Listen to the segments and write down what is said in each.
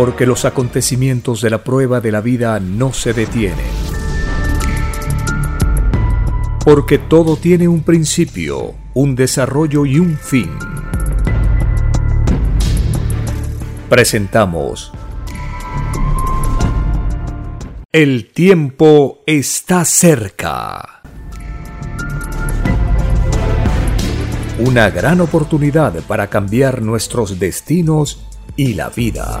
porque los acontecimientos de la prueba de la vida no se detienen. Porque todo tiene un principio, un desarrollo y un fin. Presentamos El tiempo está cerca. Una gran oportunidad para cambiar nuestros destinos y la vida.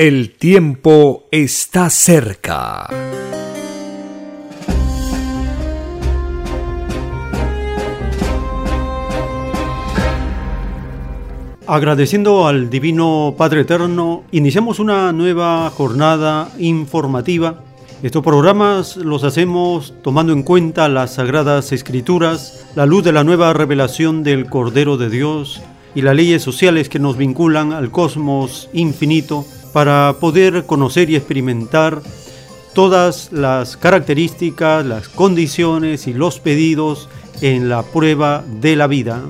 El tiempo está cerca. Agradeciendo al Divino Padre Eterno, iniciamos una nueva jornada informativa estos programas los hacemos tomando en cuenta las sagradas escrituras, la luz de la nueva revelación del Cordero de Dios y las leyes sociales que nos vinculan al cosmos infinito para poder conocer y experimentar todas las características, las condiciones y los pedidos en la prueba de la vida.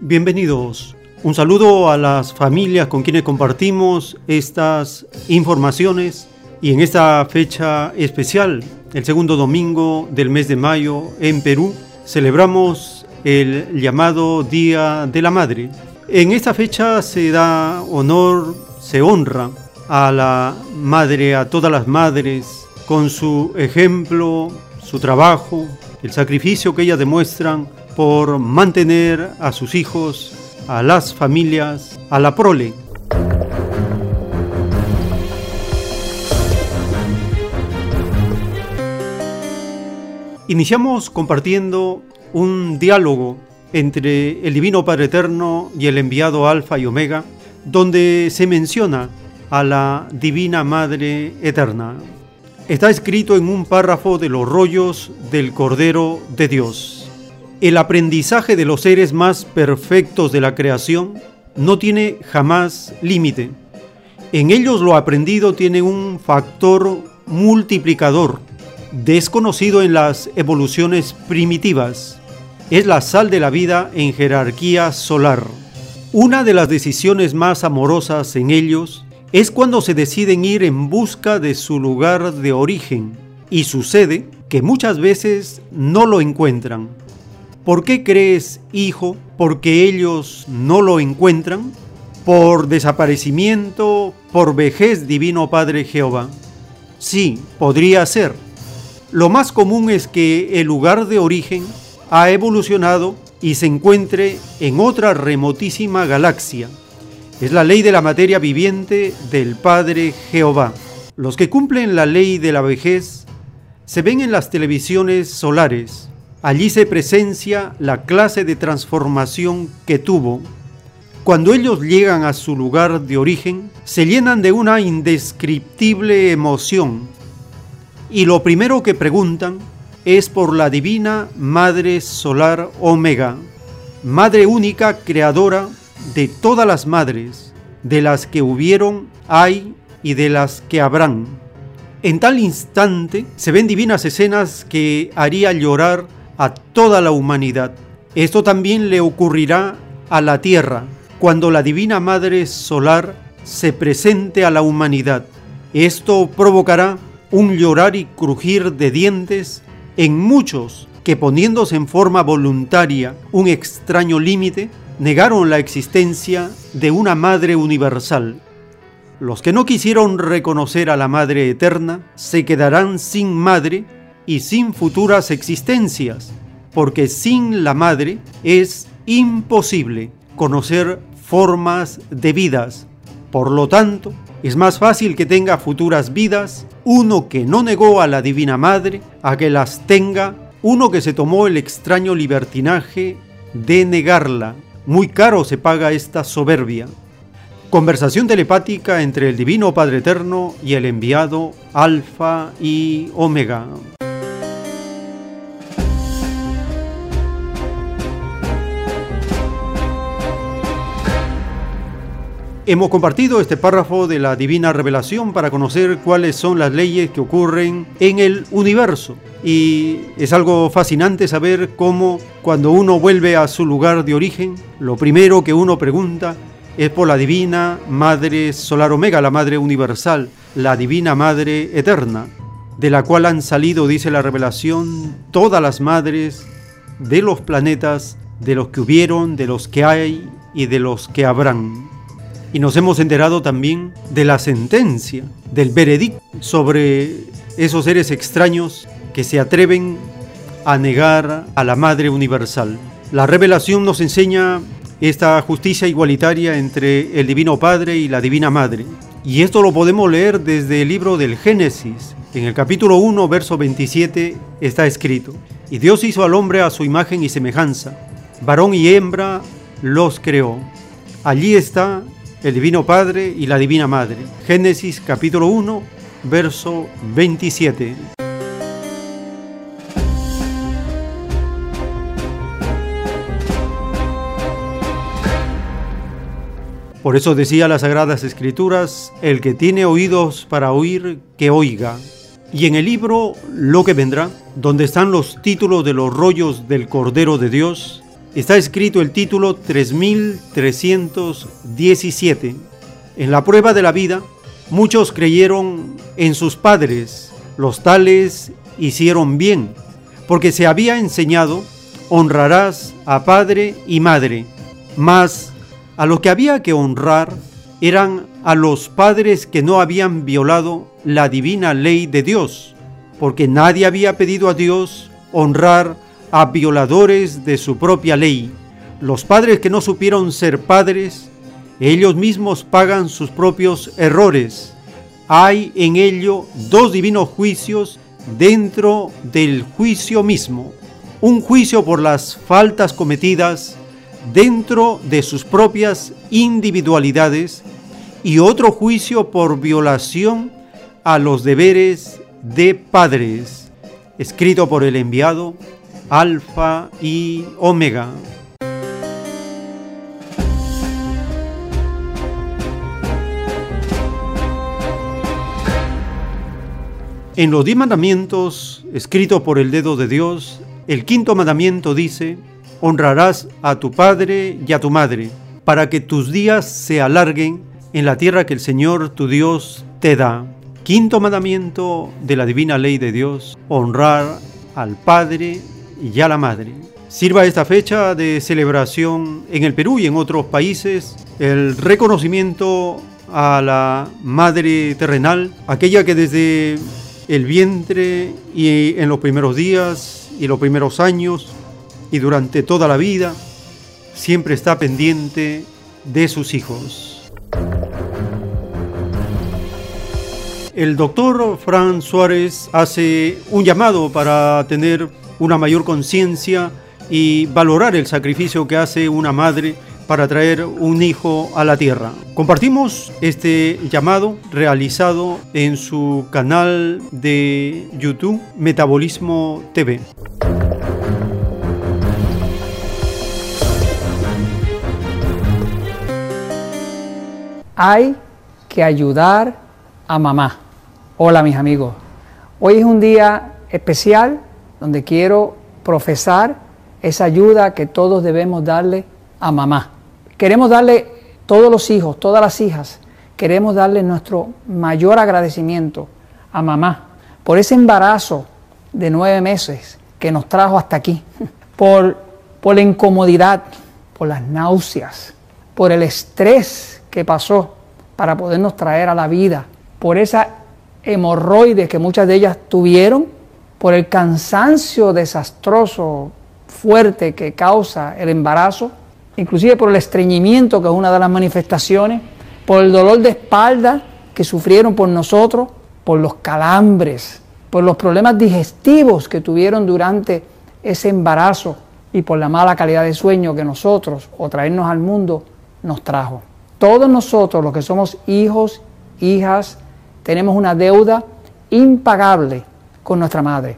Bienvenidos. Un saludo a las familias con quienes compartimos estas informaciones y en esta fecha especial, el segundo domingo del mes de mayo en Perú, celebramos el llamado Día de la Madre. En esta fecha se da honor, se honra a la madre, a todas las madres, con su ejemplo, su trabajo, el sacrificio que ellas demuestran por mantener a sus hijos, a las familias, a la prole. Iniciamos compartiendo un diálogo entre el Divino Padre Eterno y el enviado Alfa y Omega, donde se menciona a la Divina Madre Eterna. Está escrito en un párrafo de los rollos del Cordero de Dios. El aprendizaje de los seres más perfectos de la creación no tiene jamás límite. En ellos lo aprendido tiene un factor multiplicador, desconocido en las evoluciones primitivas. Es la sal de la vida en jerarquía solar. Una de las decisiones más amorosas en ellos es cuando se deciden ir en busca de su lugar de origen y sucede que muchas veces no lo encuentran. ¿Por qué crees, hijo? ¿Porque ellos no lo encuentran? ¿Por desaparecimiento? ¿Por vejez, divino Padre Jehová? Sí, podría ser. Lo más común es que el lugar de origen ha evolucionado y se encuentre en otra remotísima galaxia. Es la ley de la materia viviente del Padre Jehová. Los que cumplen la ley de la vejez se ven en las televisiones solares, Allí se presencia la clase de transformación que tuvo. Cuando ellos llegan a su lugar de origen, se llenan de una indescriptible emoción. Y lo primero que preguntan es por la divina Madre Solar Omega, Madre única creadora de todas las madres, de las que hubieron, hay y de las que habrán. En tal instante se ven divinas escenas que haría llorar a toda la humanidad. Esto también le ocurrirá a la Tierra cuando la Divina Madre Solar se presente a la humanidad. Esto provocará un llorar y crujir de dientes en muchos que poniéndose en forma voluntaria un extraño límite, negaron la existencia de una Madre Universal. Los que no quisieron reconocer a la Madre Eterna se quedarán sin madre y sin futuras existencias, porque sin la madre es imposible conocer formas de vidas. Por lo tanto, es más fácil que tenga futuras vidas uno que no negó a la Divina Madre a que las tenga uno que se tomó el extraño libertinaje de negarla. Muy caro se paga esta soberbia. Conversación telepática entre el Divino Padre Eterno y el enviado Alfa y Omega. Hemos compartido este párrafo de la divina revelación para conocer cuáles son las leyes que ocurren en el universo. Y es algo fascinante saber cómo cuando uno vuelve a su lugar de origen, lo primero que uno pregunta es por la divina Madre Solar Omega, la Madre Universal, la divina Madre Eterna, de la cual han salido, dice la revelación, todas las madres de los planetas, de los que hubieron, de los que hay y de los que habrán. Y nos hemos enterado también de la sentencia, del veredicto sobre esos seres extraños que se atreven a negar a la Madre Universal. La revelación nos enseña esta justicia igualitaria entre el Divino Padre y la Divina Madre. Y esto lo podemos leer desde el libro del Génesis. En el capítulo 1, verso 27 está escrito, Y Dios hizo al hombre a su imagen y semejanza, varón y hembra los creó. Allí está el Divino Padre y la Divina Madre. Génesis capítulo 1, verso 27. Por eso decía las Sagradas Escrituras, el que tiene oídos para oír, que oiga. Y en el libro Lo que vendrá, donde están los títulos de los rollos del Cordero de Dios, está escrito el título 3317. En la prueba de la vida, muchos creyeron en sus padres, los tales hicieron bien, porque se había enseñado, honrarás a padre y madre, mas a lo que había que honrar eran a los padres que no habían violado la divina ley de Dios, porque nadie había pedido a Dios honrar a violadores de su propia ley. Los padres que no supieron ser padres, ellos mismos pagan sus propios errores. Hay en ello dos divinos juicios dentro del juicio mismo. Un juicio por las faltas cometidas dentro de sus propias individualidades y otro juicio por violación a los deberes de padres, escrito por el enviado Alfa y Omega. En los diez mandamientos, escritos por el dedo de Dios, el quinto mandamiento dice, honrarás a tu padre y a tu madre, para que tus días se alarguen en la tierra que el Señor tu Dios te da. Quinto mandamiento de la divina ley de Dios, honrar al Padre y a la Madre. Sirva esta fecha de celebración en el Perú y en otros países el reconocimiento a la Madre terrenal, aquella que desde el vientre y en los primeros días y los primeros años y durante toda la vida siempre está pendiente de sus hijos. El doctor Fran Suárez hace un llamado para tener una mayor conciencia y valorar el sacrificio que hace una madre para traer un hijo a la tierra. Compartimos este llamado realizado en su canal de YouTube Metabolismo TV. Hay que ayudar a mamá. Hola mis amigos. Hoy es un día especial donde quiero profesar esa ayuda que todos debemos darle a mamá. Queremos darle todos los hijos, todas las hijas, queremos darle nuestro mayor agradecimiento a mamá por ese embarazo de nueve meses que nos trajo hasta aquí, por, la incomodidad, por las náuseas, por el estrés que pasó para podernos traer a la vida, por esa hemorroides que muchas de ellas tuvieron por el cansancio desastroso, fuerte que causa el embarazo, inclusive por el estreñimiento, que es una de las manifestaciones, por el dolor de espalda que sufrieron por nosotros, por los calambres, por los problemas digestivos que tuvieron durante ese embarazo y por la mala calidad de sueño que nosotros o traernos al mundo nos trajo. Todos nosotros, los que somos hijos, hijas, tenemos una deuda impagable con nuestra madre.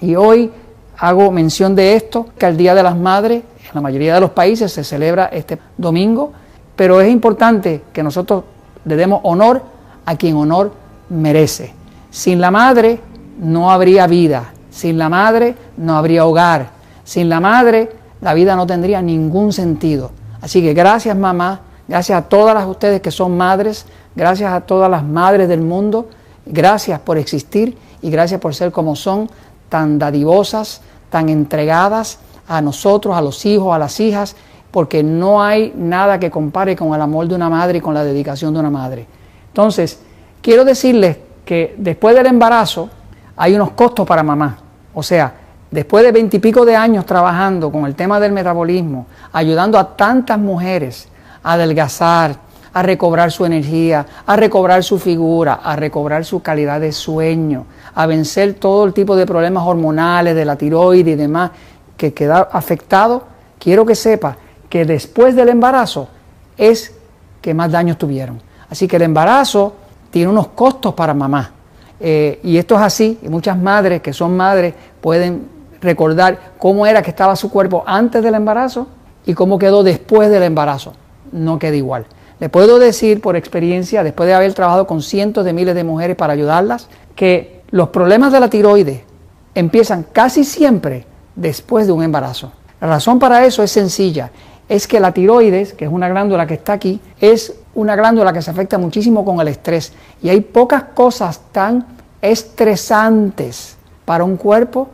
Y hoy hago mención de esto, que el Día de las Madres, en la mayoría de los países se celebra este domingo, pero es importante que nosotros le demos honor a quien honor merece. Sin la madre no habría vida, sin la madre no habría hogar, sin la madre la vida no tendría ningún sentido. Así que gracias mamá, gracias a todas las ustedes que son madres, gracias a todas las madres del mundo, gracias por existir y gracias por ser como son, tan dadivosas, tan entregadas a nosotros, a los hijos, a las hijas, porque no hay nada que compare con el amor de una madre y con la dedicación de una madre. Entonces, quiero decirles que después del embarazo hay unos costos para mamá. O sea, después de veintipico de años trabajando con el tema del metabolismo, ayudando a tantas mujeres a adelgazar, a recobrar su energía, a recobrar su figura, a recobrar su calidad de sueño, a vencer todo el tipo de problemas hormonales de la tiroides y demás que queda afectado, quiero que sepa que después del embarazo es que más daños tuvieron. Así que el embarazo tiene unos costos para mamá. Eh, y esto es así, y muchas madres que son madres pueden recordar cómo era que estaba su cuerpo antes del embarazo y cómo quedó después del embarazo. No queda igual. Le puedo decir por experiencia, después de haber trabajado con cientos de miles de mujeres para ayudarlas, que los problemas de la tiroides empiezan casi siempre después de un embarazo. La razón para eso es sencilla, es que la tiroides, que es una glándula que está aquí, es una glándula que se afecta muchísimo con el estrés y hay pocas cosas tan estresantes para un cuerpo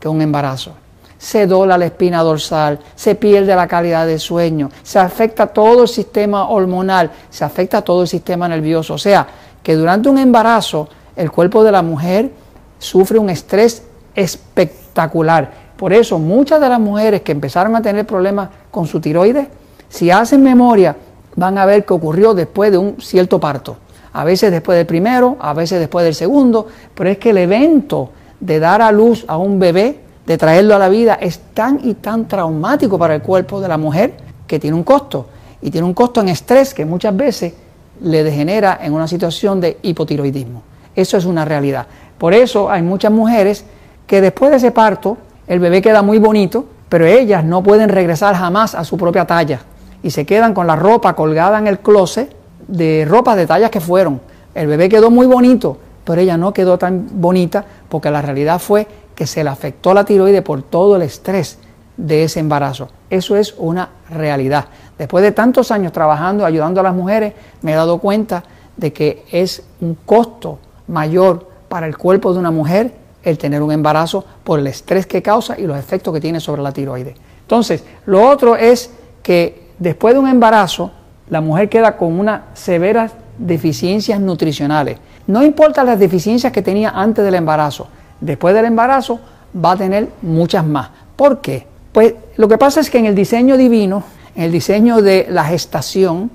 que un embarazo se dobla la espina dorsal, se pierde la calidad de sueño, se afecta todo el sistema hormonal, se afecta todo el sistema nervioso. O sea, que durante un embarazo el cuerpo de la mujer sufre un estrés espectacular. Por eso muchas de las mujeres que empezaron a tener problemas con su tiroides, si hacen memoria, van a ver que ocurrió después de un cierto parto. A veces después del primero, a veces después del segundo, pero es que el evento de dar a luz a un bebé de traerlo a la vida es tan y tan traumático para el cuerpo de la mujer que tiene un costo. Y tiene un costo en estrés que muchas veces le degenera en una situación de hipotiroidismo. Eso es una realidad. Por eso hay muchas mujeres que después de ese parto el bebé queda muy bonito, pero ellas no pueden regresar jamás a su propia talla y se quedan con la ropa colgada en el closet de ropa de tallas que fueron. El bebé quedó muy bonito, pero ella no quedó tan bonita porque la realidad fue que se le afectó la tiroide por todo el estrés de ese embarazo. Eso es una realidad. Después de tantos años trabajando, ayudando a las mujeres, me he dado cuenta de que es un costo mayor para el cuerpo de una mujer el tener un embarazo por el estrés que causa y los efectos que tiene sobre la tiroide. Entonces, lo otro es que después de un embarazo, la mujer queda con unas severas deficiencias nutricionales. No importa las deficiencias que tenía antes del embarazo, después del embarazo va a tener muchas más. ¿Por qué? Pues lo que pasa es que en el diseño divino, en el diseño de la gestación,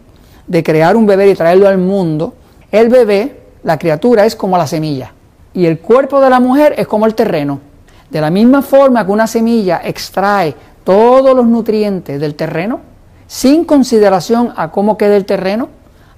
de crear un bebé y traerlo al mundo, el bebé, la criatura, es como la semilla. Y el cuerpo de la mujer es como el terreno. De la misma forma que una semilla extrae todos los nutrientes del terreno, sin consideración a cómo queda el terreno,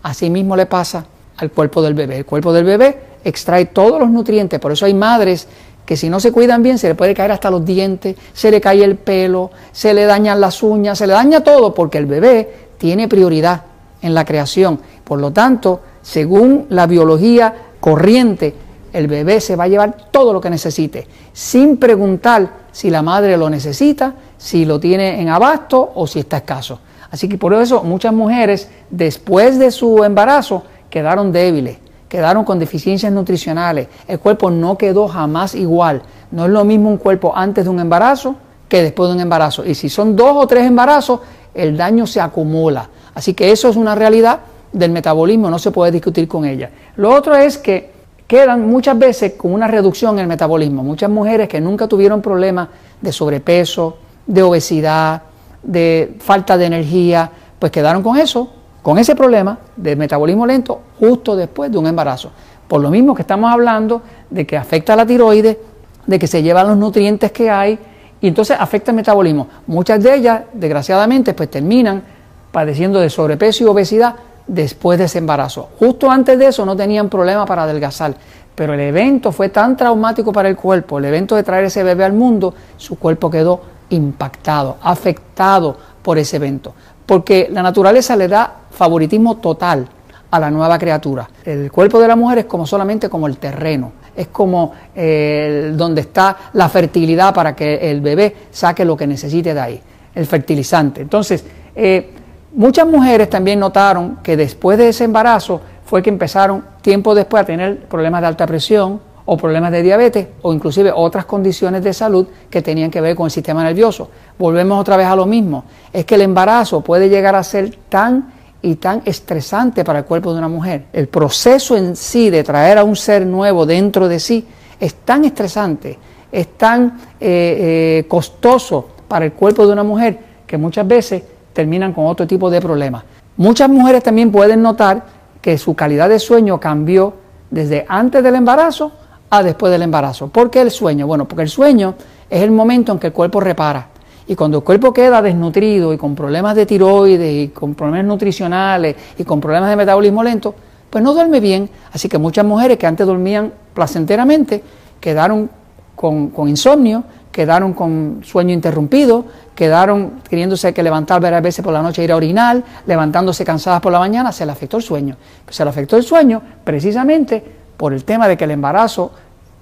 así mismo le pasa al cuerpo del bebé. El cuerpo del bebé extrae todos los nutrientes. Por eso hay madres que si no se cuidan bien se le puede caer hasta los dientes, se le cae el pelo, se le dañan las uñas, se le daña todo porque el bebé tiene prioridad en la creación. Por lo tanto, según la biología corriente, el bebé se va a llevar todo lo que necesite, sin preguntar si la madre lo necesita, si lo tiene en abasto o si está escaso. Así que por eso muchas mujeres después de su embarazo quedaron débiles, quedaron con deficiencias nutricionales, el cuerpo no quedó jamás igual. No es lo mismo un cuerpo antes de un embarazo que después de un embarazo. Y si son dos o tres embarazos, el daño se acumula. Así que eso es una realidad del metabolismo, no se puede discutir con ella. Lo otro es que quedan muchas veces con una reducción en el metabolismo. Muchas mujeres que nunca tuvieron problemas de sobrepeso, de obesidad, de falta de energía, pues quedaron con eso con ese problema de metabolismo lento justo después de un embarazo. Por lo mismo que estamos hablando de que afecta a la tiroides, de que se llevan los nutrientes que hay y entonces afecta el metabolismo. Muchas de ellas, desgraciadamente, pues terminan padeciendo de sobrepeso y obesidad después de ese embarazo. Justo antes de eso no tenían problema para adelgazar, pero el evento fue tan traumático para el cuerpo, el evento de traer ese bebé al mundo, su cuerpo quedó impactado, afectado por ese evento, porque la naturaleza le da favoritismo total a la nueva criatura. El cuerpo de la mujer es como solamente como el terreno, es como eh, donde está la fertilidad para que el bebé saque lo que necesite de ahí, el fertilizante. Entonces, eh, muchas mujeres también notaron que después de ese embarazo fue que empezaron tiempo después a tener problemas de alta presión o problemas de diabetes o inclusive otras condiciones de salud que tenían que ver con el sistema nervioso. Volvemos otra vez a lo mismo, es que el embarazo puede llegar a ser tan y tan estresante para el cuerpo de una mujer. El proceso en sí de traer a un ser nuevo dentro de sí es tan estresante, es tan eh, eh, costoso para el cuerpo de una mujer que muchas veces terminan con otro tipo de problemas. Muchas mujeres también pueden notar que su calidad de sueño cambió desde antes del embarazo a después del embarazo. ¿Por qué el sueño? Bueno, porque el sueño es el momento en que el cuerpo repara. Y cuando el cuerpo queda desnutrido y con problemas de tiroides y con problemas nutricionales y con problemas de metabolismo lento, pues no duerme bien. Así que muchas mujeres que antes dormían placenteramente quedaron con, insomnio, quedaron con sueño interrumpido, quedaron queriéndose que levantar varias veces por la noche e ir a orinar, levantándose cansadas por la mañana, se le afectó el sueño. Se le afectó el sueño precisamente por el tema de que el embarazo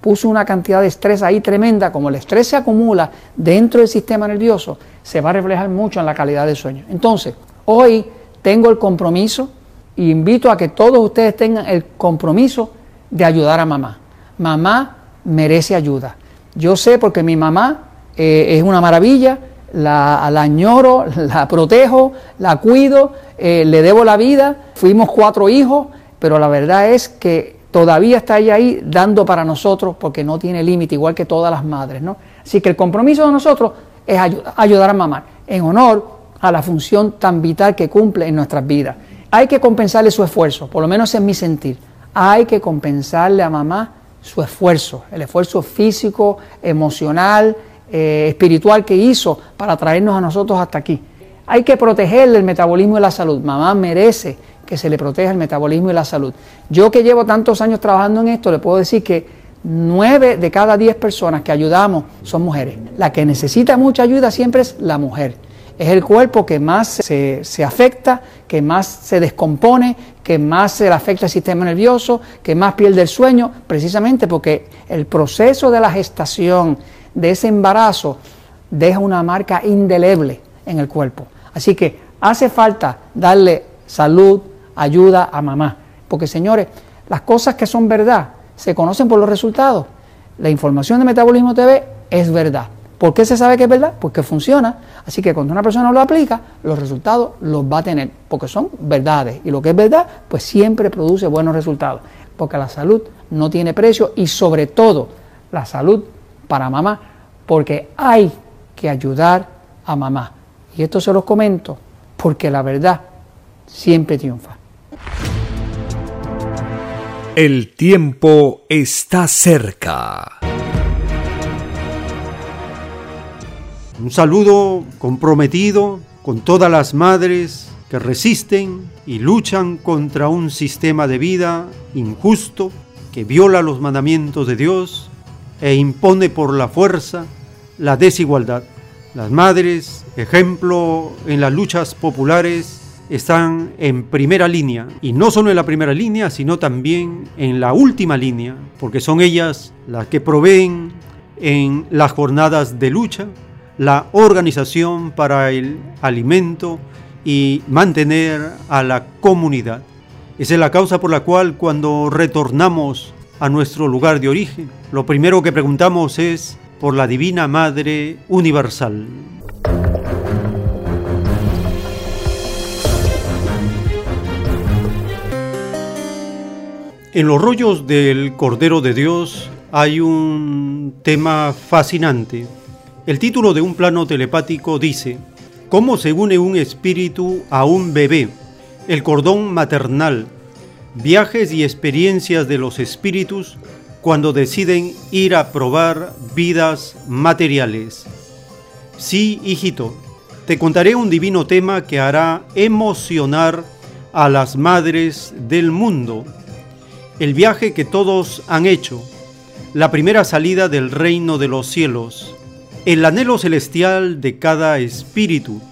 puso una cantidad de estrés ahí tremenda, como el estrés se acumula dentro del sistema nervioso, se va a reflejar mucho en la calidad del sueño. Entonces, hoy tengo el compromiso y invito a que todos ustedes tengan el compromiso de ayudar a mamá. Mamá merece ayuda. Yo sé porque mi mamá eh, es una maravilla, la, añoro, la protejo, la cuido, eh, le debo la vida, fuimos cuatro hijos, pero la verdad es que todavía está ella ahí dando para nosotros porque no tiene límite, igual que todas las madres. ¿no? Así que el compromiso de nosotros es ayudar, a mamá en honor a la función tan vital que cumple en nuestras vidas. Hay que compensarle su esfuerzo, por lo menos en mi sentir. Hay que compensarle a mamá su esfuerzo, el esfuerzo físico, emocional, eh, espiritual que hizo para traernos a nosotros hasta aquí. Hay que protegerle el metabolismo y la salud. Mamá merece que se le proteja el metabolismo y la salud. Yo que llevo tantos años trabajando en esto, le puedo decir que nueve de cada diez personas que ayudamos son mujeres. La que necesita mucha ayuda siempre es la mujer. Es el cuerpo que más se, afecta, que más se descompone, que más se le afecta el sistema nervioso, que más pierde el sueño, precisamente porque el proceso de la gestación, de ese embarazo, deja una marca indeleble en el cuerpo. Así que hace falta darle salud, ayuda a mamá. Porque señores, las cosas que son verdad se conocen por los resultados. La información de Metabolismo TV es verdad. ¿Por qué se sabe que es verdad? Porque funciona. Así que cuando una persona lo aplica, los resultados los va a tener, porque son verdades. Y lo que es verdad, pues siempre produce buenos resultados. Porque la salud no tiene precio y sobre todo la salud para mamá, porque hay que ayudar a mamá. Y esto se los comento porque la verdad siempre triunfa. El tiempo está cerca. Un saludo comprometido con todas las madres que resisten y luchan contra un sistema de vida injusto que viola los mandamientos de Dios e impone por la fuerza la desigualdad. Las madres, ejemplo en las luchas populares, están en primera línea, y no solo en la primera línea, sino también en la última línea, porque son ellas las que proveen en las jornadas de lucha la organización para el alimento y mantener a la comunidad. Esa es la causa por la cual cuando retornamos a nuestro lugar de origen, lo primero que preguntamos es por la Divina Madre Universal. En los rollos del Cordero de Dios hay un tema fascinante. El título de un plano telepático dice, ¿Cómo se une un espíritu a un bebé? El cordón maternal, viajes y experiencias de los espíritus cuando deciden ir a probar vidas materiales. Sí, hijito, te contaré un divino tema que hará emocionar a las madres del mundo. El viaje que todos han hecho, la primera salida del reino de los cielos, el anhelo celestial de cada espíritu,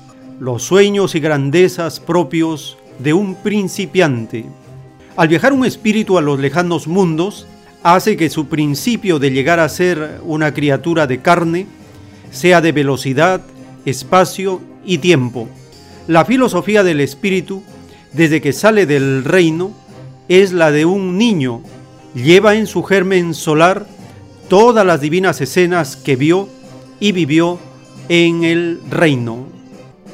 los sueños y grandezas propios de un principiante. Al viajar un espíritu a los lejanos mundos, hace que su principio de llegar a ser una criatura de carne sea de velocidad, espacio y tiempo. La filosofía del espíritu, desde que sale del reino, es la de un niño. Lleva en su germen solar todas las divinas escenas que vio y vivió en el reino.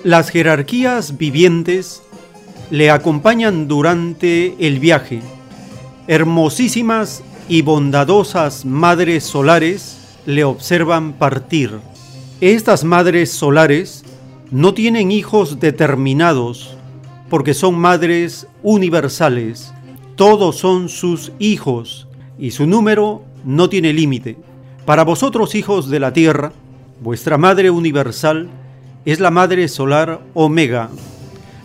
Las jerarquías vivientes le acompañan durante el viaje. Hermosísimas y bondadosas madres solares le observan partir. Estas madres solares no tienen hijos determinados porque son madres universales. Todos son sus hijos y su número no tiene límite. Para vosotros hijos de la tierra, vuestra madre universal es la madre solar Omega,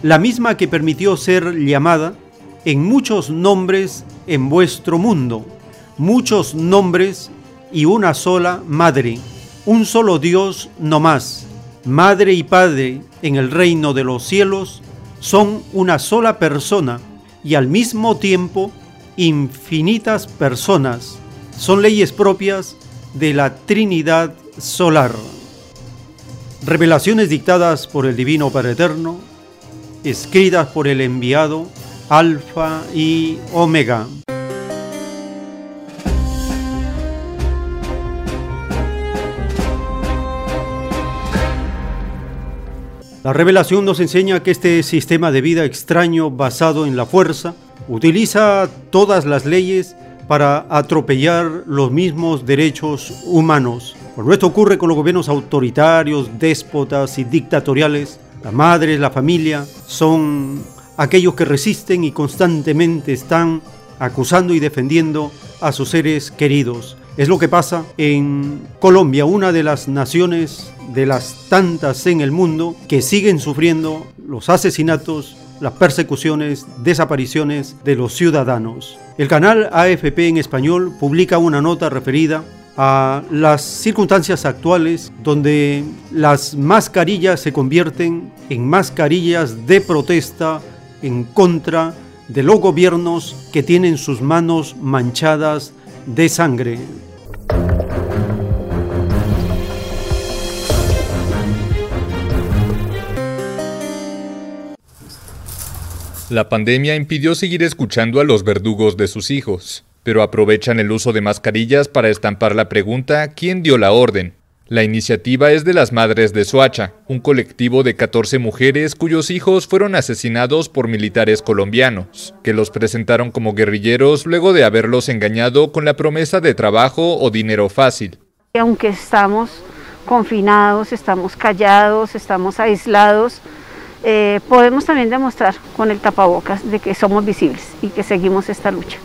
la misma que permitió ser llamada en muchos nombres en vuestro mundo, muchos nombres y una sola madre un solo Dios no más, Madre y Padre en el reino de los cielos, son una sola persona y al mismo tiempo infinitas personas. Son leyes propias de la Trinidad solar. Revelaciones dictadas por el Divino Padre Eterno, escritas por el enviado Alfa y Omega. La revelación nos enseña que este sistema de vida extraño basado en la fuerza utiliza todas las leyes para atropellar los mismos derechos humanos. Cuando esto ocurre con los gobiernos autoritarios, déspotas y dictatoriales, la madre, la familia son aquellos que resisten y constantemente están acusando y defendiendo a sus seres queridos. Es lo que pasa en Colombia, una de las naciones de las tantas en el mundo que siguen sufriendo los asesinatos, las persecuciones, desapariciones de los ciudadanos. El canal AFP en español publica una nota referida a las circunstancias actuales donde las mascarillas se convierten en mascarillas de protesta en contra de los gobiernos que tienen sus manos manchadas de sangre. La pandemia impidió seguir escuchando a los verdugos de sus hijos, pero aprovechan el uso de mascarillas para estampar la pregunta ¿quién dio la orden? La iniciativa es de las Madres de Soacha, un colectivo de 14 mujeres cuyos hijos fueron asesinados por militares colombianos, que los presentaron como guerrilleros luego de haberlos engañado con la promesa de trabajo o dinero fácil. Aunque estamos confinados, estamos callados, estamos aislados, eh, podemos también demostrar con el tapabocas de que somos visibles y que seguimos esta lucha.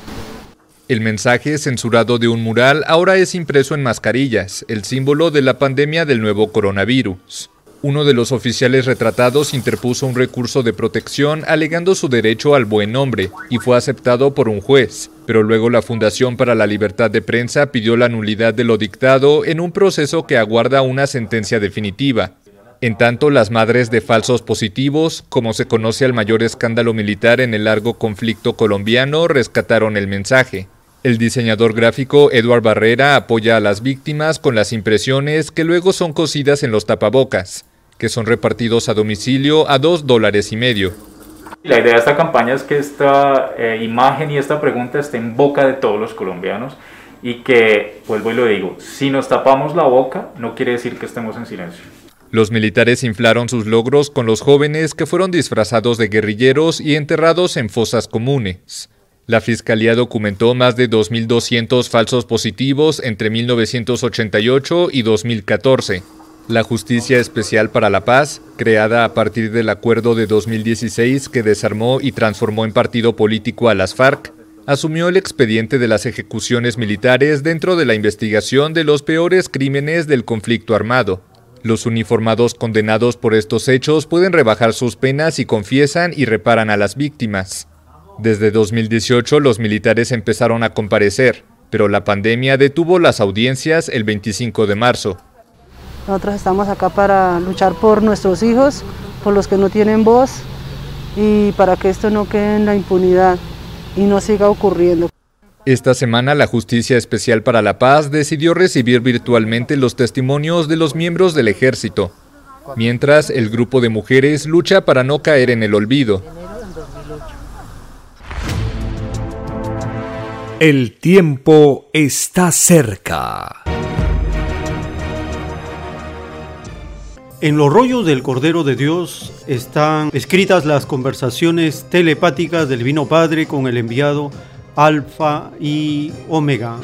El mensaje censurado de un mural ahora es impreso en mascarillas, el símbolo de la pandemia del nuevo coronavirus. Uno de los oficiales retratados interpuso un recurso de protección alegando su derecho al buen nombre y fue aceptado por un juez, pero luego la Fundación para la Libertad de Prensa pidió la nulidad de lo dictado en un proceso que aguarda una sentencia definitiva. En tanto, las madres de falsos positivos, como se conoce al mayor escándalo militar en el largo conflicto colombiano, rescataron el mensaje. El diseñador gráfico Eduard Barrera apoya a las víctimas con las impresiones que luego son cosidas en los tapabocas, que son repartidos a domicilio a dos dólares y medio. La idea de esta campaña es que esta eh, imagen y esta pregunta esté en boca de todos los colombianos y que, vuelvo y lo digo, si nos tapamos la boca no quiere decir que estemos en silencio. Los militares inflaron sus logros con los jóvenes que fueron disfrazados de guerrilleros y enterrados en fosas comunes. La Fiscalía documentó más de 2.200 falsos positivos entre 1988 y 2014. La Justicia Especial para la Paz, creada a partir del acuerdo de 2016 que desarmó y transformó en partido político a las FARC, asumió el expediente de las ejecuciones militares dentro de la investigación de los peores crímenes del conflicto armado. Los uniformados condenados por estos hechos pueden rebajar sus penas y confiesan y reparan a las víctimas. Desde 2018 los militares empezaron a comparecer, pero la pandemia detuvo las audiencias el 25 de marzo. Nosotros estamos acá para luchar por nuestros hijos, por los que no tienen voz y para que esto no quede en la impunidad y no siga ocurriendo. Esta semana la Justicia Especial para la Paz decidió recibir virtualmente los testimonios de los miembros del ejército, mientras el grupo de mujeres lucha para no caer en el olvido. El tiempo está cerca. En los rollos del Cordero de Dios están escritas las conversaciones telepáticas del Divino Padre con el enviado Alfa y Omega.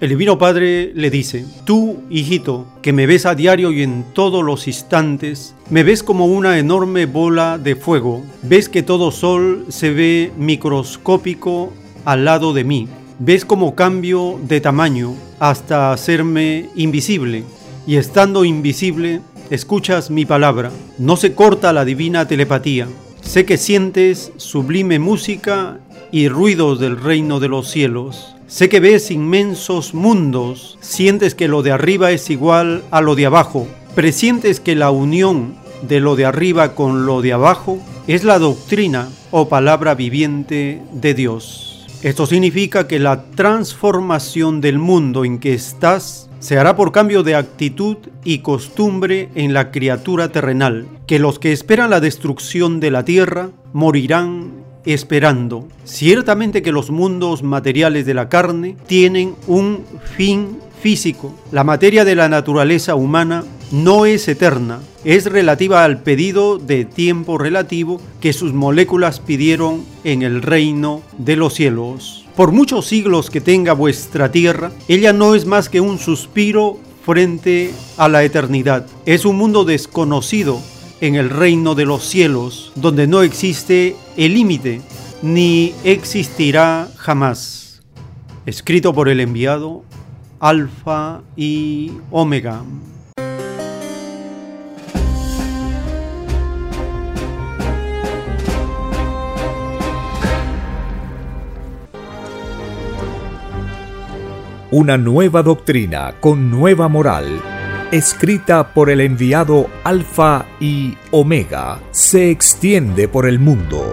El Divino Padre le dice, tú, hijito, que me ves a diario y en todos los instantes, me ves como una enorme bola de fuego, ves que todo sol se ve microscópico al lado de mí, ves como cambio de tamaño hasta hacerme invisible, y estando invisible, escuchas mi palabra, no se corta la divina telepatía, sé que sientes sublime música y ruidos del reino de los cielos. Sé que ves inmensos mundos, sientes que lo de arriba es igual a lo de abajo, presientes que la unión de lo de arriba con lo de abajo es la doctrina o palabra viviente de Dios. Esto significa que la transformación del mundo en que estás se hará por cambio de actitud y costumbre en la criatura terrenal, que los que esperan la destrucción de la tierra morirán esperando. Ciertamente que los mundos materiales de la carne tienen un fin físico. La materia de la naturaleza humana no es eterna, es relativa al pedido de tiempo relativo que sus moléculas pidieron en el reino de los cielos. Por muchos siglos que tenga vuestra tierra, ella no es más que un suspiro frente a la eternidad. Es un mundo desconocido en el reino de los cielos, donde no existe el límite, ni existirá jamás. Escrito por el enviado Alfa y Omega. Una nueva doctrina con nueva moral, escrita por el enviado Alfa y Omega, se extiende por el mundo.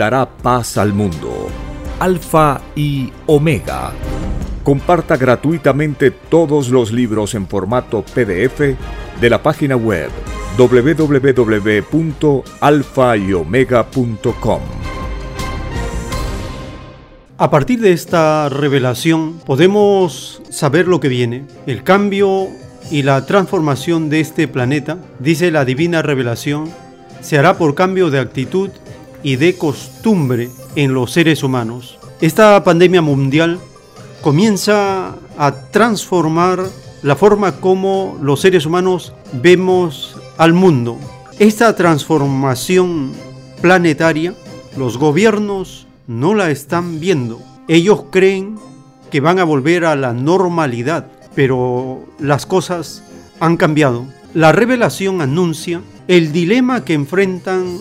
dará paz al mundo. Alfa y Omega. Comparta gratuitamente todos los libros en formato PDF de la página web www.alfayomega.com. A partir de esta revelación podemos saber lo que viene, el cambio y la transformación de este planeta, dice la divina revelación, se hará por cambio de actitud y de costumbre en los seres humanos. Esta pandemia mundial comienza a transformar la forma como los seres humanos vemos al mundo. Esta transformación planetaria, los gobiernos no la están viendo. Ellos creen que van a volver a la normalidad, pero las cosas han cambiado. La revelación anuncia el dilema que enfrentan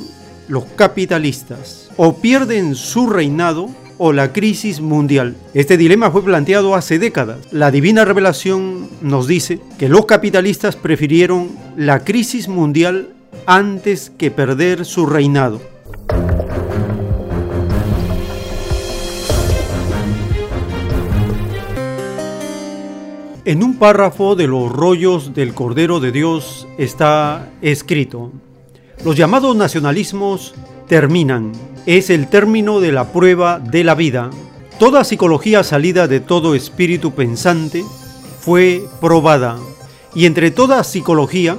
los capitalistas. O pierden su reinado o la crisis mundial. Este dilema fue planteado hace décadas. La divina revelación nos dice que los capitalistas prefirieron la crisis mundial antes que perder su reinado. En un párrafo de los rollos del Cordero de Dios está escrito, los llamados nacionalismos terminan, es el término de la prueba de la vida. Toda psicología salida de todo espíritu pensante fue probada, y entre toda psicología,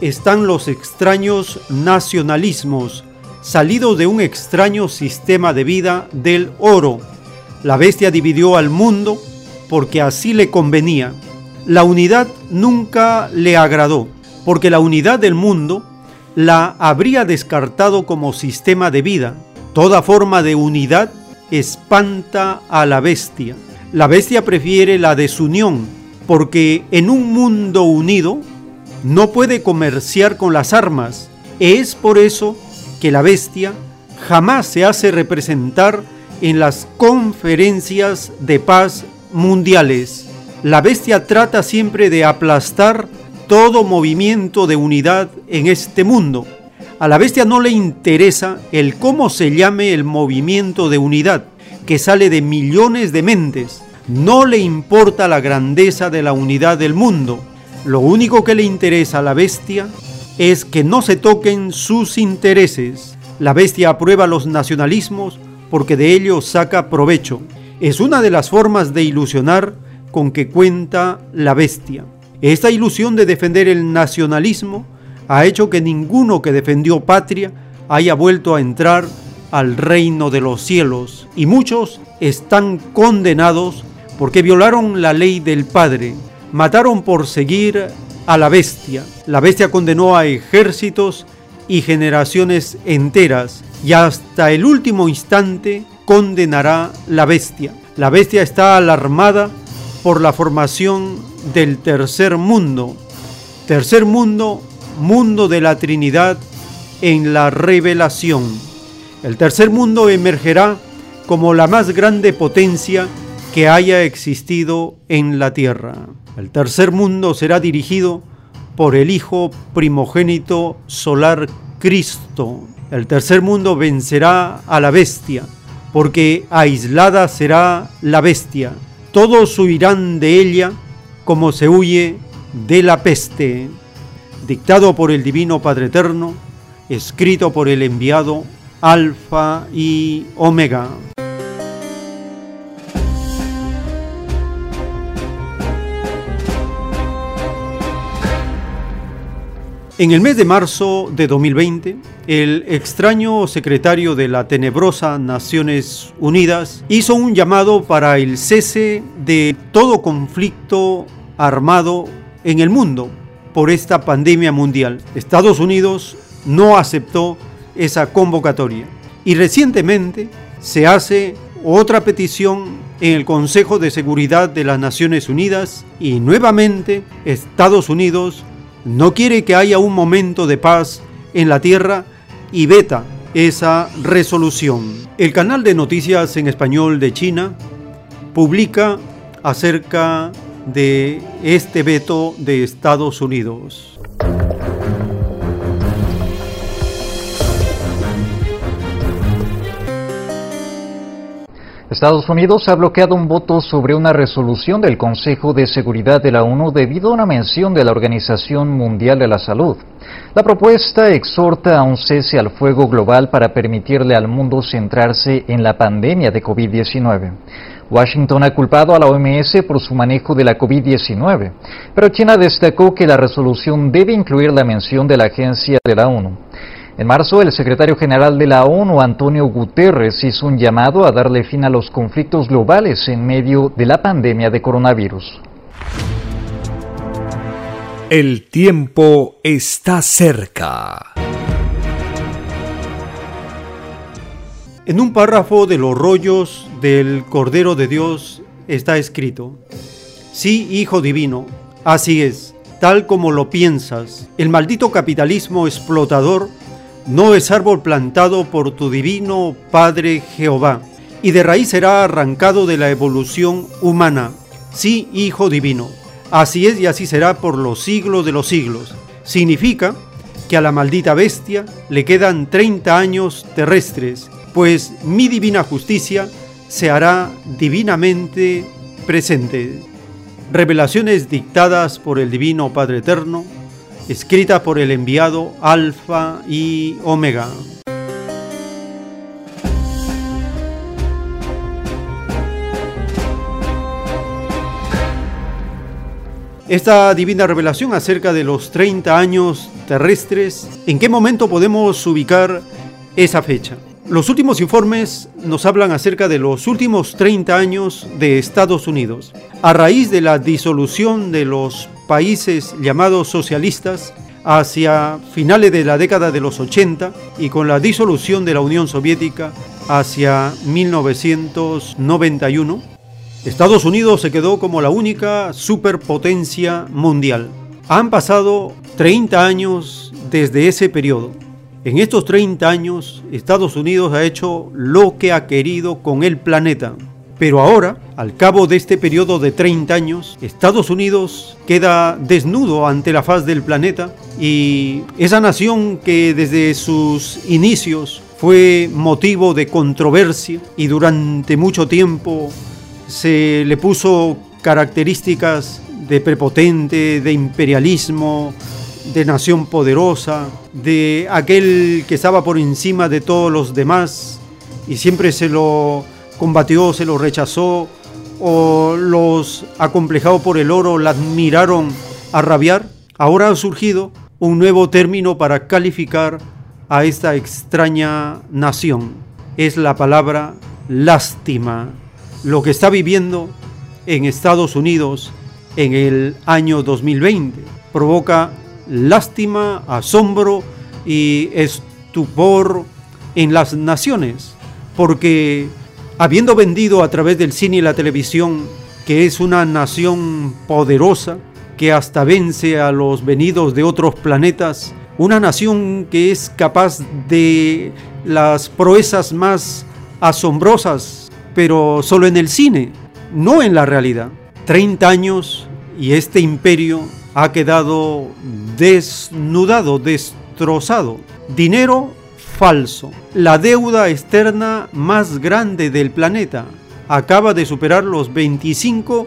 están los extraños nacionalismos, salidos de un extraño sistema de vida del oro. La bestia dividió al mundo porque así le convenía. La unidad nunca le agradó, porque la unidad del mundo la habría descartado como sistema de vida. Toda forma de unidad espanta a la bestia. La bestia prefiere la desunión, porque en un mundo unido no puede comerciar con las armas. Es por eso que la bestia jamás se hace representar en las conferencias de paz mundiales. La bestia trata siempre de aplastar todo movimiento de unidad en este mundo. A la bestia no le interesa el cómo se llame el movimiento de unidad, que sale de millones de mentes. No le importa la grandeza de la unidad del mundo. Lo único que le interesa a la bestia es que no se toquen sus intereses. La bestia aprueba los nacionalismos porque de ellos saca provecho. Es una de las formas de ilusionar con que cuenta la bestia. Esta ilusión de defender el nacionalismo ha hecho que ninguno que defendió patria haya vuelto a entrar al reino de los cielos y muchos están condenados porque violaron la ley del Padre, mataron por seguir a la bestia. La bestia condenó a ejércitos y generaciones enteras y hasta el último instante condenará la bestia. La bestia está alarmada por la formación del tercer mundo. Tercer mundo, mundo de la Trinidad en la revelación. El tercer mundo emergerá como la más grande potencia que haya existido en la tierra. El tercer mundo será dirigido por el Hijo primogénito solar Cristo. El tercer mundo vencerá a la bestia, porque aislada será la bestia. Todos huirán de ella como se huye de la peste. Dictado por el Divino Padre Eterno, escrito por el enviado Alfa y Omega. En el mes de marzo de 2020, el extraño secretario de la tenebrosa Naciones Unidas hizo un llamado para el cese de todo conflicto armado en el mundo por esta pandemia mundial. Estados Unidos no aceptó esa convocatoria y recientemente se hace otra petición en el Consejo de Seguridad de las Naciones Unidas y nuevamente Estados Unidos no quiere que haya un momento de paz en la tierra y veta esa resolución. El canal de noticias en español de China publica acerca de este veto de Estados Unidos. Estados Unidos ha bloqueado un voto sobre una resolución del Consejo de Seguridad de la ONU debido a una mención de la Organización Mundial de la Salud. La propuesta exhorta a un cese al fuego global para permitirle al mundo centrarse en la pandemia de COVID-19. Washington ha culpado a la OMS por su manejo de la COVID-19, pero China destacó que la resolución debe incluir la mención de la agencia de la ONU. En marzo, el secretario general de la ONU, Antonio Guterres, hizo un llamado a darle fin a los conflictos globales en medio de la pandemia de coronavirus. El tiempo está cerca. En un párrafo de los rollos del Cordero de Dios está escrito, Sí, Hijo Divino, así es, tal como lo piensas, el maldito capitalismo explotador no es árbol plantado por tu divino Padre Jehová, y de raíz será arrancado de la evolución humana. Sí, Hijo Divino. Así es y así será por los siglos de los siglos. Significa que a la maldita bestia le quedan 30 años terrestres, pues mi divina justicia se hará divinamente presente. Revelaciones dictadas por el Divino Padre Eterno, escrita por el enviado Alfa y Omega. esta divina revelación acerca de los 30 años terrestres, ¿en qué momento podemos ubicar esa fecha? Los últimos informes nos hablan acerca de los últimos 30 años de Estados Unidos. A raíz de la disolución de los países llamados socialistas hacia finales de la década de los 80 y con la disolución de la Unión Soviética hacia 1991, Estados Unidos se quedó como la única superpotencia mundial. Han pasado 30 años desde ese periodo. En estos 30 años, Estados Unidos ha hecho lo que ha querido con el planeta. Pero ahora, al cabo de este periodo de 30 años, Estados Unidos queda desnudo ante la faz del planeta y esa nación que desde sus inicios fue motivo de controversia y durante mucho tiempo se le puso características de prepotente, de imperialismo, de nación poderosa, de aquel que estaba por encima de todos los demás y siempre se lo combatió, se lo rechazó o los acomplejados por el oro la admiraron a rabiar, ahora ha surgido un nuevo término para calificar a esta extraña nación. Es la palabra lástima. Lo que está viviendo en Estados Unidos en el año 2020 provoca lástima, asombro y estupor en las naciones, porque habiendo vendido a través del cine y la televisión que es una nación poderosa, que hasta vence a los venidos de otros planetas, una nación que es capaz de las proezas más asombrosas, pero solo en el cine, no en la realidad. 30 años y este imperio ha quedado desnudado, destrozado. Dinero falso. La deuda externa más grande del planeta acaba de superar los 25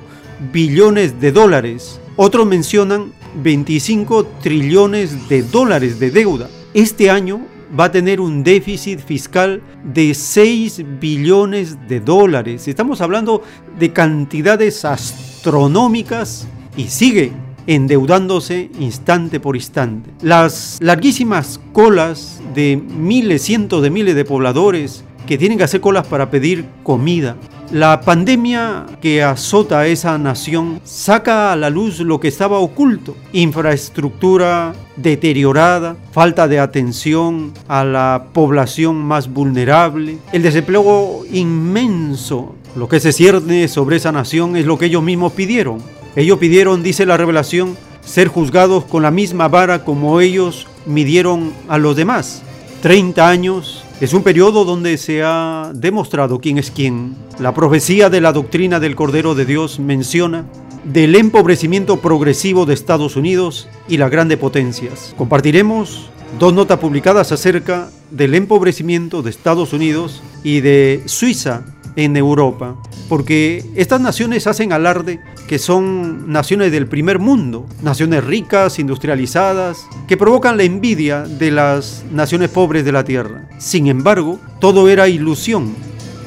billones de dólares. Otros mencionan 25 trillones de dólares de deuda. Este año va a tener un déficit fiscal de 6 billones de dólares. Estamos hablando de cantidades astronómicas y sigue endeudándose instante por instante. Las larguísimas colas de miles, cientos de miles de pobladores que tienen que hacer colas para pedir comida. La pandemia que azota a esa nación saca a la luz lo que estaba oculto. Infraestructura deteriorada, falta de atención a la población más vulnerable, el desempleo inmenso. Lo que se cierne sobre esa nación es lo que ellos mismos pidieron ellos pidieron, dice la revelación, ser juzgados con la misma vara como ellos midieron a los demás. 30 años es un periodo donde se ha demostrado quién es quién. La profecía de la doctrina del Cordero de Dios menciona del empobrecimiento progresivo de Estados Unidos y las grandes potencias. Compartiremos dos notas publicadas acerca del empobrecimiento de Estados Unidos y de Suiza en Europa, porque estas naciones hacen alarde que son naciones del primer mundo, naciones ricas, industrializadas, que provocan la envidia de las naciones pobres de la tierra. Sin embargo, todo era ilusión,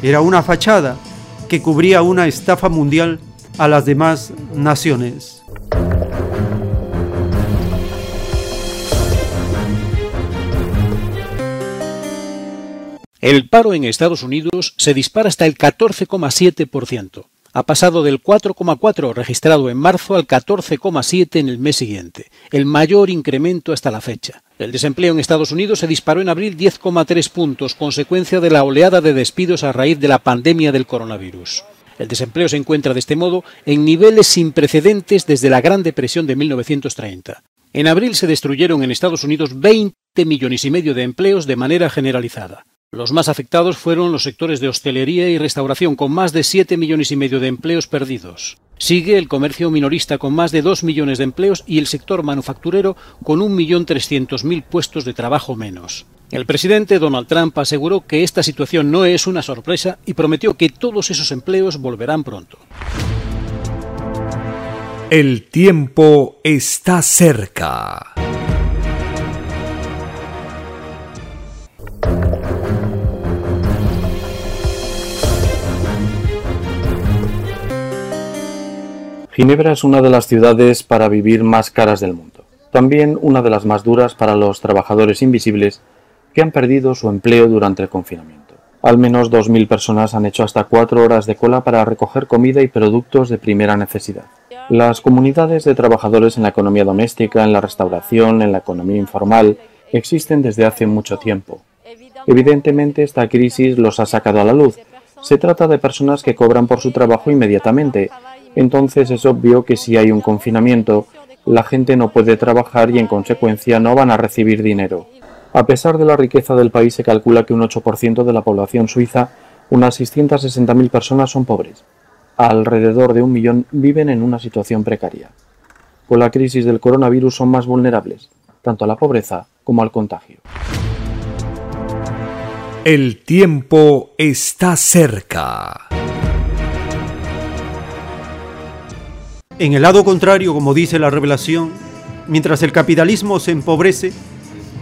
era una fachada que cubría una estafa mundial a las demás naciones. El paro en Estados Unidos se dispara hasta el 14,7%. Ha pasado del 4,4 registrado en marzo al 14,7 en el mes siguiente, el mayor incremento hasta la fecha. El desempleo en Estados Unidos se disparó en abril 10,3 puntos, consecuencia de la oleada de despidos a raíz de la pandemia del coronavirus. El desempleo se encuentra de este modo en niveles sin precedentes desde la Gran Depresión de 1930. En abril se destruyeron en Estados Unidos 20 millones y medio de empleos de manera generalizada. Los más afectados fueron los sectores de hostelería y restauración, con más de 7 millones y medio de empleos perdidos. Sigue el comercio minorista con más de 2 millones de empleos y el sector manufacturero con 1.300.000 puestos de trabajo menos. El presidente Donald Trump aseguró que esta situación no es una sorpresa y prometió que todos esos empleos volverán pronto. El tiempo está cerca. Ginebra es una de las ciudades para vivir más caras del mundo. También una de las más duras para los trabajadores invisibles que han perdido su empleo durante el confinamiento. Al menos 2.000 personas han hecho hasta cuatro horas de cola para recoger comida y productos de primera necesidad. Las comunidades de trabajadores en la economía doméstica, en la restauración, en la economía informal, existen desde hace mucho tiempo. Evidentemente esta crisis los ha sacado a la luz. Se trata de personas que cobran por su trabajo inmediatamente. Entonces es obvio que si hay un confinamiento, la gente no puede trabajar y en consecuencia no van a recibir dinero. A pesar de la riqueza del país, se calcula que un 8% de la población suiza, unas 660.000 personas, son pobres. Alrededor de un millón viven en una situación precaria. Con la crisis del coronavirus son más vulnerables, tanto a la pobreza como al contagio. El tiempo está cerca. En el lado contrario, como dice la revelación, mientras el capitalismo se empobrece,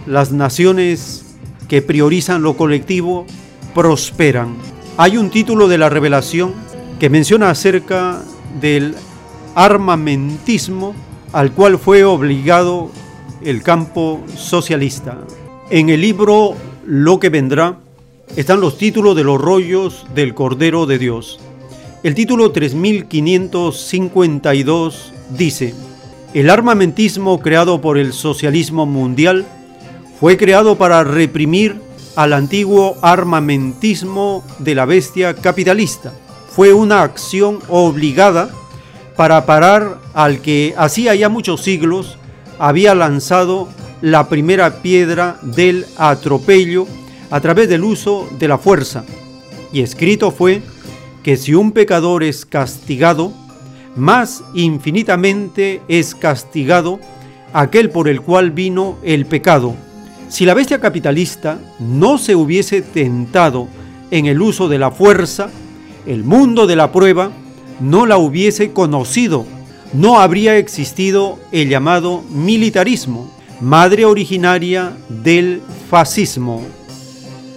las naciones que priorizan lo colectivo prosperan. Hay un título de la revelación que menciona acerca del armamentismo al cual fue obligado el campo socialista. En el libro Lo que vendrá están los títulos de los rollos del Cordero de Dios. El título 3552 dice, el armamentismo creado por el socialismo mundial fue creado para reprimir al antiguo armamentismo de la bestia capitalista. Fue una acción obligada para parar al que hacía ya muchos siglos había lanzado la primera piedra del atropello a través del uso de la fuerza. Y escrito fue que si un pecador es castigado, más infinitamente es castigado aquel por el cual vino el pecado. Si la bestia capitalista no se hubiese tentado en el uso de la fuerza, el mundo de la prueba no la hubiese conocido, no habría existido el llamado militarismo, madre originaria del fascismo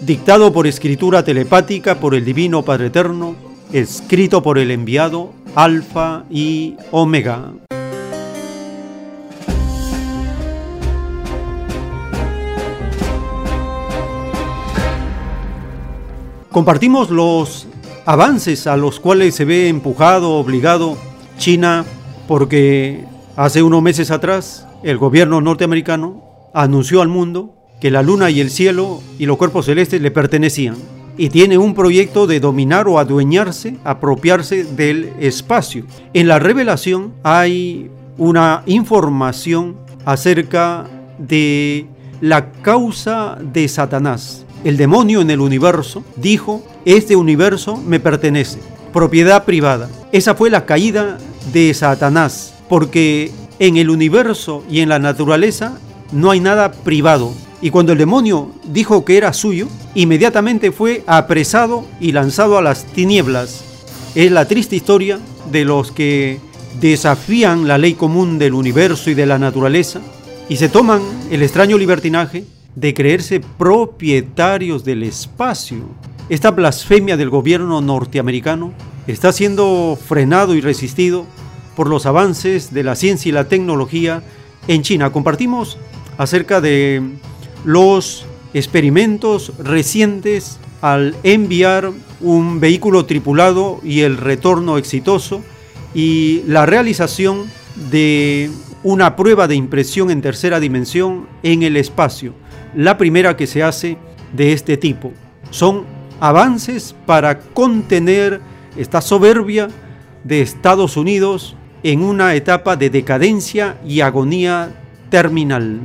dictado por escritura telepática por el Divino Padre Eterno, escrito por el enviado Alfa y Omega. Compartimos los avances a los cuales se ve empujado, obligado China, porque hace unos meses atrás el gobierno norteamericano anunció al mundo que la luna y el cielo y los cuerpos celestes le pertenecían. Y tiene un proyecto de dominar o adueñarse, apropiarse del espacio. En la revelación hay una información acerca de la causa de Satanás. El demonio en el universo dijo, este universo me pertenece, propiedad privada. Esa fue la caída de Satanás, porque en el universo y en la naturaleza no hay nada privado, y cuando el demonio dijo que era suyo, inmediatamente fue apresado y lanzado a las tinieblas. Es la triste historia de los que desafían la ley común del universo y de la naturaleza y se toman el extraño libertinaje de creerse propietarios del espacio. Esta blasfemia del gobierno norteamericano está siendo frenado y resistido por los avances de la ciencia y la tecnología en China. Compartimos acerca de los experimentos recientes al enviar un vehículo tripulado y el retorno exitoso y la realización de una prueba de impresión en tercera dimensión en el espacio, la primera que se hace de este tipo. Son avances para contener esta soberbia de Estados Unidos en una etapa de decadencia y agonía terminal.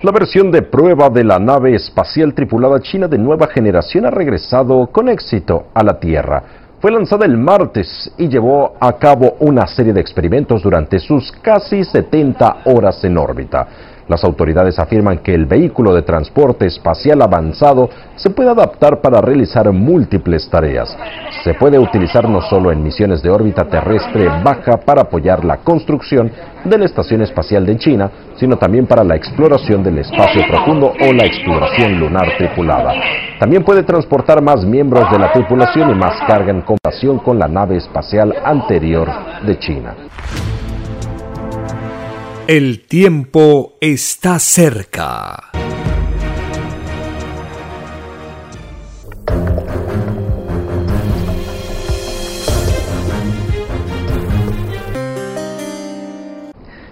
La versión de prueba de la nave espacial tripulada china de nueva generación ha regresado con éxito a la Tierra. Fue lanzada el martes y llevó a cabo una serie de experimentos durante sus casi 70 horas en órbita. Las autoridades afirman que el vehículo de transporte espacial avanzado se puede adaptar para realizar múltiples tareas. Se puede utilizar no solo en misiones de órbita terrestre baja para apoyar la construcción de la Estación Espacial de China, sino también para la exploración del espacio profundo o la exploración lunar tripulada. También puede transportar más miembros de la tripulación y más carga en comparación con la nave espacial anterior de China. El tiempo está cerca.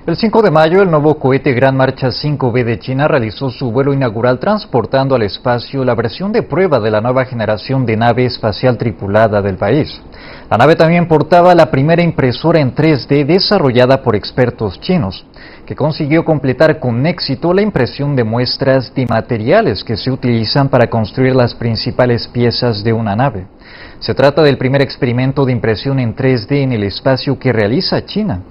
El 5 de mayo, el nuevo cohete Gran Marcha 5B de China realizó su vuelo inaugural transportando al espacio la versión de prueba de la nueva generación de nave espacial tripulada del país. La nave también portaba la primera impresora en 3D desarrollada por expertos chinos, que consiguió completar con éxito la impresión de muestras de materiales que se utilizan para construir las principales piezas de una nave. Se trata del primer experimento de impresión en 3D en el espacio que realiza China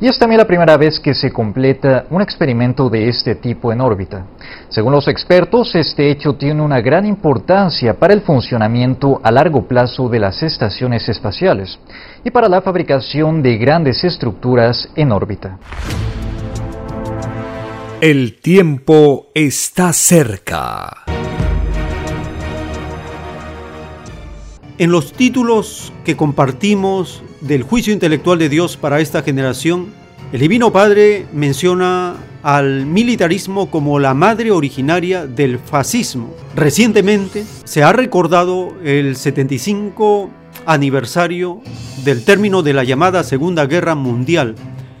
y es también la primera vez que se completa un experimento de este tipo en órbita. Según los expertos, este hecho tiene una gran importancia para el funcionamiento a largo plazo de las estaciones espaciales y para la fabricación de grandes estructuras en órbita. El tiempo está cerca. En los títulos que compartimos del juicio intelectual de Dios para esta generación, el Divino Padre menciona al militarismo como la madre originaria del fascismo. Recientemente se ha recordado el 75 aniversario del término de la llamada Segunda Guerra Mundial,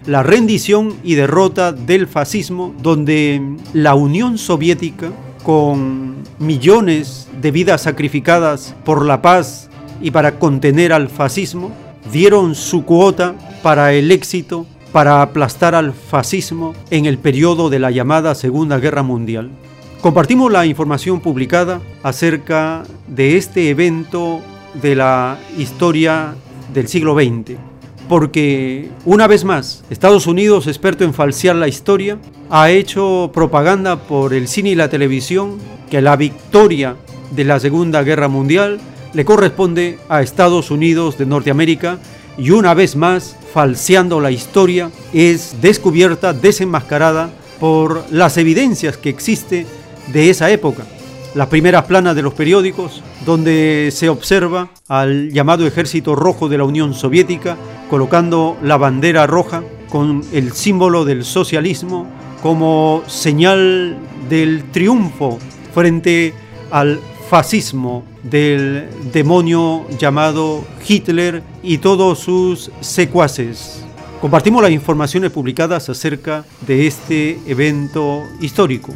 la rendición y derrota del fascismo, donde la Unión Soviética, con millones de vidas sacrificadas por la paz y para contener al fascismo, dieron su cuota para el éxito, para aplastar al fascismo en el periodo de la llamada Segunda Guerra Mundial. Compartimos la información publicada acerca de este evento de la historia del siglo XX, porque una vez más Estados Unidos, experto en falsear la historia, ha hecho propaganda por el cine y la televisión que la victoria de la Segunda Guerra Mundial le corresponde a Estados Unidos de Norteamérica y una vez más, falseando la historia, es descubierta, desenmascarada por las evidencias que existe de esa época. Las primeras planas de los periódicos, donde se observa al llamado Ejército Rojo de la Unión Soviética colocando la bandera roja con el símbolo del socialismo como señal del triunfo frente al fascismo del demonio llamado Hitler y todos sus secuaces. Compartimos las informaciones publicadas acerca de este evento histórico.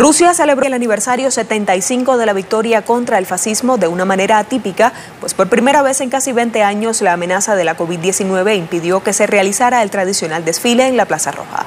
Rusia celebró el aniversario 75 de la victoria contra el fascismo de una manera atípica, pues por primera vez en casi 20 años la amenaza de la COVID-19 impidió que se realizara el tradicional desfile en la Plaza Roja.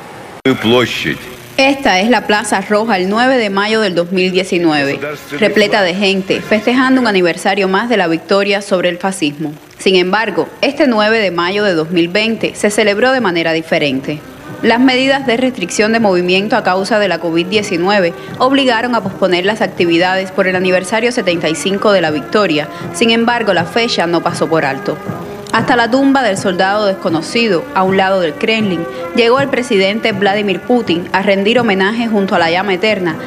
Esta es la Plaza Roja el 9 de mayo del 2019, repleta de gente, festejando un aniversario más de la victoria sobre el fascismo. Sin embargo, este 9 de mayo de 2020 se celebró de manera diferente. Las medidas de restricción de movimiento a causa de la COVID-19 obligaron a posponer las actividades por el aniversario 75 de la victoria. Sin embargo, la fecha no pasó por alto. Hasta la tumba del soldado desconocido, a un lado del Kremlin, llegó el presidente Vladimir Putin a rendir homenaje junto a la llama eterna.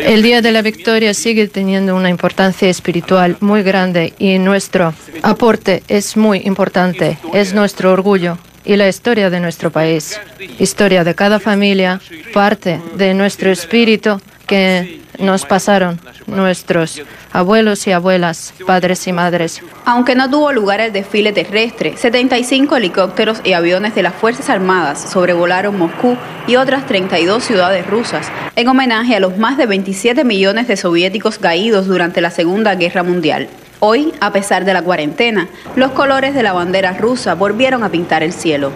El Día de la Victoria sigue teniendo una importancia espiritual muy grande y nuestro aporte es muy importante, es nuestro orgullo y la historia de nuestro país, historia de cada familia, parte de nuestro espíritu que nos pasaron nuestros abuelos y abuelas, padres y madres. Aunque no tuvo lugar el desfile terrestre, 75 helicópteros y aviones de las Fuerzas Armadas sobrevolaron Moscú y otras 32 ciudades rusas en homenaje a los más de 27 millones de soviéticos caídos durante la Segunda Guerra Mundial. Hoy, a pesar de la cuarentena, los colores de la bandera rusa volvieron a pintar el cielo.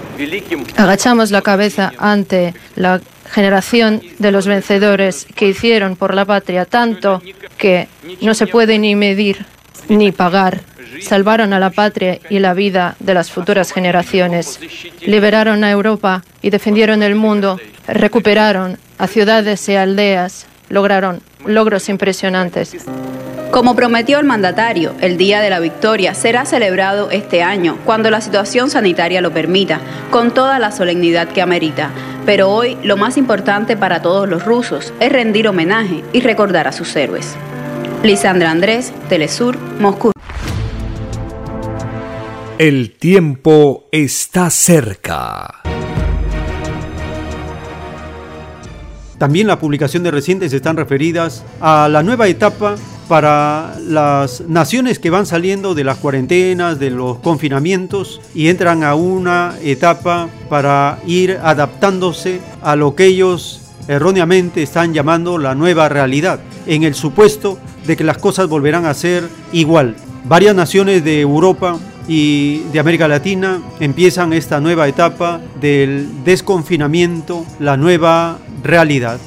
Agachamos la cabeza ante la generación de los vencedores que hicieron por la patria tanto que no se puede ni medir ni pagar salvaron a la patria y la vida de las futuras generaciones, liberaron a Europa y defendieron el mundo, recuperaron a ciudades y aldeas, lograron logros impresionantes. Como prometió el mandatario, el Día de la Victoria será celebrado este año, cuando la situación sanitaria lo permita, con toda la solemnidad que amerita. Pero hoy lo más importante para todos los rusos es rendir homenaje y recordar a sus héroes. Lisandra Andrés, Telesur, Moscú. El tiempo está cerca. También las publicaciones recientes están referidas a la nueva etapa para las naciones que van saliendo de las cuarentenas, de los confinamientos y entran a una etapa para ir adaptándose a lo que ellos erróneamente están llamando la nueva realidad, en el supuesto de que las cosas volverán a ser igual. Varias naciones de Europa y de América Latina empiezan esta nueva etapa del desconfinamiento, la nueva realidad.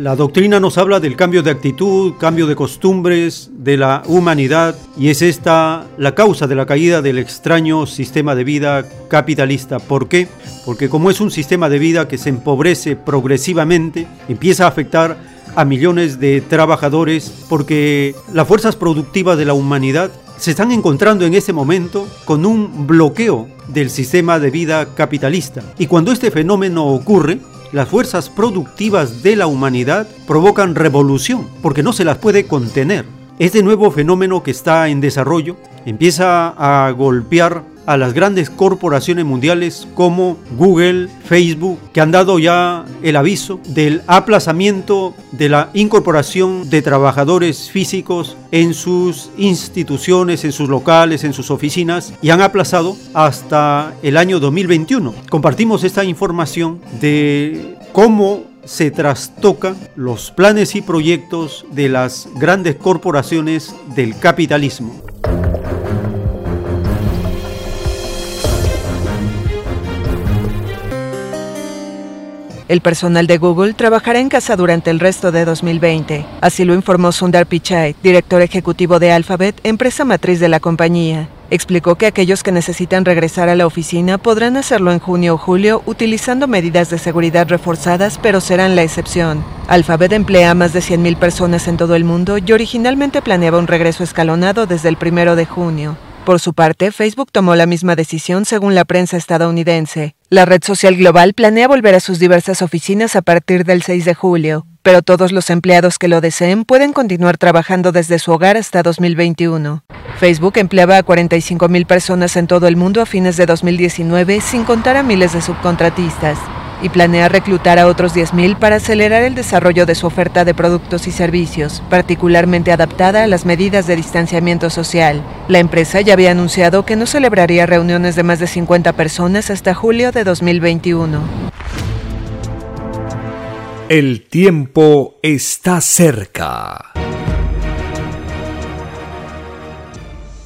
La doctrina nos habla del cambio de actitud, cambio de costumbres de la humanidad y es esta la causa de la caída del extraño sistema de vida capitalista. ¿Por qué? Porque como es un sistema de vida que se empobrece progresivamente, empieza a afectar a millones de trabajadores porque las fuerzas productivas de la humanidad se están encontrando en este momento con un bloqueo del sistema de vida capitalista. Y cuando este fenómeno ocurre, las fuerzas productivas de la humanidad provocan revolución, porque no se las puede contener. Este nuevo fenómeno que está en desarrollo empieza a golpear a las grandes corporaciones mundiales como Google, Facebook, que han dado ya el aviso del aplazamiento de la incorporación de trabajadores físicos en sus instituciones, en sus locales, en sus oficinas y han aplazado hasta el año 2021. Compartimos esta información de cómo se trastocan los planes y proyectos de las grandes corporaciones del capitalismo. El personal de Google trabajará en casa durante el resto de 2020. Así lo informó Sundar Pichai, director ejecutivo de Alphabet, empresa matriz de la compañía. Explicó que aquellos que necesitan regresar a la oficina podrán hacerlo en junio o julio utilizando medidas de seguridad reforzadas, pero serán la excepción. Alphabet emplea a más de 100.000 personas en todo el mundo y originalmente planeaba un regreso escalonado desde el primero de junio. Por su parte, Facebook tomó la misma decisión según la prensa estadounidense. La red social global planea volver a sus diversas oficinas a partir del 6 de julio, pero todos los empleados que lo deseen pueden continuar trabajando desde su hogar hasta 2021. Facebook empleaba a 45.000 personas en todo el mundo a fines de 2019 sin contar a miles de subcontratistas y planea reclutar a otros 10.000 para acelerar el desarrollo de su oferta de productos y servicios, particularmente adaptada a las medidas de distanciamiento social. La empresa ya había anunciado que no celebraría reuniones de más de 50 personas hasta julio de 2021. El tiempo está cerca.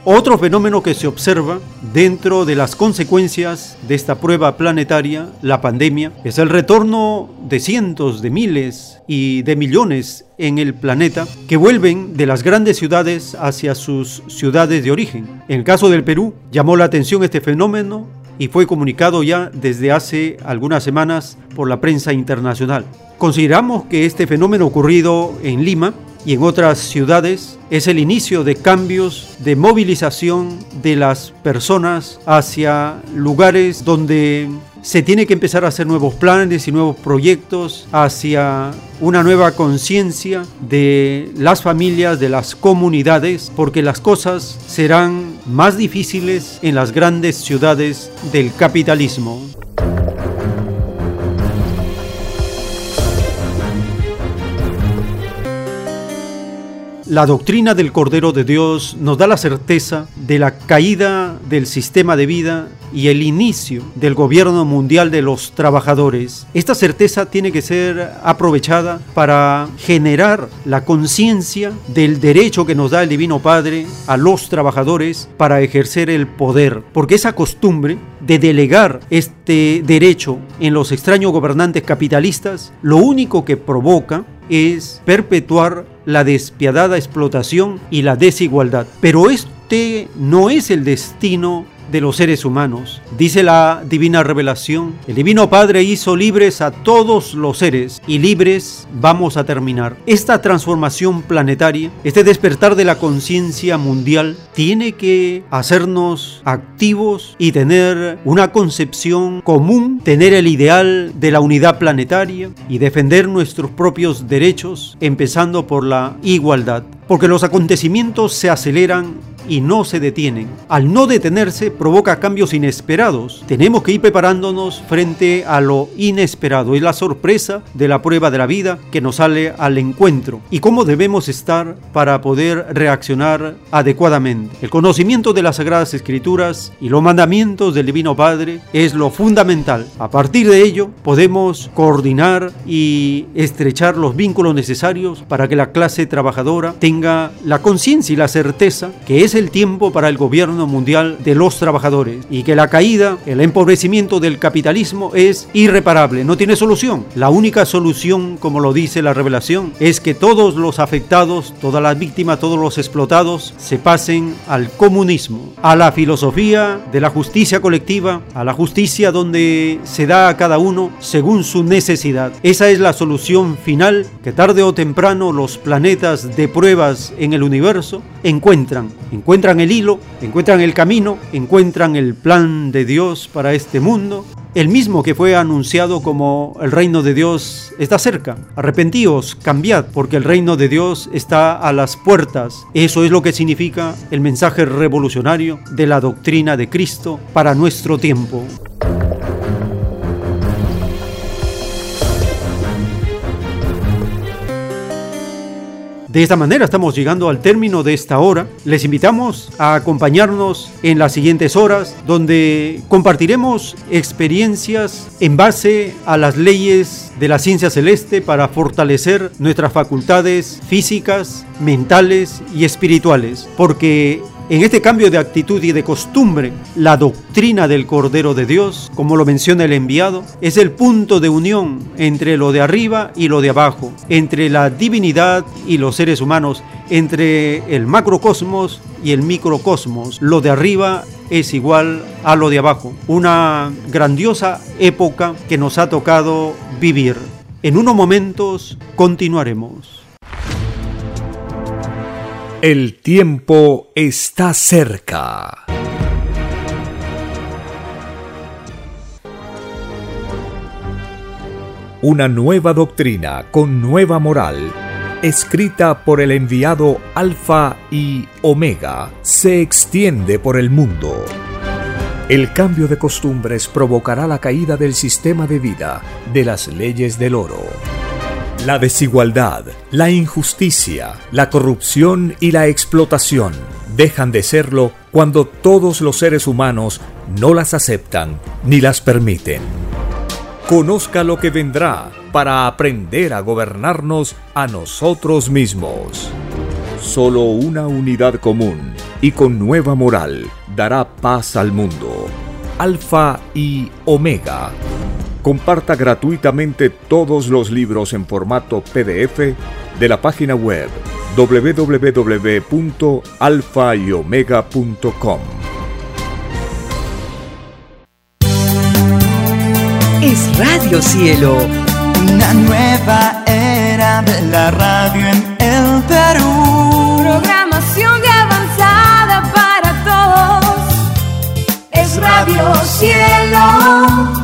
Otro fenómeno que se observa dentro de las consecuencias de esta prueba planetaria, la pandemia, es el retorno de cientos de miles y de millones en el planeta que vuelven de las grandes ciudades hacia sus ciudades de origen. En el caso del Perú, llamó la atención este fenómeno y fue comunicado ya desde hace algunas semanas por la prensa internacional. Consideramos que este fenómeno ocurrido en Lima y en otras ciudades es el inicio de cambios de movilización de las personas hacia lugares donde se tiene que empezar a hacer nuevos planes y nuevos proyectos hacia una nueva conciencia de las familias, de las comunidades, porque las cosas serán más difíciles en las grandes ciudades del capitalismo. La doctrina del Cordero de Dios nos da la certeza de la caída del sistema de vida y el inicio del gobierno mundial de los trabajadores. Esta certeza tiene que ser aprovechada para generar la conciencia del derecho que nos da el Divino Padre a los trabajadores para ejercer el poder, porque esa costumbre de delegar este derecho en los extraños gobernantes capitalistas, lo único que provoca es perpetuar la despiadada explotación y la desigualdad. Pero este no es el destino de los seres humanos. Dice la divina revelación, el divino Padre hizo libres a todos los seres y libres vamos a terminar. Esta transformación planetaria, este despertar de la conciencia mundial, tiene que hacernos activos y tener una concepción común, tener el ideal de la unidad planetaria y defender nuestros propios derechos, empezando por la igualdad. Porque los acontecimientos se aceleran y no se detienen. Al no detenerse provoca cambios inesperados. Tenemos que ir preparándonos frente a lo inesperado. Es la sorpresa de la prueba de la vida que nos sale al encuentro. Y cómo debemos estar para poder reaccionar adecuadamente. El conocimiento de las Sagradas Escrituras y los mandamientos del Divino Padre es lo fundamental. A partir de ello podemos coordinar y estrechar los vínculos necesarios para que la clase trabajadora tenga la conciencia y la certeza que es el tiempo para el gobierno mundial de los trabajadores y que la caída, el empobrecimiento del capitalismo es irreparable, no tiene solución. La única solución, como lo dice la revelación, es que todos los afectados, todas las víctimas, todos los explotados se pasen al comunismo, a la filosofía de la justicia colectiva, a la justicia donde se da a cada uno según su necesidad. Esa es la solución final que tarde o temprano los planetas de pruebas en el universo encuentran encuentran el hilo, encuentran el camino, encuentran el plan de Dios para este mundo, el mismo que fue anunciado como el reino de Dios está cerca. Arrepentíos, cambiad, porque el reino de Dios está a las puertas. Eso es lo que significa el mensaje revolucionario de la doctrina de Cristo para nuestro tiempo. De esta manera estamos llegando al término de esta hora. Les invitamos a acompañarnos en las siguientes horas donde compartiremos experiencias en base a las leyes de la ciencia celeste para fortalecer nuestras facultades físicas, mentales y espirituales. Porque en este cambio de actitud y de costumbre, la doctrina del Cordero de Dios, como lo menciona el enviado, es el punto de unión entre lo de arriba y lo de abajo, entre la divinidad y los seres humanos, entre el macrocosmos y el microcosmos. Lo de arriba es igual a lo de abajo. Una grandiosa época que nos ha tocado vivir. En unos momentos continuaremos. El tiempo está cerca. Una nueva doctrina con nueva moral, escrita por el enviado Alfa y Omega, se extiende por el mundo. El cambio de costumbres provocará la caída del sistema de vida, de las leyes del oro. La desigualdad, la injusticia, la corrupción y la explotación dejan de serlo cuando todos los seres humanos no las aceptan ni las permiten. Conozca lo que vendrá para aprender a gobernarnos a nosotros mismos. Solo una unidad común y con nueva moral dará paz al mundo. Alfa y Omega Comparta gratuitamente todos los libros en formato PDF de la página web www.alfayomega.com. Es Radio Cielo, una nueva era de la radio en el Perú. Programación de avanzada para todos. Es Radio Cielo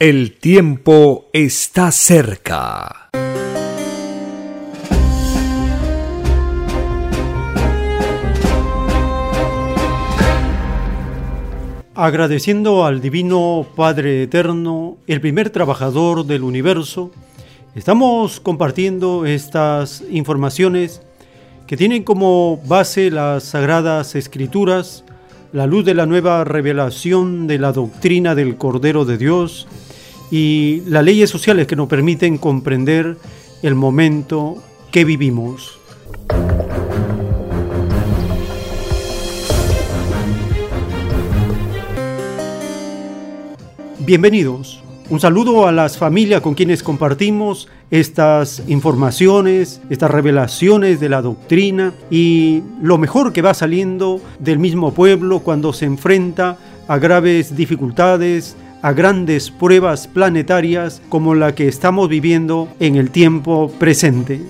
el tiempo está cerca. Agradeciendo al Divino Padre Eterno, el primer trabajador del universo, estamos compartiendo estas informaciones que tienen como base las sagradas escrituras, la luz de la nueva revelación de la doctrina del Cordero de Dios, y las leyes sociales que nos permiten comprender el momento que vivimos. Bienvenidos. Un saludo a las familias con quienes compartimos estas informaciones, estas revelaciones de la doctrina y lo mejor que va saliendo del mismo pueblo cuando se enfrenta a graves dificultades, a grandes pruebas planetarias como la que estamos viviendo en el tiempo presente.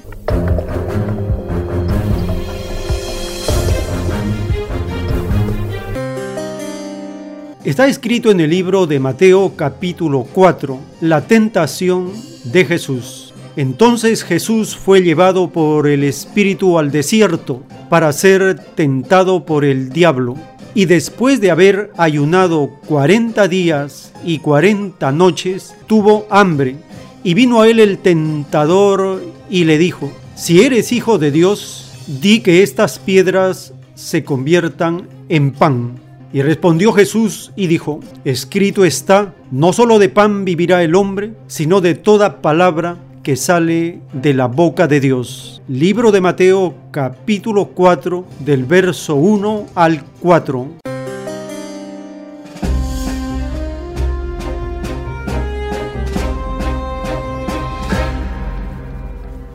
Está escrito en el libro de Mateo capítulo 4, la tentación de Jesús. Entonces Jesús fue llevado por el Espíritu al desierto para ser tentado por el diablo y después de haber ayunado cuarenta días y cuarenta noches, tuvo hambre. Y vino a él el tentador y le dijo, si eres hijo de Dios, di que estas piedras se conviertan en pan. Y respondió Jesús y dijo, escrito está, no solo de pan vivirá el hombre, sino de toda palabra que sale de la boca de Dios. Libro de Mateo capítulo 4 del verso 1 al 4.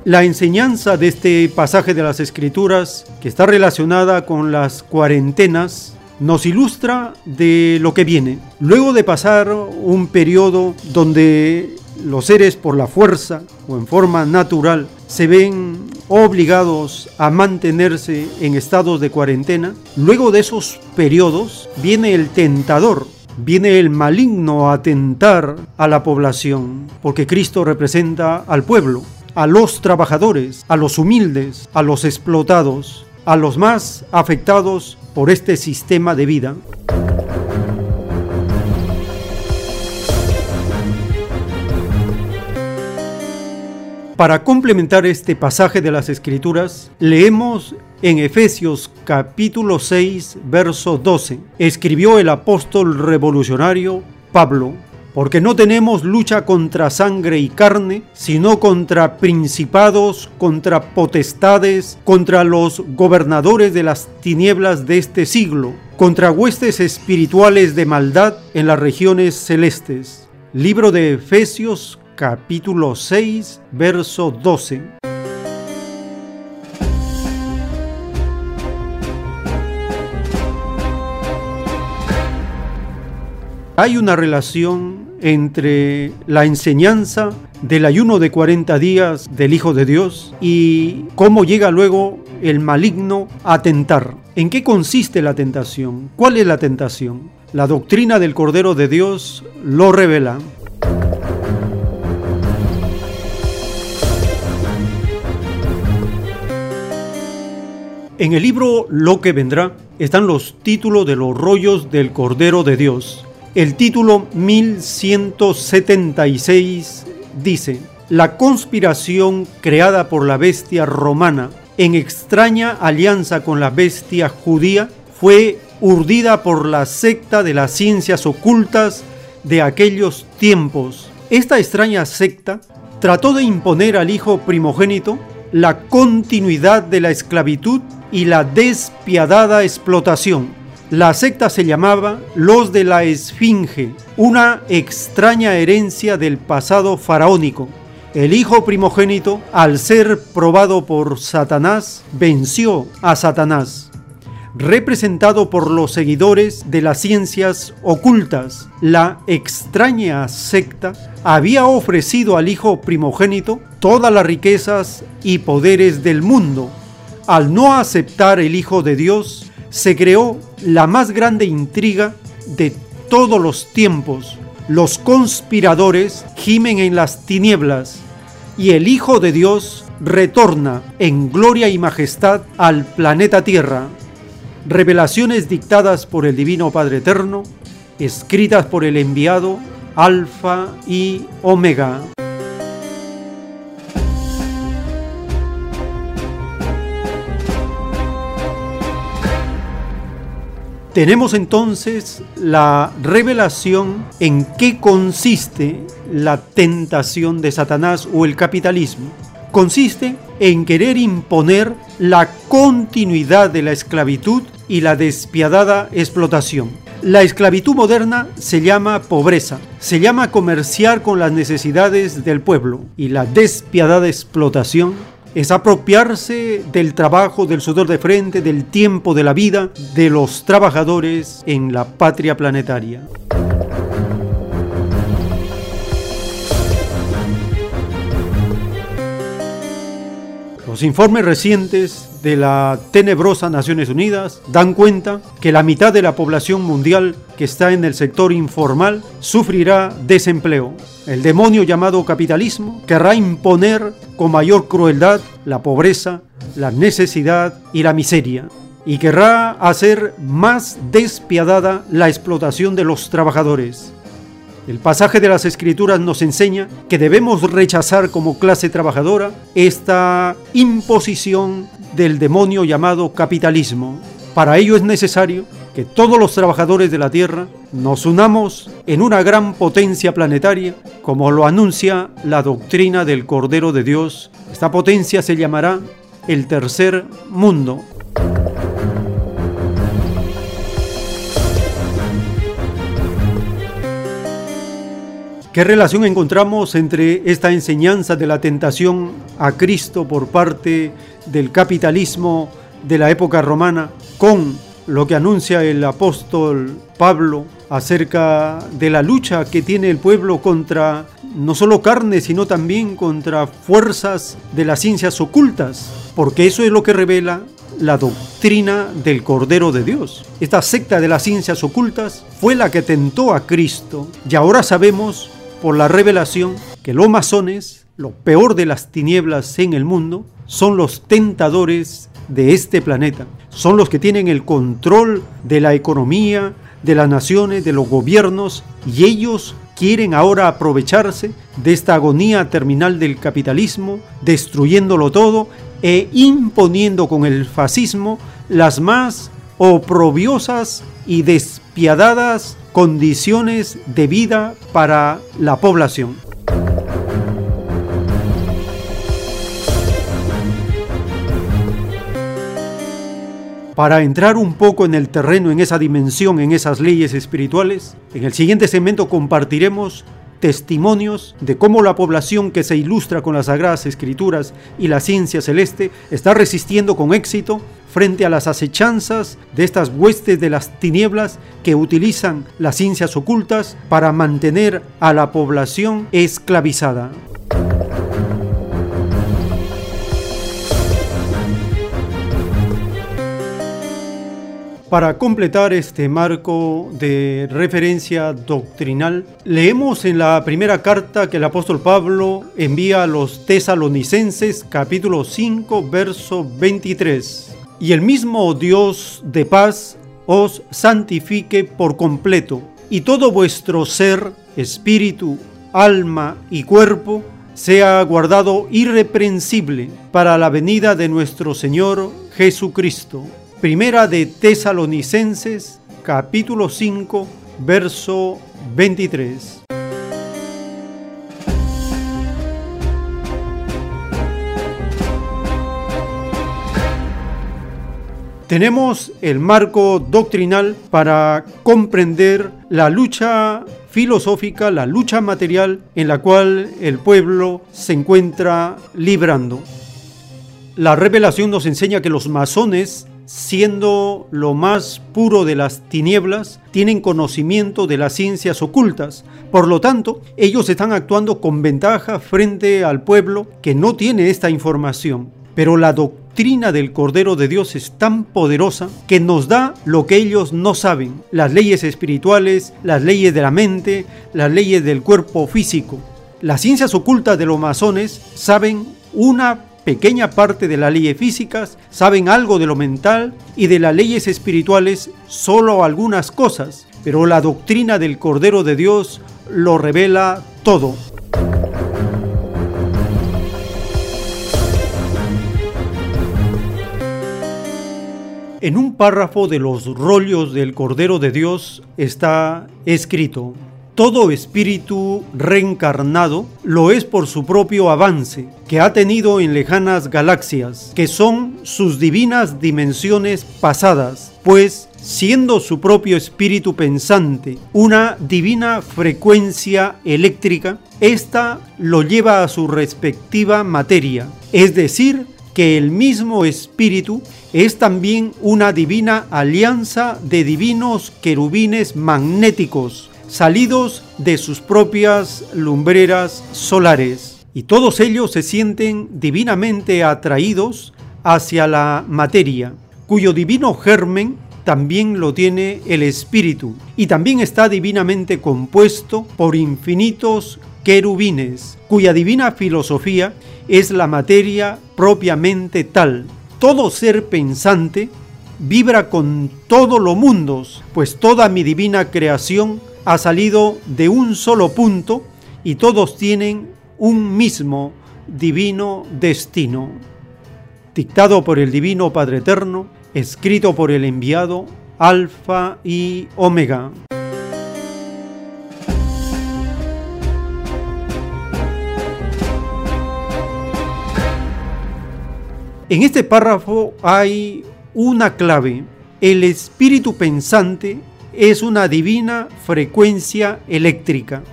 La enseñanza de este pasaje de las Escrituras, que está relacionada con las cuarentenas, nos ilustra de lo que viene. Luego de pasar un periodo donde los seres por la fuerza o en forma natural se ven obligados a mantenerse en estados de cuarentena, luego de esos periodos viene el tentador, viene el maligno a tentar a la población, porque Cristo representa al pueblo, a los trabajadores, a los humildes, a los explotados, a los más afectados por este sistema de vida. Para complementar este pasaje de las Escrituras, leemos en Efesios capítulo 6, verso 12. Escribió el apóstol revolucionario Pablo, porque no tenemos lucha contra sangre y carne, sino contra principados, contra potestades, contra los gobernadores de las tinieblas de este siglo, contra huestes espirituales de maldad en las regiones celestes. Libro de Efesios capítulo 6, verso 12. Hay una relación entre la enseñanza del ayuno de 40 días del Hijo de Dios y cómo llega luego el maligno a tentar. ¿En qué consiste la tentación? ¿Cuál es la tentación? La doctrina del Cordero de Dios lo revela. En el libro Lo que vendrá están los títulos de los rollos del Cordero de Dios. El título 1176 dice, La conspiración creada por la bestia romana en extraña alianza con la bestia judía fue urdida por la secta de las ciencias ocultas de aquellos tiempos. Esta extraña secta trató de imponer al hijo primogénito la continuidad de la esclavitud y la despiadada explotación la secta se llamaba los de la Esfinge, una extraña herencia del pasado faraónico. El hijo primogénito, al ser probado por Satanás, venció a Satanás. Representado por los seguidores de las ciencias ocultas, la extraña secta había ofrecido al hijo primogénito todas las riquezas y poderes del mundo. Al no aceptar el Hijo de Dios, se creó la más grande intriga de todos los tiempos. Los conspiradores gimen en las tinieblas y el Hijo de Dios retorna en gloria y majestad al planeta Tierra. Revelaciones dictadas por el Divino Padre Eterno, escritas por el enviado Alfa y Omega. Tenemos entonces la revelación en qué consiste la tentación de Satanás o el capitalismo. Consiste en querer imponer la continuidad de la esclavitud y la despiadada explotación. La esclavitud moderna se llama pobreza, se llama comerciar con las necesidades del pueblo y la despiadada explotación es apropiarse del trabajo, del sudor de frente, del tiempo, de la vida de los trabajadores en la patria planetaria. Los informes recientes de la tenebrosa Naciones Unidas dan cuenta que la mitad de la población mundial que está en el sector informal sufrirá desempleo. El demonio llamado capitalismo querrá imponer con mayor crueldad la pobreza, la necesidad y la miseria y querrá hacer más despiadada la explotación de los trabajadores. El pasaje de las Escrituras nos enseña que debemos rechazar como clase trabajadora esta imposición del demonio llamado capitalismo. Para ello es necesario que todos los trabajadores de la Tierra nos unamos en una gran potencia planetaria, como lo anuncia la doctrina del Cordero de Dios. Esta potencia se llamará el tercer mundo. ¿Qué relación encontramos entre esta enseñanza de la tentación a Cristo por parte del capitalismo de la época romana con lo que anuncia el apóstol Pablo acerca de la lucha que tiene el pueblo contra no solo carne, sino también contra fuerzas de las ciencias ocultas, porque eso es lo que revela la doctrina del Cordero de Dios. Esta secta de las ciencias ocultas fue la que tentó a Cristo y ahora sabemos por la revelación que los masones, lo peor de las tinieblas en el mundo, son los tentadores de este planeta. Son los que tienen el control de la economía, de las naciones, de los gobiernos, y ellos quieren ahora aprovecharse de esta agonía terminal del capitalismo, destruyéndolo todo e imponiendo con el fascismo las más oprobiosas y despiadadas condiciones de vida para la población. Para entrar un poco en el terreno, en esa dimensión, en esas leyes espirituales, en el siguiente segmento compartiremos testimonios de cómo la población que se ilustra con las sagradas escrituras y la ciencia celeste está resistiendo con éxito frente a las acechanzas de estas huestes de las tinieblas que utilizan las ciencias ocultas para mantener a la población esclavizada. Para completar este marco de referencia doctrinal, leemos en la primera carta que el apóstol Pablo envía a los tesalonicenses capítulo 5 verso 23. Y el mismo Dios de paz os santifique por completo, y todo vuestro ser, espíritu, alma y cuerpo sea guardado irreprensible para la venida de nuestro Señor Jesucristo. Primera de Tesalonicenses, capítulo 5, verso 23. Tenemos el marco doctrinal para comprender la lucha filosófica, la lucha material en la cual el pueblo se encuentra librando. La revelación nos enseña que los masones siendo lo más puro de las tinieblas, tienen conocimiento de las ciencias ocultas. Por lo tanto, ellos están actuando con ventaja frente al pueblo que no tiene esta información. Pero la doctrina del Cordero de Dios es tan poderosa que nos da lo que ellos no saben, las leyes espirituales, las leyes de la mente, las leyes del cuerpo físico. Las ciencias ocultas de los masones saben una pequeña parte de las leyes físicas, saben algo de lo mental y de las leyes espirituales solo algunas cosas, pero la doctrina del Cordero de Dios lo revela todo. En un párrafo de los rollos del Cordero de Dios está escrito, todo espíritu reencarnado lo es por su propio avance, que ha tenido en lejanas galaxias, que son sus divinas dimensiones pasadas, pues siendo su propio espíritu pensante una divina frecuencia eléctrica, ésta lo lleva a su respectiva materia, es decir, que el mismo espíritu es también una divina alianza de divinos querubines magnéticos, salidos de sus propias lumbreras solares, y todos ellos se sienten divinamente atraídos hacia la materia, cuyo divino germen también lo tiene el espíritu, y también está divinamente compuesto por infinitos querubines, cuya divina filosofía es la materia propiamente tal. Todo ser pensante vibra con todos los mundos, pues toda mi divina creación ha salido de un solo punto y todos tienen un mismo divino destino. Dictado por el Divino Padre Eterno, escrito por el enviado Alfa y Omega. En este párrafo hay una clave. El espíritu pensante es una divina frecuencia eléctrica.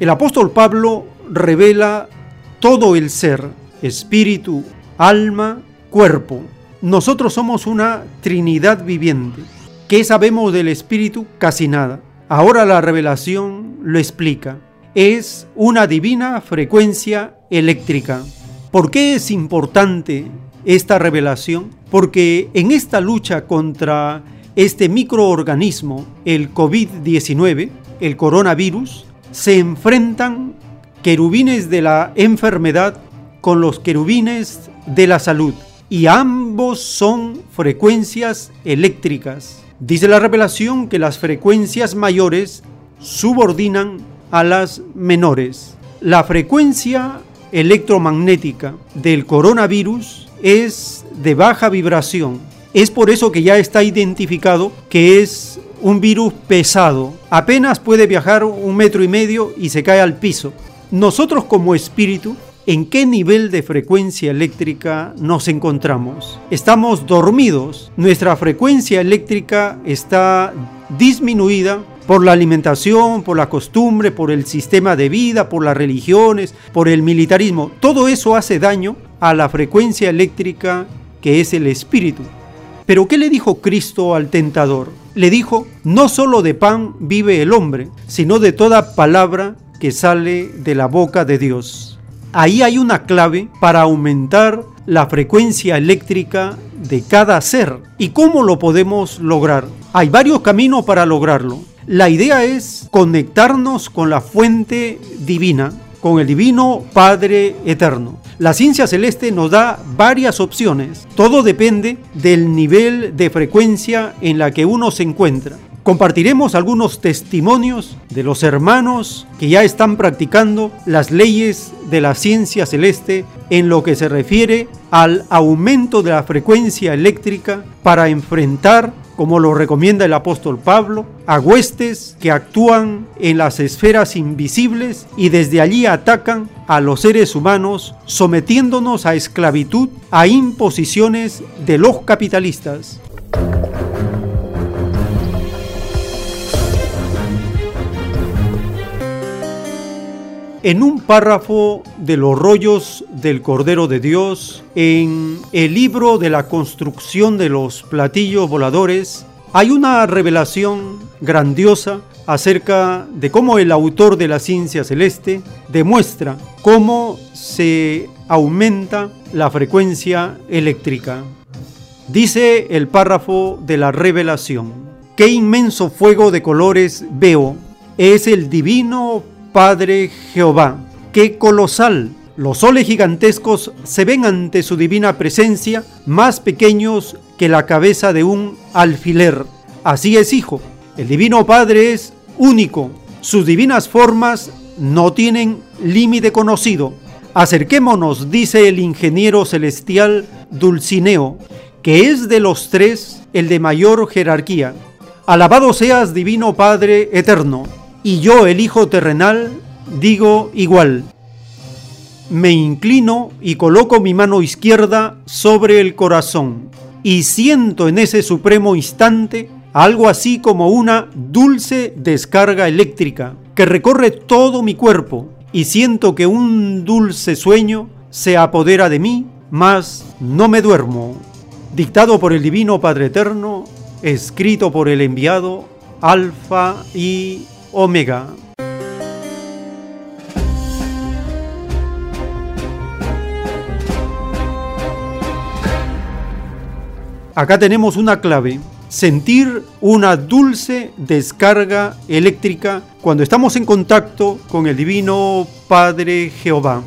El apóstol Pablo revela todo el ser, espíritu, alma, cuerpo. Nosotros somos una Trinidad viviente. ¿Qué sabemos del espíritu? Casi nada. Ahora la revelación lo explica. Es una divina frecuencia eléctrica. ¿Por qué es importante esta revelación? Porque en esta lucha contra este microorganismo, el COVID-19, el coronavirus, se enfrentan querubines de la enfermedad con los querubines de la salud y ambos son frecuencias eléctricas. Dice la revelación que las frecuencias mayores subordinan a las menores. La frecuencia electromagnética del coronavirus es de baja vibración es por eso que ya está identificado que es un virus pesado. Apenas puede viajar un metro y medio y se cae al piso. Nosotros como espíritu, ¿en qué nivel de frecuencia eléctrica nos encontramos? Estamos dormidos. Nuestra frecuencia eléctrica está disminuida por la alimentación, por la costumbre, por el sistema de vida, por las religiones, por el militarismo. Todo eso hace daño a la frecuencia eléctrica que es el espíritu. Pero ¿qué le dijo Cristo al tentador? Le dijo, no solo de pan vive el hombre, sino de toda palabra que sale de la boca de Dios. Ahí hay una clave para aumentar la frecuencia eléctrica de cada ser. ¿Y cómo lo podemos lograr? Hay varios caminos para lograrlo. La idea es conectarnos con la fuente divina, con el divino Padre Eterno. La ciencia celeste nos da varias opciones. Todo depende del nivel de frecuencia en la que uno se encuentra. Compartiremos algunos testimonios de los hermanos que ya están practicando las leyes de la ciencia celeste en lo que se refiere al aumento de la frecuencia eléctrica para enfrentar como lo recomienda el apóstol Pablo, a huestes que actúan en las esferas invisibles y desde allí atacan a los seres humanos sometiéndonos a esclavitud, a imposiciones de los capitalistas. En un párrafo de los rollos del Cordero de Dios, en el libro de la construcción de los platillos voladores, hay una revelación grandiosa acerca de cómo el autor de la ciencia celeste demuestra cómo se aumenta la frecuencia eléctrica. Dice el párrafo de la revelación, qué inmenso fuego de colores veo, es el divino Padre Jehová. ¡Qué colosal! Los soles gigantescos se ven ante su divina presencia más pequeños que la cabeza de un alfiler. Así es, Hijo. El Divino Padre es único. Sus divinas formas no tienen límite conocido. Acerquémonos, dice el ingeniero celestial Dulcineo, que es de los tres el de mayor jerarquía. Alabado seas, Divino Padre eterno y yo, el Hijo terrenal, digo igual. Me inclino y coloco mi mano izquierda sobre el corazón y siento en ese supremo instante algo así como una dulce descarga eléctrica que recorre todo mi cuerpo y siento que un dulce sueño se apodera de mí, mas no me duermo. Dictado por el Divino Padre Eterno, escrito por el enviado Alfa y Omega. Acá tenemos una clave, sentir una dulce descarga eléctrica cuando estamos en contacto con el Divino Padre Jehová.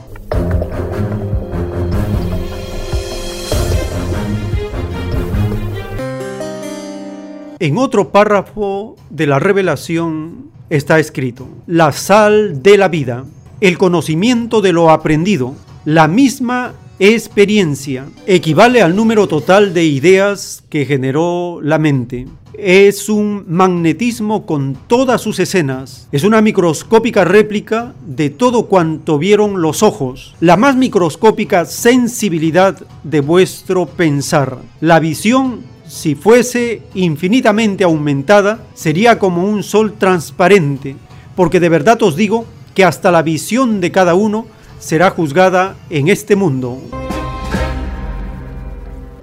En otro párrafo de la revelación está escrito, la sal de la vida, el conocimiento de lo aprendido, la misma experiencia, equivale al número total de ideas que generó la mente. Es un magnetismo con todas sus escenas. Es una microscópica réplica de todo cuanto vieron los ojos. La más microscópica sensibilidad de vuestro pensar. La visión si fuese infinitamente aumentada, sería como un sol transparente, porque de verdad os digo que hasta la visión de cada uno será juzgada en este mundo.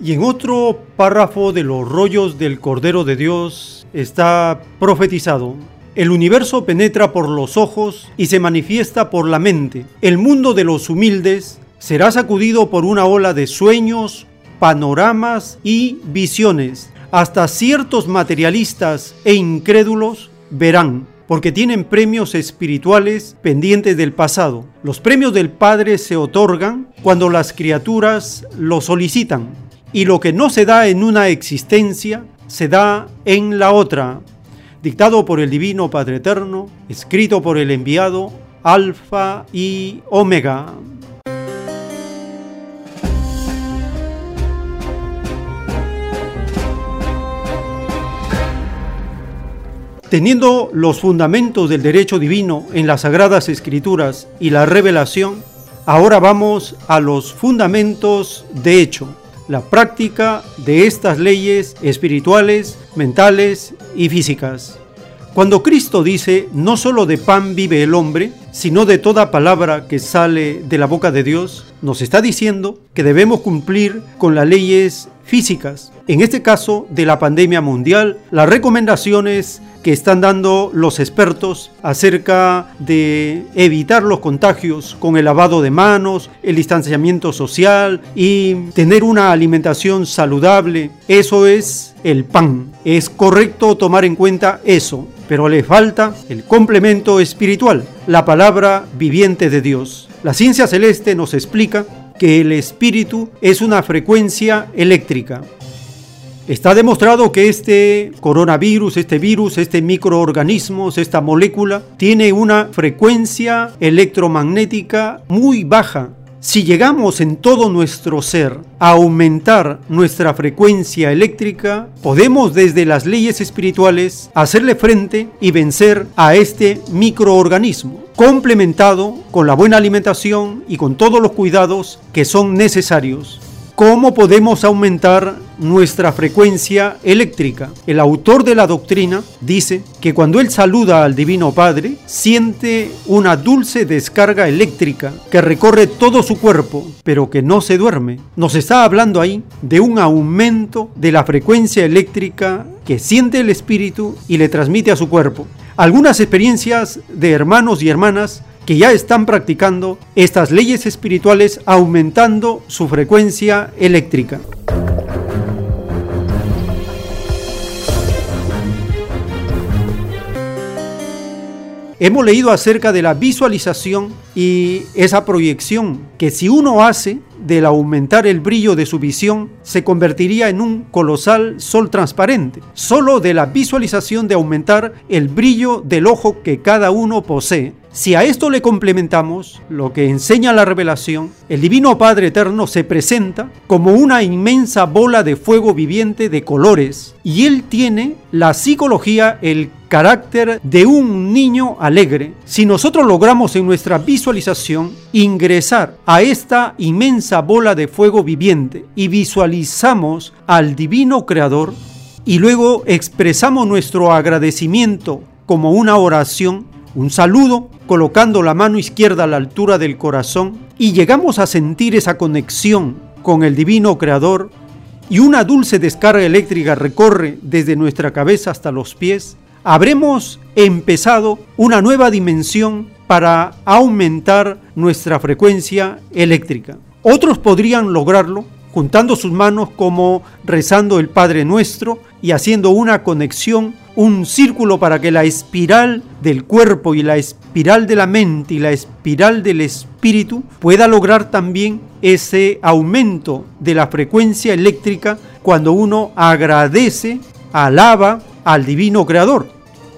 Y en otro párrafo de los rollos del Cordero de Dios está profetizado, el universo penetra por los ojos y se manifiesta por la mente. El mundo de los humildes será sacudido por una ola de sueños, panoramas y visiones. Hasta ciertos materialistas e incrédulos verán, porque tienen premios espirituales pendientes del pasado. Los premios del Padre se otorgan cuando las criaturas lo solicitan, y lo que no se da en una existencia, se da en la otra. Dictado por el Divino Padre Eterno, escrito por el enviado Alfa y Omega. Teniendo los fundamentos del derecho divino en las sagradas escrituras y la revelación, ahora vamos a los fundamentos de hecho, la práctica de estas leyes espirituales, mentales y físicas. Cuando Cristo dice, no solo de pan vive el hombre, sino de toda palabra que sale de la boca de Dios, nos está diciendo que debemos cumplir con las leyes físicas. En este caso de la pandemia mundial, las recomendaciones que están dando los expertos acerca de evitar los contagios con el lavado de manos, el distanciamiento social y tener una alimentación saludable, eso es el pan. Es correcto tomar en cuenta eso pero le falta el complemento espiritual, la palabra viviente de Dios. La ciencia celeste nos explica que el espíritu es una frecuencia eléctrica. Está demostrado que este coronavirus, este virus, este microorganismo, esta molécula, tiene una frecuencia electromagnética muy baja, si llegamos en todo nuestro ser a aumentar nuestra frecuencia eléctrica, podemos desde las leyes espirituales hacerle frente y vencer a este microorganismo, complementado con la buena alimentación y con todos los cuidados que son necesarios. ¿Cómo podemos aumentar nuestra frecuencia eléctrica? El autor de la doctrina dice que cuando él saluda al Divino Padre, siente una dulce descarga eléctrica que recorre todo su cuerpo, pero que no se duerme. Nos está hablando ahí de un aumento de la frecuencia eléctrica que siente el espíritu y le transmite a su cuerpo. Algunas experiencias de hermanos y hermanas que ya están practicando estas leyes espirituales aumentando su frecuencia eléctrica. Hemos leído acerca de la visualización y esa proyección que si uno hace del aumentar el brillo de su visión, se convertiría en un colosal sol transparente. Solo de la visualización de aumentar el brillo del ojo que cada uno posee. Si a esto le complementamos lo que enseña la revelación, el Divino Padre Eterno se presenta como una inmensa bola de fuego viviente de colores y Él tiene la psicología, el carácter de un niño alegre. Si nosotros logramos en nuestra visualización ingresar a esta inmensa bola de fuego viviente y visualizamos al Divino Creador y luego expresamos nuestro agradecimiento como una oración, un saludo, colocando la mano izquierda a la altura del corazón y llegamos a sentir esa conexión con el divino creador y una dulce descarga eléctrica recorre desde nuestra cabeza hasta los pies, habremos empezado una nueva dimensión para aumentar nuestra frecuencia eléctrica. Otros podrían lograrlo juntando sus manos como rezando el Padre Nuestro y haciendo una conexión, un círculo para que la espiral del cuerpo y la espiral de la mente y la espiral del espíritu pueda lograr también ese aumento de la frecuencia eléctrica cuando uno agradece, alaba al divino creador.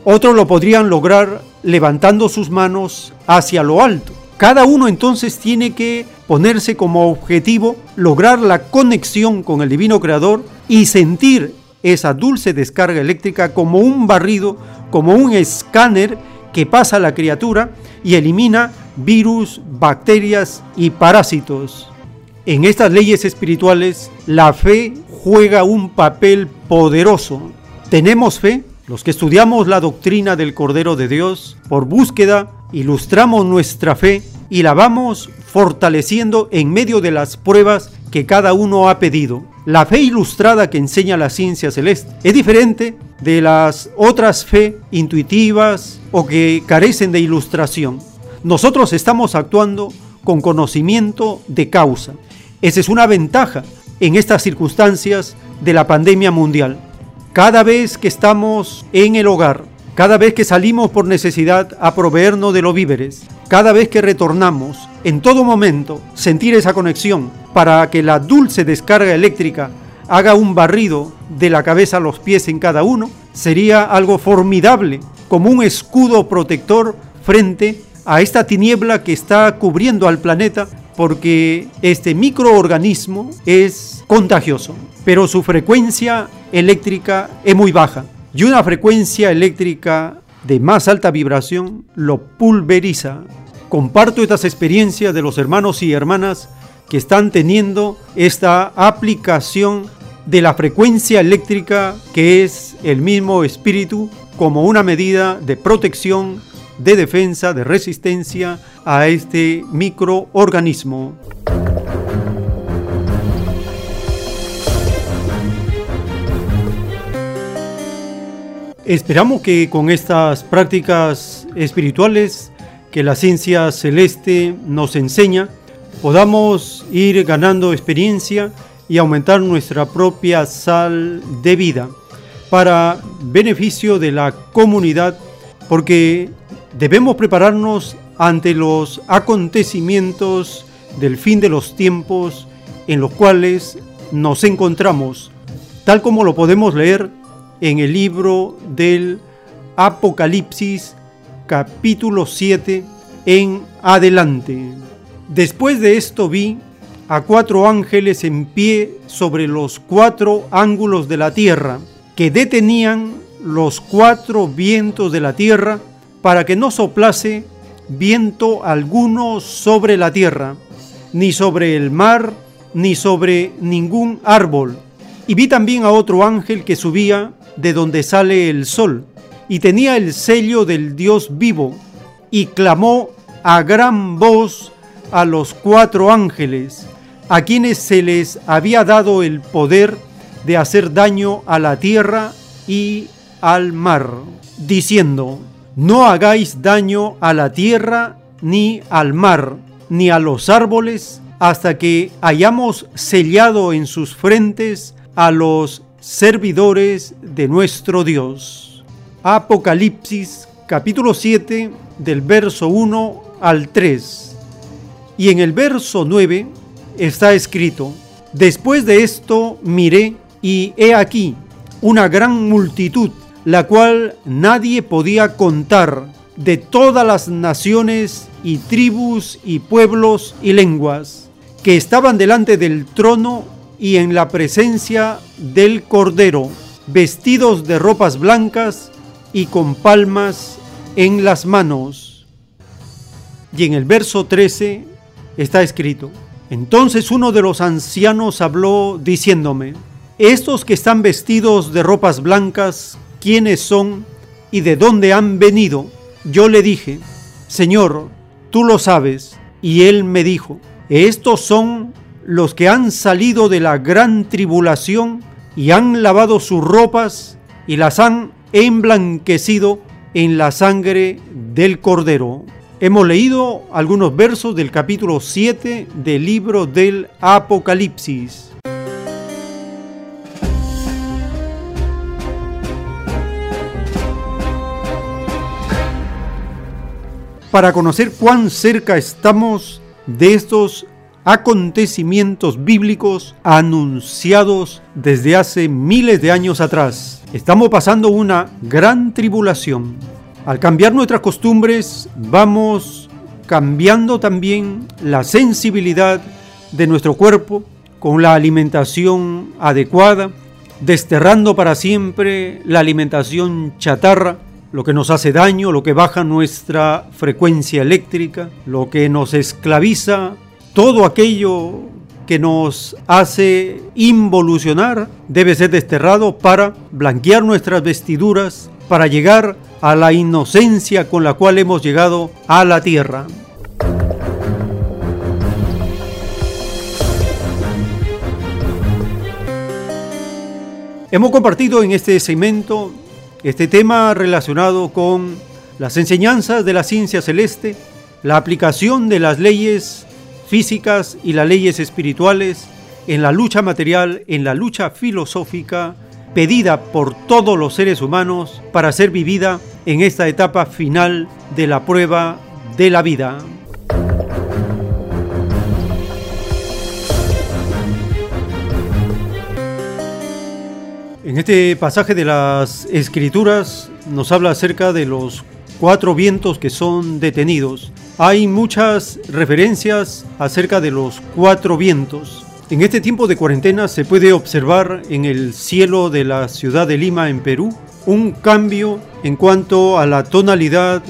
Otros lo podrían lograr levantando sus manos hacia lo alto. Cada uno entonces tiene que ponerse como objetivo lograr la conexión con el divino creador y sentir esa dulce descarga eléctrica como un barrido, como un escáner que pasa a la criatura y elimina virus, bacterias y parásitos. En estas leyes espirituales, la fe juega un papel poderoso. ¿Tenemos fe? Los que estudiamos la doctrina del Cordero de Dios, por búsqueda, ilustramos nuestra fe y la vamos fortaleciendo en medio de las pruebas que cada uno ha pedido. La fe ilustrada que enseña la ciencia celeste es diferente de las otras fe intuitivas o que carecen de ilustración. Nosotros estamos actuando con conocimiento de causa. Esa es una ventaja en estas circunstancias de la pandemia mundial. Cada vez que estamos en el hogar, cada vez que salimos por necesidad a proveernos de los víveres, cada vez que retornamos, en todo momento, sentir esa conexión para que la dulce descarga eléctrica haga un barrido de la cabeza a los pies en cada uno, sería algo formidable, como un escudo protector frente a esta tiniebla que está cubriendo al planeta porque este microorganismo es contagioso, pero su frecuencia eléctrica es muy baja. Y una frecuencia eléctrica de más alta vibración lo pulveriza. Comparto estas experiencias de los hermanos y hermanas que están teniendo esta aplicación de la frecuencia eléctrica que es el mismo espíritu como una medida de protección, de defensa, de resistencia a este microorganismo. Esperamos que con estas prácticas espirituales que la ciencia celeste nos enseña, podamos ir ganando experiencia y aumentar nuestra propia sal de vida para beneficio de la comunidad, porque debemos prepararnos ante los acontecimientos del fin de los tiempos en los cuales nos encontramos, tal como lo podemos leer en el libro del Apocalipsis capítulo 7 en adelante. Después de esto vi a cuatro ángeles en pie sobre los cuatro ángulos de la tierra, que detenían los cuatro vientos de la tierra para que no soplase viento alguno sobre la tierra, ni sobre el mar, ni sobre ningún árbol. Y vi también a otro ángel que subía de donde sale el sol, y tenía el sello del Dios vivo, y clamó a gran voz a los cuatro ángeles, a quienes se les había dado el poder de hacer daño a la tierra y al mar, diciendo, no hagáis daño a la tierra, ni al mar, ni a los árboles, hasta que hayamos sellado en sus frentes a los servidores de nuestro Dios. Apocalipsis capítulo 7 del verso 1 al 3. Y en el verso 9 está escrito, Después de esto miré y he aquí una gran multitud, la cual nadie podía contar, de todas las naciones y tribus y pueblos y lenguas, que estaban delante del trono y en la presencia del Cordero, vestidos de ropas blancas y con palmas en las manos. Y en el verso 13 está escrito, entonces uno de los ancianos habló diciéndome, estos que están vestidos de ropas blancas, ¿quiénes son y de dónde han venido? Yo le dije, Señor, tú lo sabes. Y él me dijo, estos son los que han salido de la gran tribulación y han lavado sus ropas y las han emblanquecido en la sangre del Cordero. Hemos leído algunos versos del capítulo 7 del libro del Apocalipsis. Para conocer cuán cerca estamos de estos acontecimientos bíblicos anunciados desde hace miles de años atrás. Estamos pasando una gran tribulación. Al cambiar nuestras costumbres, vamos cambiando también la sensibilidad de nuestro cuerpo con la alimentación adecuada, desterrando para siempre la alimentación chatarra, lo que nos hace daño, lo que baja nuestra frecuencia eléctrica, lo que nos esclaviza todo aquello que nos hace involucionar debe ser desterrado para blanquear nuestras vestiduras, para llegar a la inocencia con la cual hemos llegado a la tierra. Hemos compartido en este segmento este tema relacionado con las enseñanzas de la ciencia celeste, la aplicación de las leyes físicas y las leyes espirituales en la lucha material, en la lucha filosófica pedida por todos los seres humanos para ser vivida en esta etapa final de la prueba de la vida. En este pasaje de las Escrituras nos habla acerca de los cuatro vientos que son detenidos. Hay muchas referencias acerca de los cuatro vientos. En este tiempo de cuarentena se puede observar en el cielo de la ciudad de Lima, en Perú, un cambio en cuanto a la tonalidad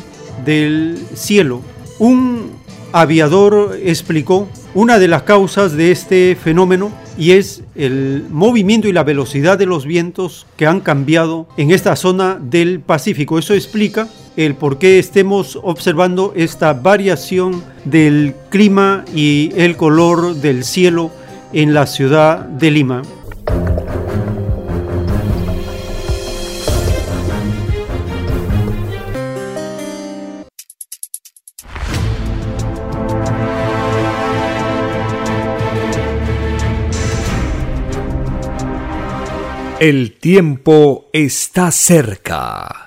del cielo. Un aviador explicó una de las causas de este fenómeno y es el movimiento y la velocidad de los vientos que han cambiado en esta zona del Pacífico. Eso explica el por qué estemos observando esta variación del clima y el color del cielo en la ciudad de Lima. El tiempo está cerca.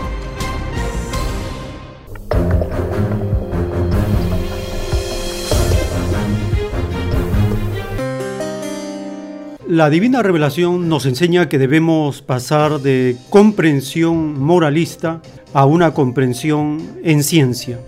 La divina revelación nos enseña que debemos pasar de comprensión moralista a una comprensión en ciencia.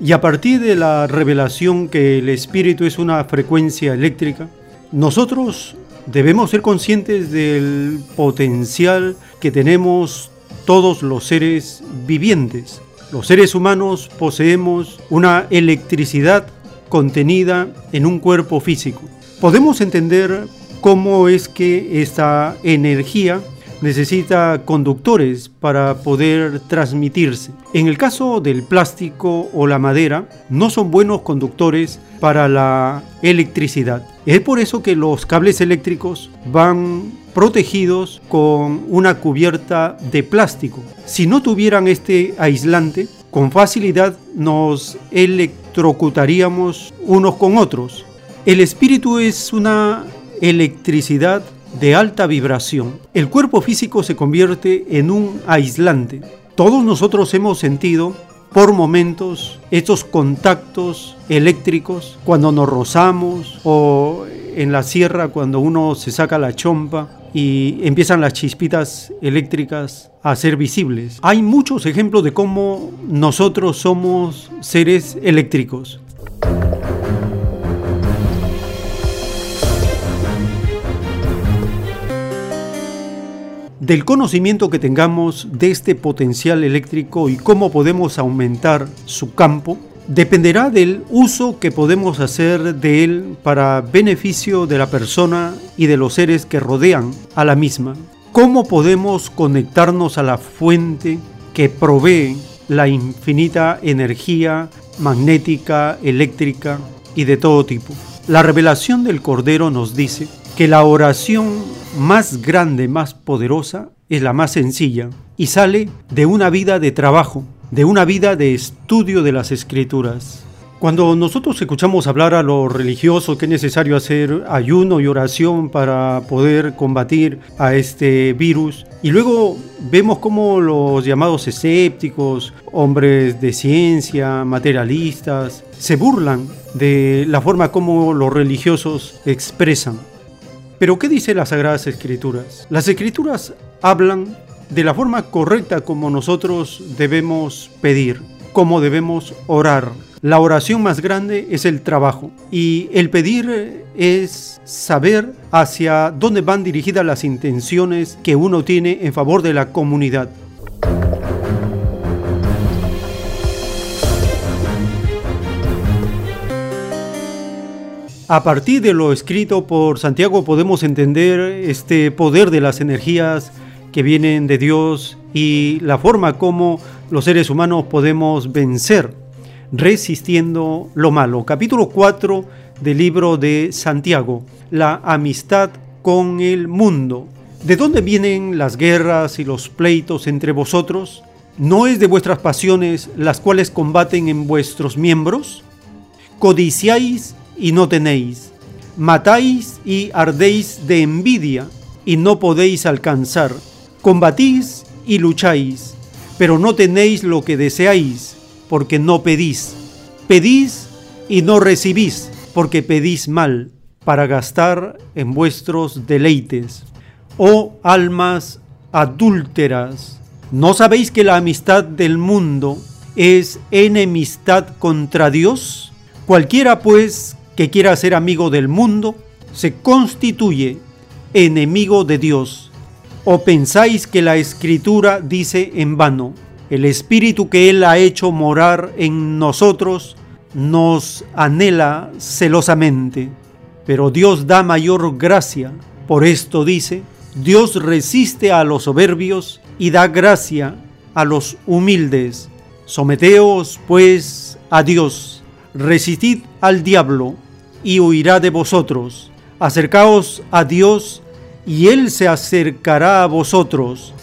Y a partir de la revelación que el espíritu es una frecuencia eléctrica, nosotros debemos ser conscientes del potencial que tenemos todos los seres vivientes. Los seres humanos poseemos una electricidad contenida en un cuerpo físico. Podemos entender cómo es que esta energía necesita conductores para poder transmitirse. En el caso del plástico o la madera, no son buenos conductores para la electricidad. Es por eso que los cables eléctricos van protegidos con una cubierta de plástico. Si no tuvieran este aislante, con facilidad nos electrocutaríamos unos con otros. El espíritu es una electricidad de alta vibración. El cuerpo físico se convierte en un aislante. Todos nosotros hemos sentido por momentos estos contactos eléctricos cuando nos rozamos o en la sierra cuando uno se saca la chompa y empiezan las chispitas eléctricas a ser visibles. Hay muchos ejemplos de cómo nosotros somos seres eléctricos. Del conocimiento que tengamos de este potencial eléctrico y cómo podemos aumentar su campo, dependerá del uso que podemos hacer de él para beneficio de la persona y de los seres que rodean a la misma. ¿Cómo podemos conectarnos a la fuente que provee la infinita energía magnética, eléctrica y de todo tipo? La revelación del Cordero nos dice que la oración más grande, más poderosa, es la más sencilla y sale de una vida de trabajo, de una vida de estudio de las escrituras. Cuando nosotros escuchamos hablar a los religiosos que es necesario hacer ayuno y oración para poder combatir a este virus, y luego vemos cómo los llamados escépticos, hombres de ciencia, materialistas, se burlan de la forma como los religiosos expresan pero ¿qué dice las Sagradas Escrituras? Las Escrituras hablan de la forma correcta como nosotros debemos pedir, cómo debemos orar. La oración más grande es el trabajo y el pedir es saber hacia dónde van dirigidas las intenciones que uno tiene en favor de la comunidad. A partir de lo escrito por Santiago podemos entender este poder de las energías que vienen de Dios y la forma como los seres humanos podemos vencer resistiendo lo malo. Capítulo 4 del libro de Santiago, la amistad con el mundo. ¿De dónde vienen las guerras y los pleitos entre vosotros? ¿No es de vuestras pasiones las cuales combaten en vuestros miembros? Codiciáis y no tenéis, matáis y ardéis de envidia y no podéis alcanzar, combatís y lucháis, pero no tenéis lo que deseáis, porque no pedís. Pedís y no recibís, porque pedís mal, para gastar en vuestros deleites. Oh almas adúlteras, ¿no sabéis que la amistad del mundo es enemistad contra Dios? Cualquiera pues que quiera ser amigo del mundo, se constituye enemigo de Dios. ¿O pensáis que la escritura dice en vano, el espíritu que Él ha hecho morar en nosotros nos anhela celosamente? Pero Dios da mayor gracia. Por esto dice, Dios resiste a los soberbios y da gracia a los humildes. Someteos pues a Dios, resistid al diablo y huirá de vosotros. Acercaos a Dios y Él se acercará a vosotros.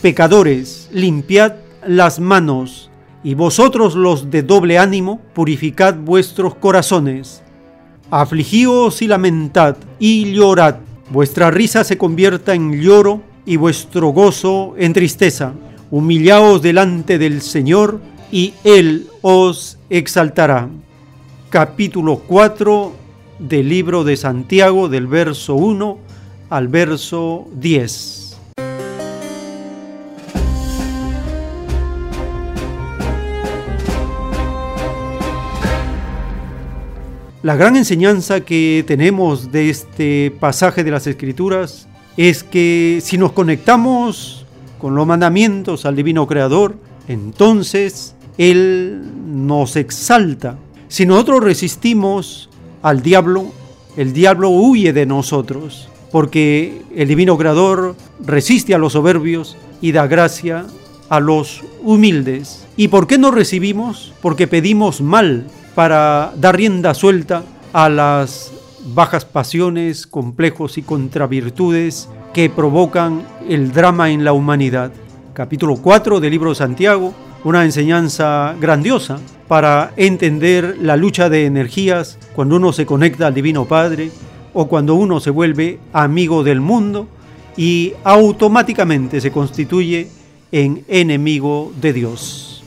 Pecadores, limpiad las manos, y vosotros los de doble ánimo, purificad vuestros corazones. Afligíos y lamentad y llorad. Vuestra risa se convierta en lloro y vuestro gozo en tristeza. Humillaos delante del Señor y Él os exaltará capítulo 4 del libro de Santiago del verso 1 al verso 10. La gran enseñanza que tenemos de este pasaje de las Escrituras es que si nos conectamos con los mandamientos al Divino Creador, entonces Él nos exalta si nosotros resistimos al diablo, el diablo huye de nosotros, porque el divino creador resiste a los soberbios y da gracia a los humildes. ¿Y por qué no recibimos? Porque pedimos mal para dar rienda suelta a las bajas pasiones, complejos y contravirtudes que provocan el drama en la humanidad. Capítulo 4 del libro de Santiago, una enseñanza grandiosa para entender la lucha de energías cuando uno se conecta al Divino Padre o cuando uno se vuelve amigo del mundo y automáticamente se constituye en enemigo de Dios.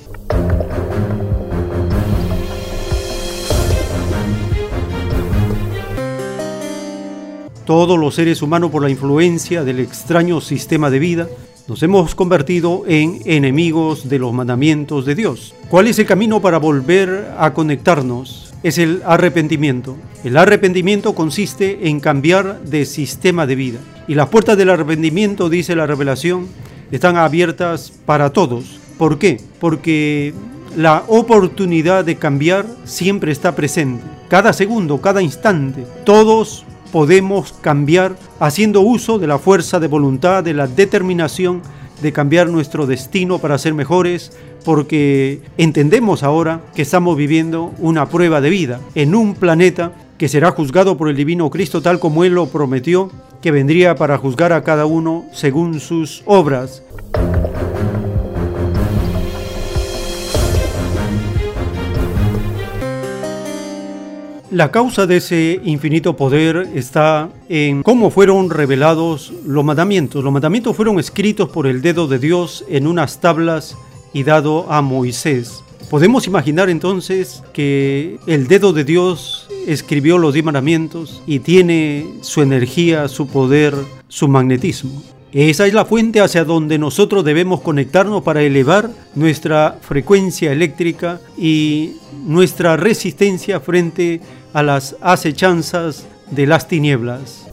Todos los seres humanos por la influencia del extraño sistema de vida nos hemos convertido en enemigos de los mandamientos de Dios. ¿Cuál es el camino para volver a conectarnos? Es el arrepentimiento. El arrepentimiento consiste en cambiar de sistema de vida. Y las puertas del arrepentimiento, dice la revelación, están abiertas para todos. ¿Por qué? Porque la oportunidad de cambiar siempre está presente. Cada segundo, cada instante, todos podemos cambiar haciendo uso de la fuerza de voluntad, de la determinación de cambiar nuestro destino para ser mejores, porque entendemos ahora que estamos viviendo una prueba de vida en un planeta que será juzgado por el Divino Cristo tal como Él lo prometió, que vendría para juzgar a cada uno según sus obras. La causa de ese infinito poder está en cómo fueron revelados los mandamientos. Los mandamientos fueron escritos por el dedo de Dios en unas tablas y dado a Moisés. Podemos imaginar entonces que el dedo de Dios escribió los diez mandamientos y tiene su energía, su poder, su magnetismo. Esa es la fuente hacia donde nosotros debemos conectarnos para elevar nuestra frecuencia eléctrica y nuestra resistencia frente a las acechanzas de las tinieblas.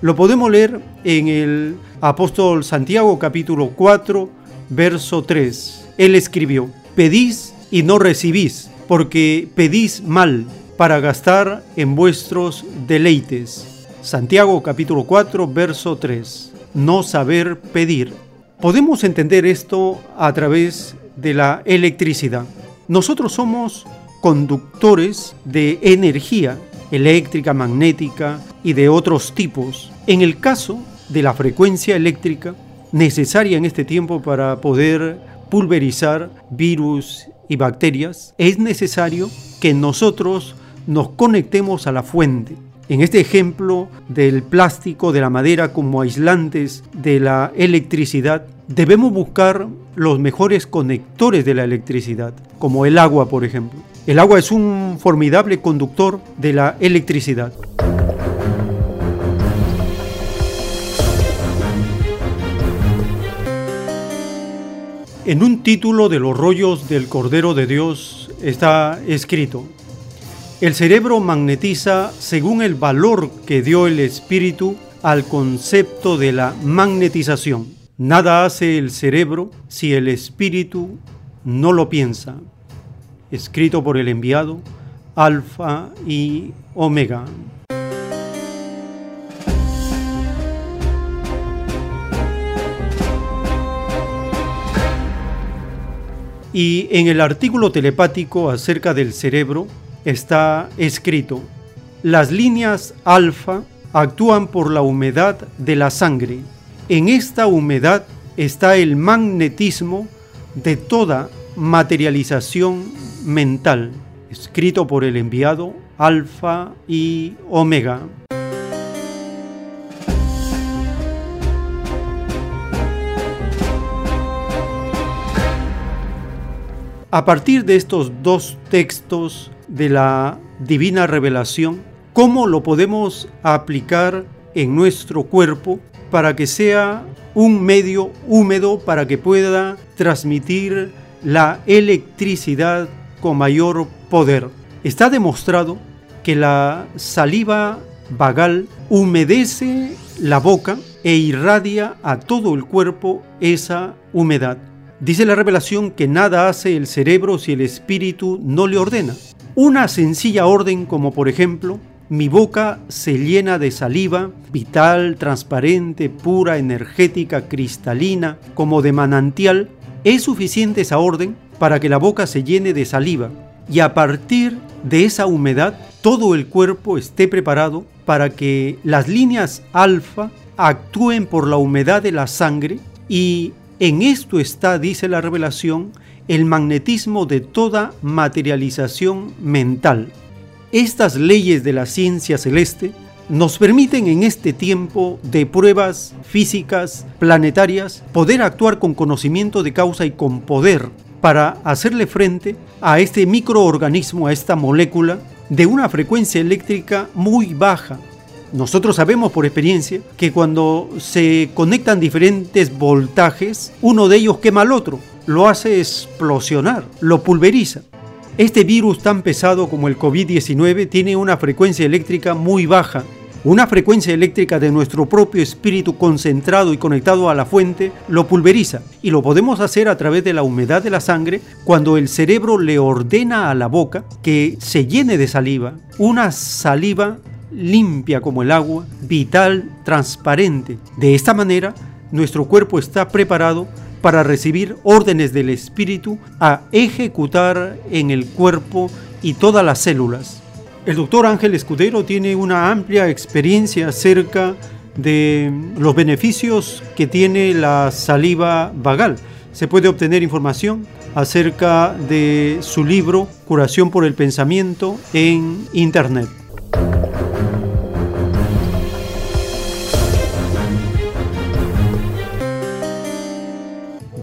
Lo podemos leer en el apóstol Santiago capítulo 4, verso 3. Él escribió, pedís y no recibís, porque pedís mal para gastar en vuestros deleites. Santiago capítulo 4, verso 3. No saber pedir. Podemos entender esto a través de la electricidad. Nosotros somos conductores de energía eléctrica, magnética y de otros tipos. En el caso de la frecuencia eléctrica necesaria en este tiempo para poder pulverizar virus y bacterias, es necesario que nosotros nos conectemos a la fuente. En este ejemplo del plástico, de la madera como aislantes de la electricidad, debemos buscar los mejores conectores de la electricidad, como el agua, por ejemplo. El agua es un formidable conductor de la electricidad. En un título de los rollos del Cordero de Dios está escrito, el cerebro magnetiza según el valor que dio el espíritu al concepto de la magnetización. Nada hace el cerebro si el espíritu no lo piensa. Escrito por el enviado Alfa y Omega. Y en el artículo telepático acerca del cerebro está escrito, las líneas alfa actúan por la humedad de la sangre. En esta humedad está el magnetismo de toda materialización mental, escrito por el enviado Alfa y Omega. A partir de estos dos textos de la divina revelación, ¿cómo lo podemos aplicar en nuestro cuerpo para que sea un medio húmedo para que pueda transmitir la electricidad con mayor poder? Está demostrado que la saliva vagal humedece la boca e irradia a todo el cuerpo esa humedad. Dice la revelación que nada hace el cerebro si el espíritu no le ordena. Una sencilla orden como por ejemplo, mi boca se llena de saliva, vital, transparente, pura, energética, cristalina, como de manantial, es suficiente esa orden para que la boca se llene de saliva y a partir de esa humedad todo el cuerpo esté preparado para que las líneas alfa actúen por la humedad de la sangre y en esto está, dice la revelación, el magnetismo de toda materialización mental. Estas leyes de la ciencia celeste nos permiten en este tiempo de pruebas físicas planetarias poder actuar con conocimiento de causa y con poder para hacerle frente a este microorganismo, a esta molécula de una frecuencia eléctrica muy baja, nosotros sabemos por experiencia que cuando se conectan diferentes voltajes, uno de ellos quema al otro, lo hace explosionar, lo pulveriza. Este virus tan pesado como el COVID-19 tiene una frecuencia eléctrica muy baja. Una frecuencia eléctrica de nuestro propio espíritu concentrado y conectado a la fuente lo pulveriza y lo podemos hacer a través de la humedad de la sangre cuando el cerebro le ordena a la boca que se llene de saliva, una saliva limpia como el agua, vital, transparente. De esta manera, nuestro cuerpo está preparado para recibir órdenes del Espíritu a ejecutar en el cuerpo y todas las células. El doctor Ángel Escudero tiene una amplia experiencia acerca de los beneficios que tiene la saliva vagal. Se puede obtener información acerca de su libro Curación por el Pensamiento en Internet.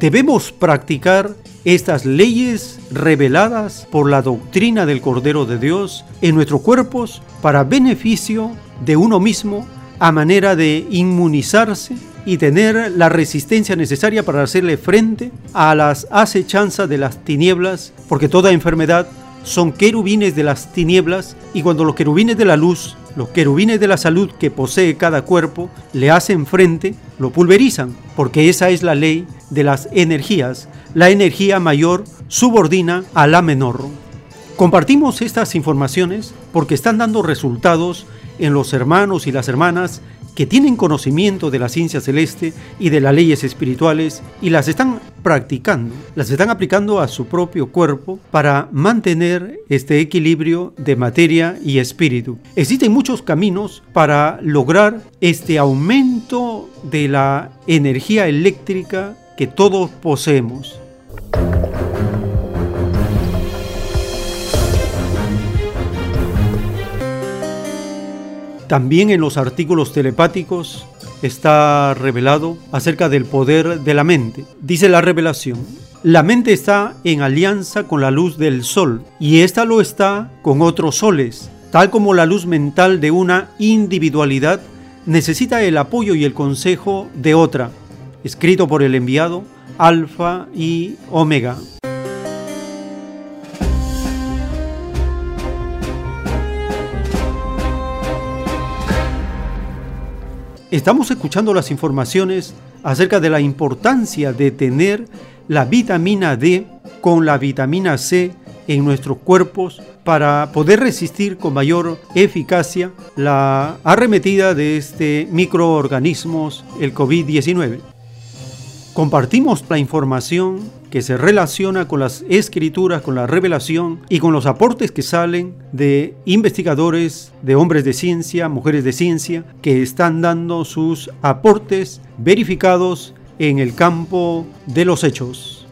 Debemos practicar estas leyes reveladas por la doctrina del Cordero de Dios en nuestros cuerpos para beneficio de uno mismo a manera de inmunizarse y tener la resistencia necesaria para hacerle frente a las acechanzas de las tinieblas, porque toda enfermedad son querubines de las tinieblas y cuando los querubines de la luz, los querubines de la salud que posee cada cuerpo, le hacen frente, lo pulverizan, porque esa es la ley de las energías, la energía mayor subordina a la menor. Compartimos estas informaciones porque están dando resultados en los hermanos y las hermanas que tienen conocimiento de la ciencia celeste y de las leyes espirituales y las están practicando, las están aplicando a su propio cuerpo para mantener este equilibrio de materia y espíritu. Existen muchos caminos para lograr este aumento de la energía eléctrica que todos poseemos. También en los artículos telepáticos está revelado acerca del poder de la mente. Dice la revelación, la mente está en alianza con la luz del sol y ésta lo está con otros soles, tal como la luz mental de una individualidad necesita el apoyo y el consejo de otra, escrito por el enviado Alfa y Omega. Estamos escuchando las informaciones acerca de la importancia de tener la vitamina D con la vitamina C en nuestros cuerpos para poder resistir con mayor eficacia la arremetida de este microorganismos, el COVID-19. Compartimos la información que se relaciona con las escrituras, con la revelación y con los aportes que salen de investigadores, de hombres de ciencia, mujeres de ciencia, que están dando sus aportes verificados en el campo de los hechos.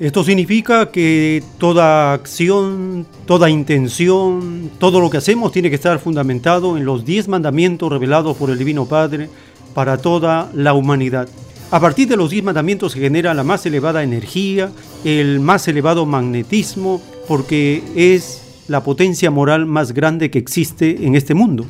Esto significa que toda acción, toda intención, todo lo que hacemos tiene que estar fundamentado en los diez mandamientos revelados por el Divino Padre para toda la humanidad. A partir de los diez mandamientos se genera la más elevada energía, el más elevado magnetismo, porque es la potencia moral más grande que existe en este mundo.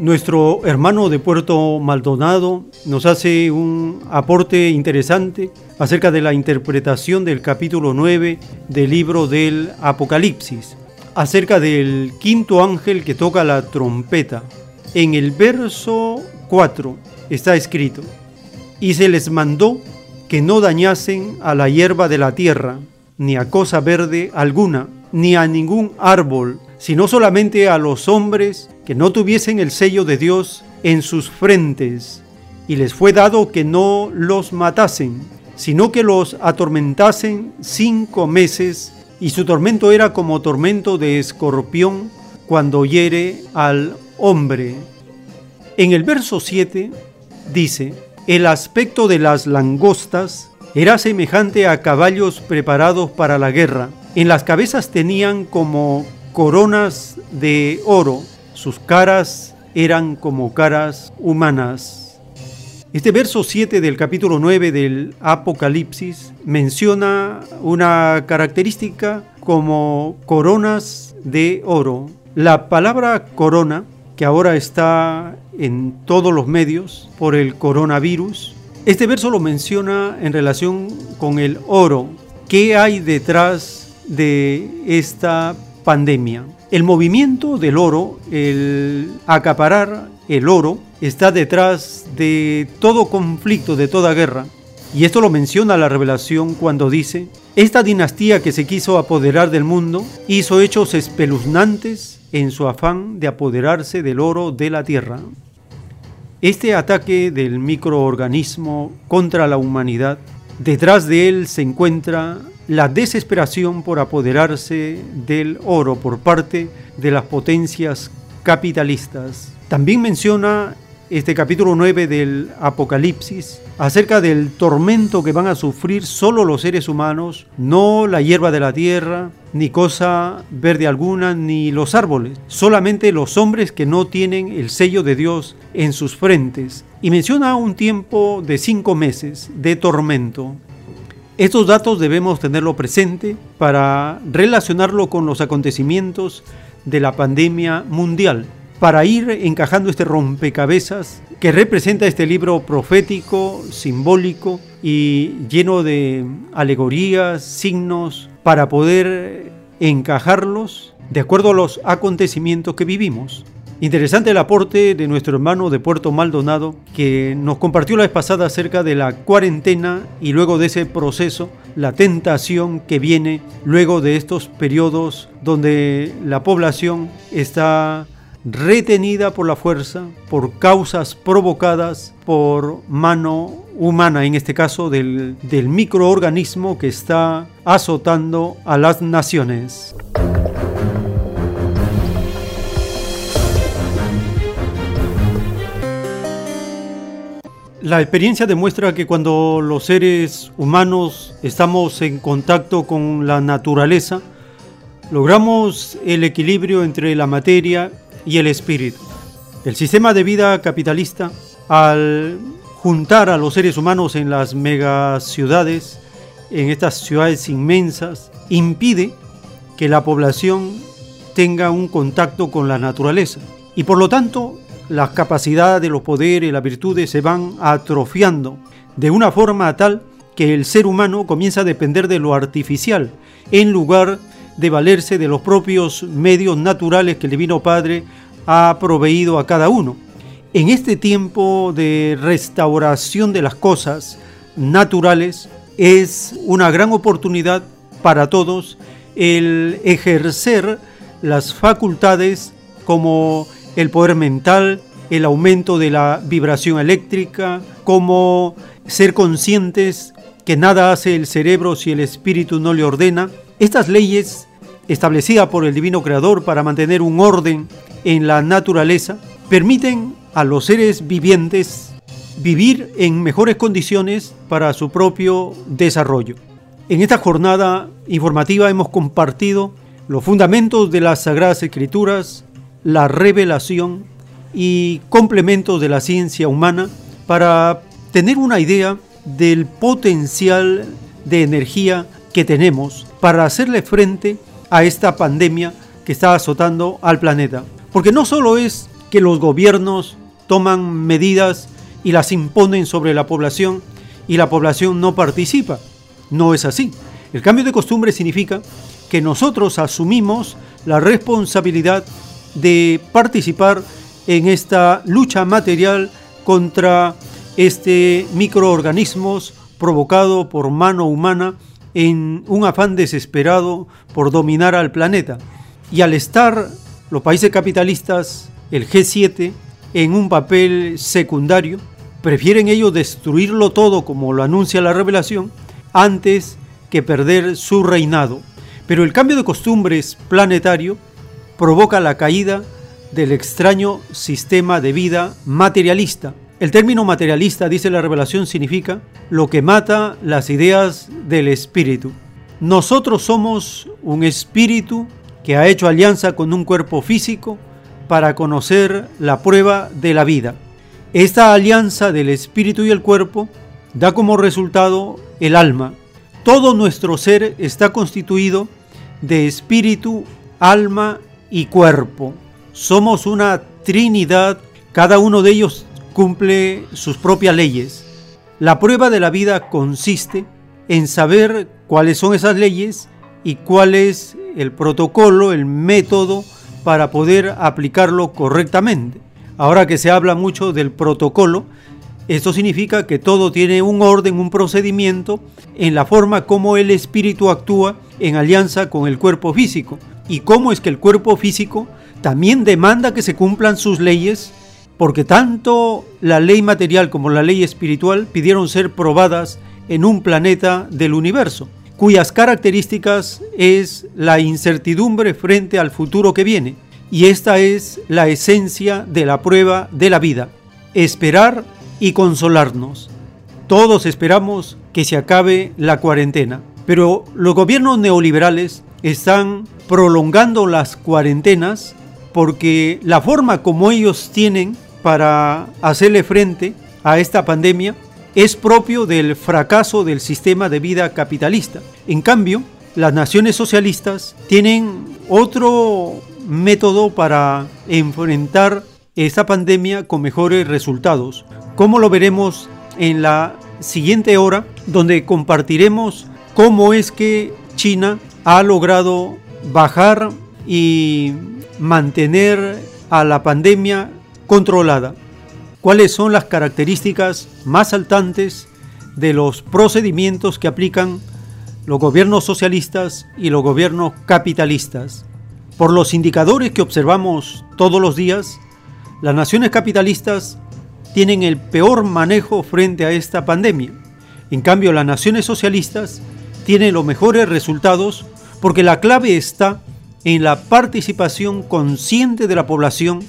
Nuestro hermano de Puerto Maldonado nos hace un aporte interesante acerca de la interpretación del capítulo 9 del libro del Apocalipsis, acerca del quinto ángel que toca la trompeta. En el verso 4 está escrito, y se les mandó que no dañasen a la hierba de la tierra, ni a cosa verde alguna, ni a ningún árbol, sino solamente a los hombres que no tuviesen el sello de Dios en sus frentes, y les fue dado que no los matasen, sino que los atormentasen cinco meses, y su tormento era como tormento de escorpión cuando hiere al hombre. En el verso 7 dice, el aspecto de las langostas era semejante a caballos preparados para la guerra. En las cabezas tenían como coronas de oro, sus caras eran como caras humanas. Este verso 7 del capítulo 9 del Apocalipsis menciona una característica como coronas de oro. La palabra corona, que ahora está en todos los medios por el coronavirus, este verso lo menciona en relación con el oro. ¿Qué hay detrás de esta pandemia. El movimiento del oro, el acaparar el oro, está detrás de todo conflicto, de toda guerra. Y esto lo menciona la revelación cuando dice, esta dinastía que se quiso apoderar del mundo hizo hechos espeluznantes en su afán de apoderarse del oro de la tierra. Este ataque del microorganismo contra la humanidad, detrás de él se encuentra la desesperación por apoderarse del oro por parte de las potencias capitalistas. También menciona este capítulo 9 del Apocalipsis acerca del tormento que van a sufrir solo los seres humanos, no la hierba de la tierra, ni cosa verde alguna, ni los árboles, solamente los hombres que no tienen el sello de Dios en sus frentes. Y menciona un tiempo de cinco meses de tormento. Estos datos debemos tenerlo presente para relacionarlo con los acontecimientos de la pandemia mundial. para ir encajando este rompecabezas que representa este libro profético, simbólico y lleno de alegorías, signos, para poder encajarlos de acuerdo a los acontecimientos que vivimos. Interesante el aporte de nuestro hermano de Puerto Maldonado que nos compartió la vez pasada acerca de la cuarentena y luego de ese proceso, la tentación que viene luego de estos periodos donde la población está retenida por la fuerza, por causas provocadas por mano humana, en este caso del, del microorganismo que está azotando a las naciones. La experiencia demuestra que cuando los seres humanos estamos en contacto con la naturaleza, logramos el equilibrio entre la materia y el espíritu. El sistema de vida capitalista, al juntar a los seres humanos en las megaciudades, en estas ciudades inmensas, impide que la población tenga un contacto con la naturaleza. Y por lo tanto, las capacidades, los poderes, las virtudes se van atrofiando de una forma tal que el ser humano comienza a depender de lo artificial en lugar de valerse de los propios medios naturales que el Divino Padre ha proveído a cada uno. En este tiempo de restauración de las cosas naturales es una gran oportunidad para todos el ejercer las facultades como el poder mental, el aumento de la vibración eléctrica, como ser conscientes que nada hace el cerebro si el espíritu no le ordena. Estas leyes establecidas por el divino creador para mantener un orden en la naturaleza permiten a los seres vivientes vivir en mejores condiciones para su propio desarrollo. En esta jornada informativa hemos compartido los fundamentos de las Sagradas Escrituras, la revelación y complementos de la ciencia humana para tener una idea del potencial de energía que tenemos para hacerle frente a esta pandemia que está azotando al planeta. Porque no solo es que los gobiernos toman medidas y las imponen sobre la población y la población no participa. No es así. El cambio de costumbre significa que nosotros asumimos la responsabilidad de participar en esta lucha material contra este microorganismos provocado por mano humana en un afán desesperado por dominar al planeta. Y al estar los países capitalistas, el G7, en un papel secundario, prefieren ellos destruirlo todo como lo anuncia la revelación, antes que perder su reinado. Pero el cambio de costumbres planetario provoca la caída del extraño sistema de vida materialista. El término materialista, dice la revelación, significa lo que mata las ideas del espíritu. Nosotros somos un espíritu que ha hecho alianza con un cuerpo físico para conocer la prueba de la vida. Esta alianza del espíritu y el cuerpo da como resultado el alma. Todo nuestro ser está constituido de espíritu, alma y cuerpo. Somos una trinidad, cada uno de ellos cumple sus propias leyes. La prueba de la vida consiste en saber cuáles son esas leyes y cuál es el protocolo, el método para poder aplicarlo correctamente. Ahora que se habla mucho del protocolo, esto significa que todo tiene un orden, un procedimiento en la forma como el espíritu actúa en alianza con el cuerpo físico y cómo es que el cuerpo físico también demanda que se cumplan sus leyes porque tanto la ley material como la ley espiritual pidieron ser probadas en un planeta del universo cuyas características es la incertidumbre frente al futuro que viene. Y esta es la esencia de la prueba de la vida, esperar y consolarnos. Todos esperamos que se acabe la cuarentena, pero los gobiernos neoliberales están prolongando las cuarentenas porque la forma como ellos tienen para hacerle frente a esta pandemia es propio del fracaso del sistema de vida capitalista. En cambio, las naciones socialistas tienen otro método para enfrentar esta pandemia con mejores resultados. Como lo veremos en la siguiente hora, donde compartiremos cómo es que China ha logrado bajar y mantener a la pandemia controlada. ¿Cuáles son las características más saltantes de los procedimientos que aplican los gobiernos socialistas y los gobiernos capitalistas? Por los indicadores que observamos todos los días, las naciones capitalistas tienen el peor manejo frente a esta pandemia. En cambio, las naciones socialistas tienen los mejores resultados porque la clave está en la participación consciente de la población,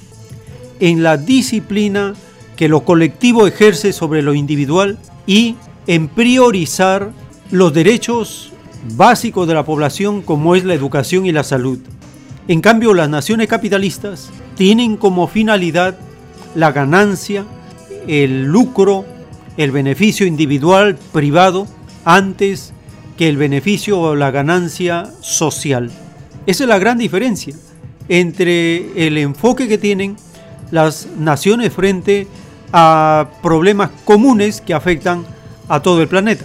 en la disciplina que lo colectivo ejerce sobre lo individual y en priorizar los derechos básicos de la población como es la educación y la salud. En cambio, las naciones capitalistas tienen como finalidad la ganancia, el lucro, el beneficio individual, privado, antes que el beneficio o la ganancia social. Esa es la gran diferencia entre el enfoque que tienen las naciones frente a problemas comunes que afectan a todo el planeta.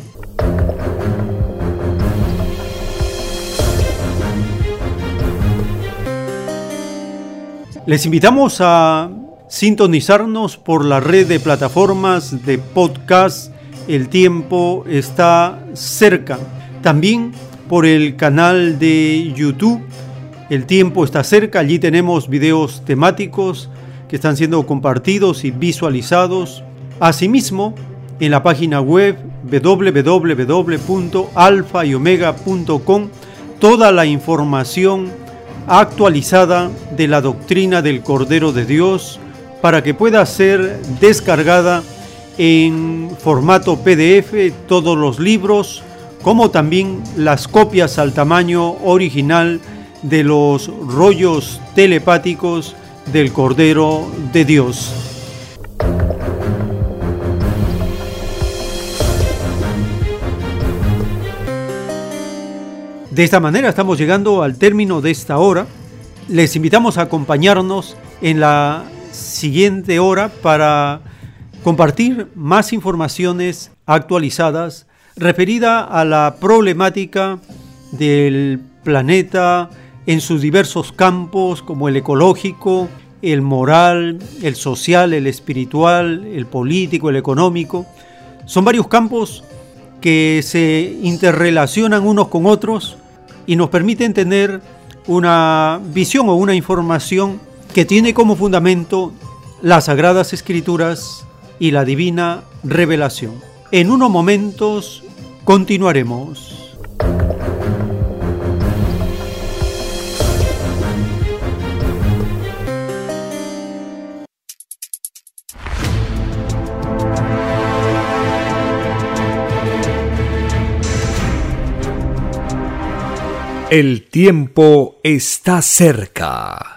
Les invitamos a sintonizarnos por la red de plataformas de podcast El tiempo está cerca. También por el canal de YouTube El tiempo está cerca. Allí tenemos videos temáticos que están siendo compartidos y visualizados. Asimismo, en la página web www.alfayomega.com toda la información actualizada de la doctrina del Cordero de Dios para que pueda ser descargada en formato PDF todos los libros, como también las copias al tamaño original de los rollos telepáticos del Cordero de Dios. De esta manera estamos llegando al término de esta hora. Les invitamos a acompañarnos en la siguiente hora para compartir más informaciones actualizadas referida a la problemática del planeta en sus diversos campos como el ecológico, el moral, el social, el espiritual, el político, el económico. Son varios campos que se interrelacionan unos con otros y nos permiten tener una visión o una información que tiene como fundamento las sagradas escrituras y la divina revelación. En unos momentos continuaremos. El tiempo está cerca.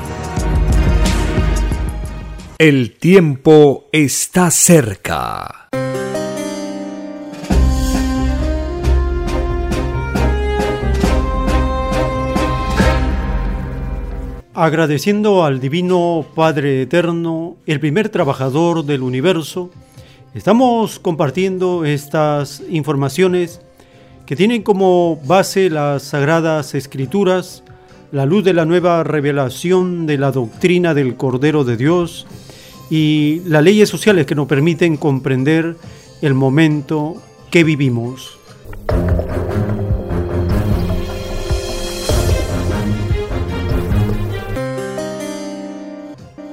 el tiempo está cerca. Agradeciendo al Divino Padre Eterno, el primer trabajador del universo, estamos compartiendo estas informaciones que tienen como base las sagradas escrituras, la luz de la nueva revelación de la doctrina del Cordero de Dios, y las leyes sociales que nos permiten comprender el momento que vivimos.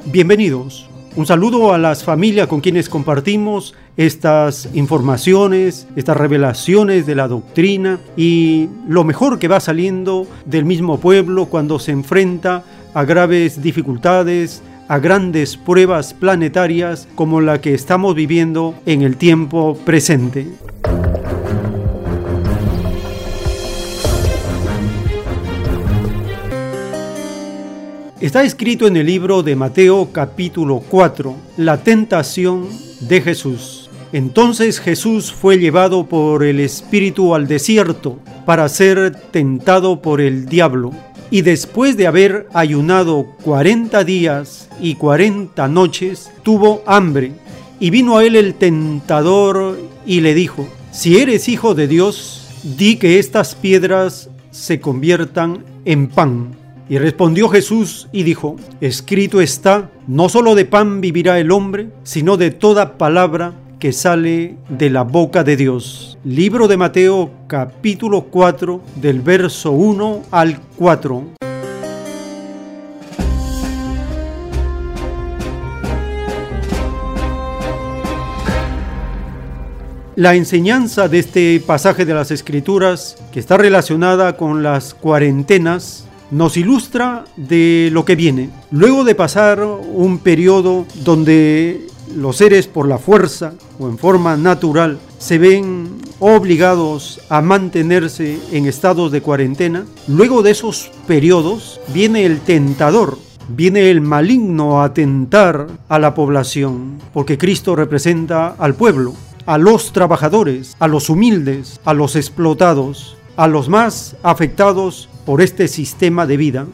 Bienvenidos. Un saludo a las familias con quienes compartimos estas informaciones, estas revelaciones de la doctrina y lo mejor que va saliendo del mismo pueblo cuando se enfrenta a graves dificultades, a grandes pruebas planetarias como la que estamos viviendo en el tiempo presente. Está escrito en el libro de Mateo capítulo 4, la tentación de Jesús. Entonces Jesús fue llevado por el Espíritu al desierto para ser tentado por el diablo y después de haber ayunado cuarenta días y cuarenta noches, tuvo hambre. Y vino a él el tentador y le dijo, si eres hijo de Dios, di que estas piedras se conviertan en pan. Y respondió Jesús y dijo, escrito está, no solo de pan vivirá el hombre, sino de toda palabra que sale de la boca de Dios. Libro de Mateo capítulo 4 del verso 1 al 4. La enseñanza de este pasaje de las Escrituras, que está relacionada con las cuarentenas, nos ilustra de lo que viene. Luego de pasar un periodo donde los seres por la fuerza o en forma natural se ven obligados a mantenerse en estados de cuarentena, luego de esos periodos viene el tentador, viene el maligno a tentar a la población, porque Cristo representa al pueblo, a los trabajadores, a los humildes, a los explotados, a los más afectados por este sistema de vida.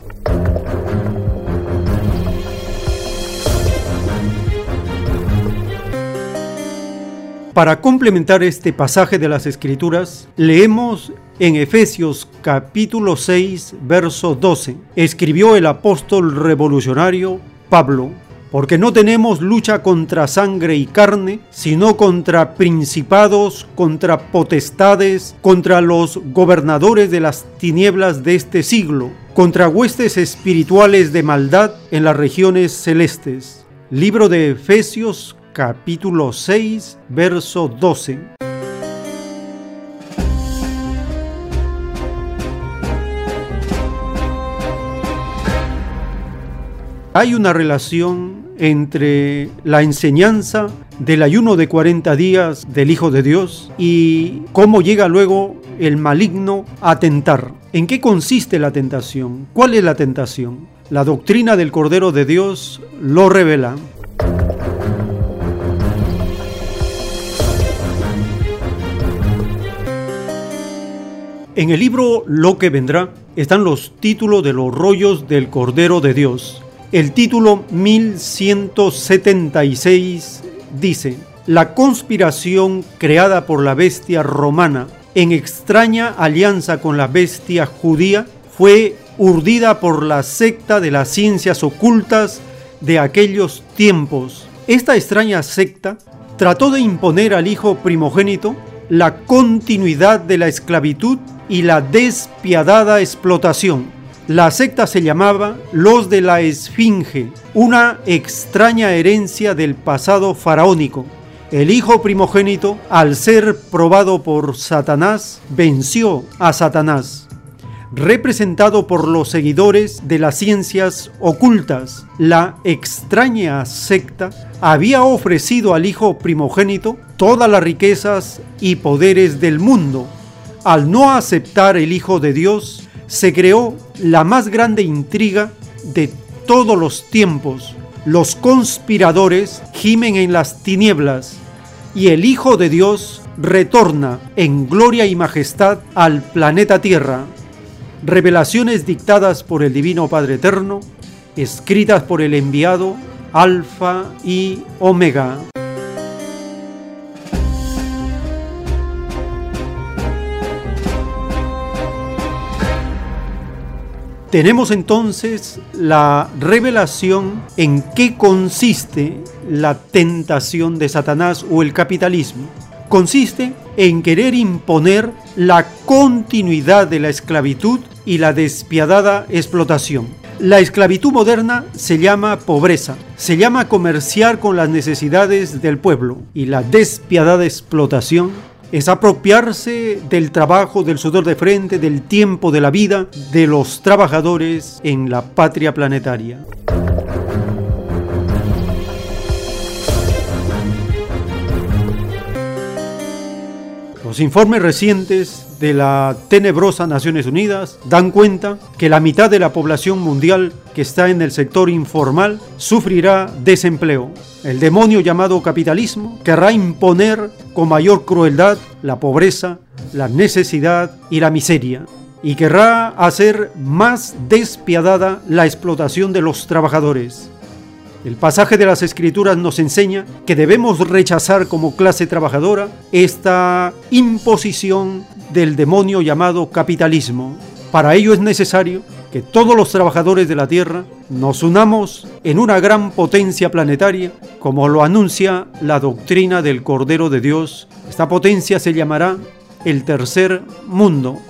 Para complementar este pasaje de las Escrituras, leemos en Efesios capítulo 6, verso 12. Escribió el apóstol revolucionario Pablo, porque no tenemos lucha contra sangre y carne, sino contra principados, contra potestades, contra los gobernadores de las tinieblas de este siglo, contra huestes espirituales de maldad en las regiones celestes. Libro de Efesios capítulo 6, verso 12. Hay una relación entre la enseñanza del ayuno de 40 días del Hijo de Dios y cómo llega luego el maligno a tentar. ¿En qué consiste la tentación? ¿Cuál es la tentación? La doctrina del Cordero de Dios lo revela. En el libro Lo que vendrá están los títulos de los rollos del Cordero de Dios. El título 1176 dice, La conspiración creada por la bestia romana en extraña alianza con la bestia judía fue urdida por la secta de las ciencias ocultas de aquellos tiempos. Esta extraña secta trató de imponer al hijo primogénito la continuidad de la esclavitud y la despiadada explotación. La secta se llamaba los de la Esfinge, una extraña herencia del pasado faraónico. El hijo primogénito, al ser probado por Satanás, venció a Satanás. Representado por los seguidores de las ciencias ocultas, la extraña secta había ofrecido al hijo primogénito todas las riquezas y poderes del mundo al no aceptar el Hijo de Dios, se creó la más grande intriga de todos los tiempos. Los conspiradores gimen en las tinieblas y el Hijo de Dios retorna en gloria y majestad al planeta Tierra. Revelaciones dictadas por el Divino Padre Eterno, escritas por el enviado Alfa y Omega. Tenemos entonces la revelación en qué consiste la tentación de Satanás o el capitalismo. Consiste en querer imponer la continuidad de la esclavitud y la despiadada explotación. La esclavitud moderna se llama pobreza, se llama comerciar con las necesidades del pueblo y la despiadada explotación es apropiarse del trabajo, del sudor de frente, del tiempo, de la vida de los trabajadores en la patria planetaria. Los informes recientes de la tenebrosa Naciones Unidas dan cuenta que la mitad de la población mundial que está en el sector informal sufrirá desempleo. El demonio llamado capitalismo querrá imponer con mayor crueldad la pobreza, la necesidad y la miseria y querrá hacer más despiadada la explotación de los trabajadores. El pasaje de las Escrituras nos enseña que debemos rechazar como clase trabajadora esta imposición del demonio llamado capitalismo. Para ello es necesario que todos los trabajadores de la Tierra nos unamos en una gran potencia planetaria, como lo anuncia la doctrina del Cordero de Dios. Esta potencia se llamará el tercer mundo.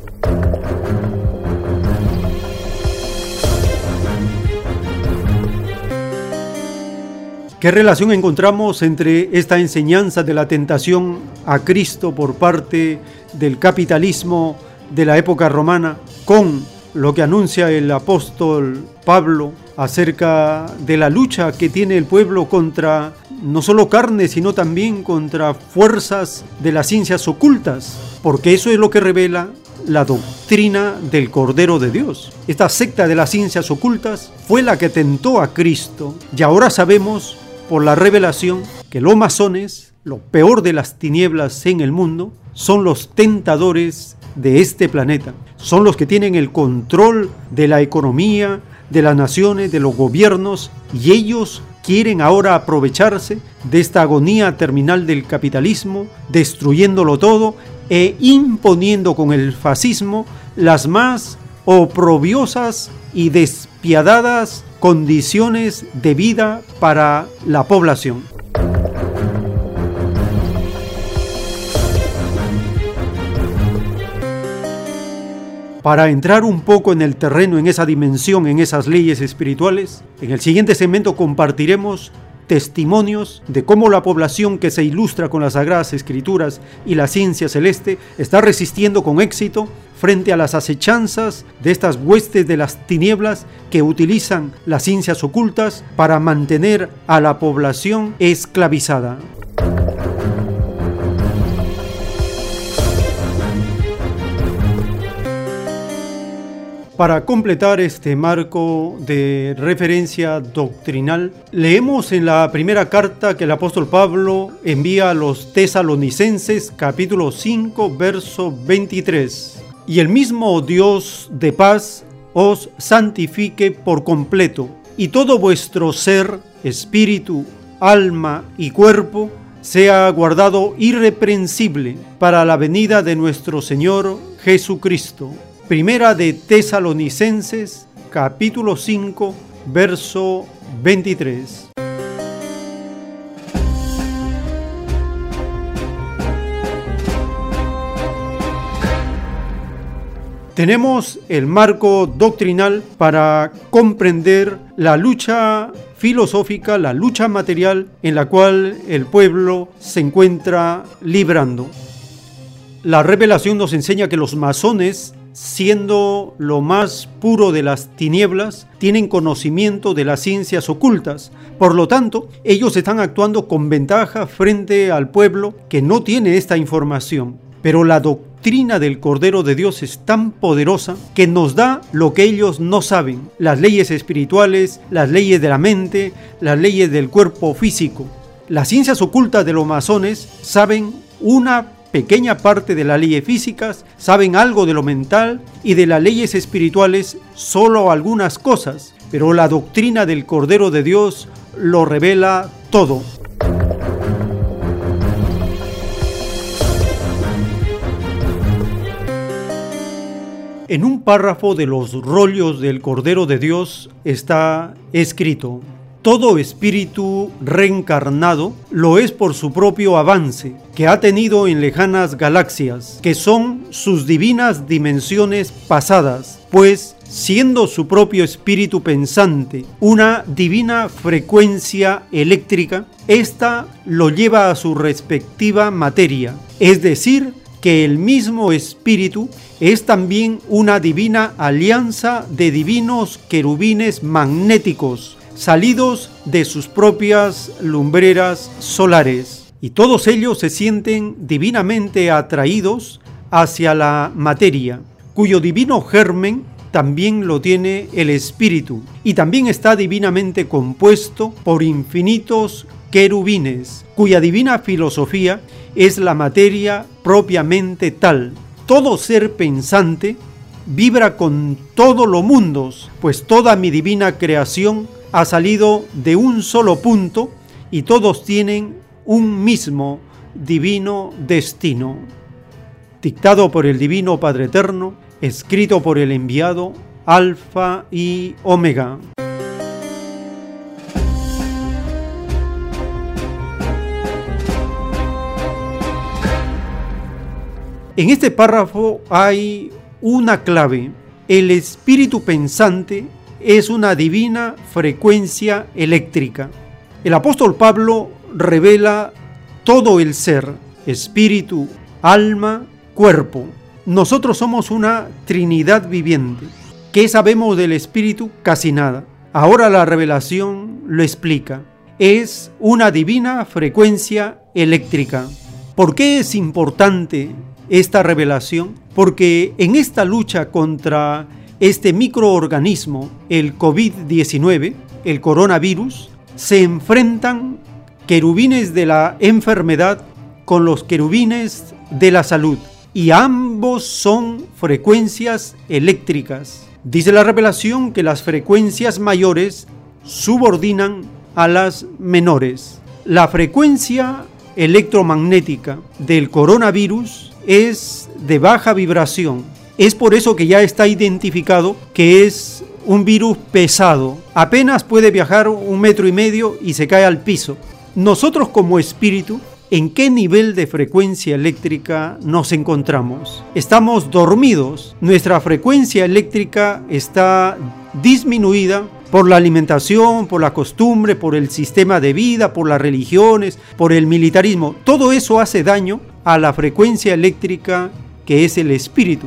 ¿Qué relación encontramos entre esta enseñanza de la tentación a Cristo por parte del capitalismo de la época romana con lo que anuncia el apóstol Pablo acerca de la lucha que tiene el pueblo contra no solo carne, sino también contra fuerzas de las ciencias ocultas, porque eso es lo que revela la doctrina del Cordero de Dios. Esta secta de las ciencias ocultas fue la que tentó a Cristo y ahora sabemos por la revelación que los masones, lo peor de las tinieblas en el mundo, son los tentadores de este planeta. Son los que tienen el control de la economía, de las naciones, de los gobiernos, y ellos quieren ahora aprovecharse de esta agonía terminal del capitalismo, destruyéndolo todo e imponiendo con el fascismo las más oprobiosas y despiadadas condiciones de vida para la población. Para entrar un poco en el terreno, en esa dimensión, en esas leyes espirituales, en el siguiente segmento compartiremos testimonios de cómo la población que se ilustra con las sagradas escrituras y la ciencia celeste está resistiendo con éxito frente a las acechanzas de estas huestes de las tinieblas que utilizan las ciencias ocultas para mantener a la población esclavizada. Para completar este marco de referencia doctrinal, leemos en la primera carta que el apóstol Pablo envía a los tesalonicenses capítulo 5 verso 23. Y el mismo Dios de paz os santifique por completo, y todo vuestro ser, espíritu, alma y cuerpo, sea guardado irreprensible para la venida de nuestro Señor Jesucristo. Primera de Tesalonicenses, capítulo 5, verso 23. Tenemos el marco doctrinal para comprender la lucha filosófica, la lucha material en la cual el pueblo se encuentra librando. La revelación nos enseña que los masones siendo lo más puro de las tinieblas, tienen conocimiento de las ciencias ocultas. Por lo tanto, ellos están actuando con ventaja frente al pueblo que no tiene esta información. Pero la doctrina del Cordero de Dios es tan poderosa que nos da lo que ellos no saben, las leyes espirituales, las leyes de la mente, las leyes del cuerpo físico. Las ciencias ocultas de los masones saben una pequeña parte de las leyes físicas, saben algo de lo mental y de las leyes espirituales solo algunas cosas, pero la doctrina del Cordero de Dios lo revela todo. En un párrafo de los rollos del Cordero de Dios está escrito, todo espíritu reencarnado lo es por su propio avance, que ha tenido en lejanas galaxias, que son sus divinas dimensiones pasadas, pues siendo su propio espíritu pensante una divina frecuencia eléctrica, ésta lo lleva a su respectiva materia, es decir, que el mismo espíritu es también una divina alianza de divinos querubines magnéticos, salidos de sus propias lumbreras solares, y todos ellos se sienten divinamente atraídos hacia la materia, cuyo divino germen también lo tiene el espíritu, y también está divinamente compuesto por infinitos querubines, cuya divina filosofía es la materia propiamente tal. Todo ser pensante vibra con todos los mundos, pues toda mi divina creación ha salido de un solo punto y todos tienen un mismo divino destino. Dictado por el Divino Padre Eterno, escrito por el enviado Alfa y Omega. En este párrafo hay una clave. El espíritu pensante es una divina frecuencia eléctrica. El apóstol Pablo revela todo el ser, espíritu, alma, cuerpo. Nosotros somos una Trinidad viviente. ¿Qué sabemos del espíritu? Casi nada. Ahora la revelación lo explica. Es una divina frecuencia eléctrica. ¿Por qué es importante esta revelación? Porque en esta lucha contra este microorganismo, el COVID-19, el coronavirus, se enfrentan querubines de la enfermedad con los querubines de la salud. y ambos son frecuencias eléctricas. Dice la revelación que las frecuencias mayores subordinan a las menores. La frecuencia electromagnética del coronavirus es de baja vibración. Es por eso que ya está identificado que es un virus pesado. Apenas puede viajar un metro y medio y se cae al piso. Nosotros como espíritu, ¿en qué nivel de frecuencia eléctrica nos encontramos? Estamos dormidos. Nuestra frecuencia eléctrica está disminuida por la alimentación, por la costumbre, por el sistema de vida, por las religiones, por el militarismo. Todo eso hace daño a la frecuencia eléctrica que es el espíritu.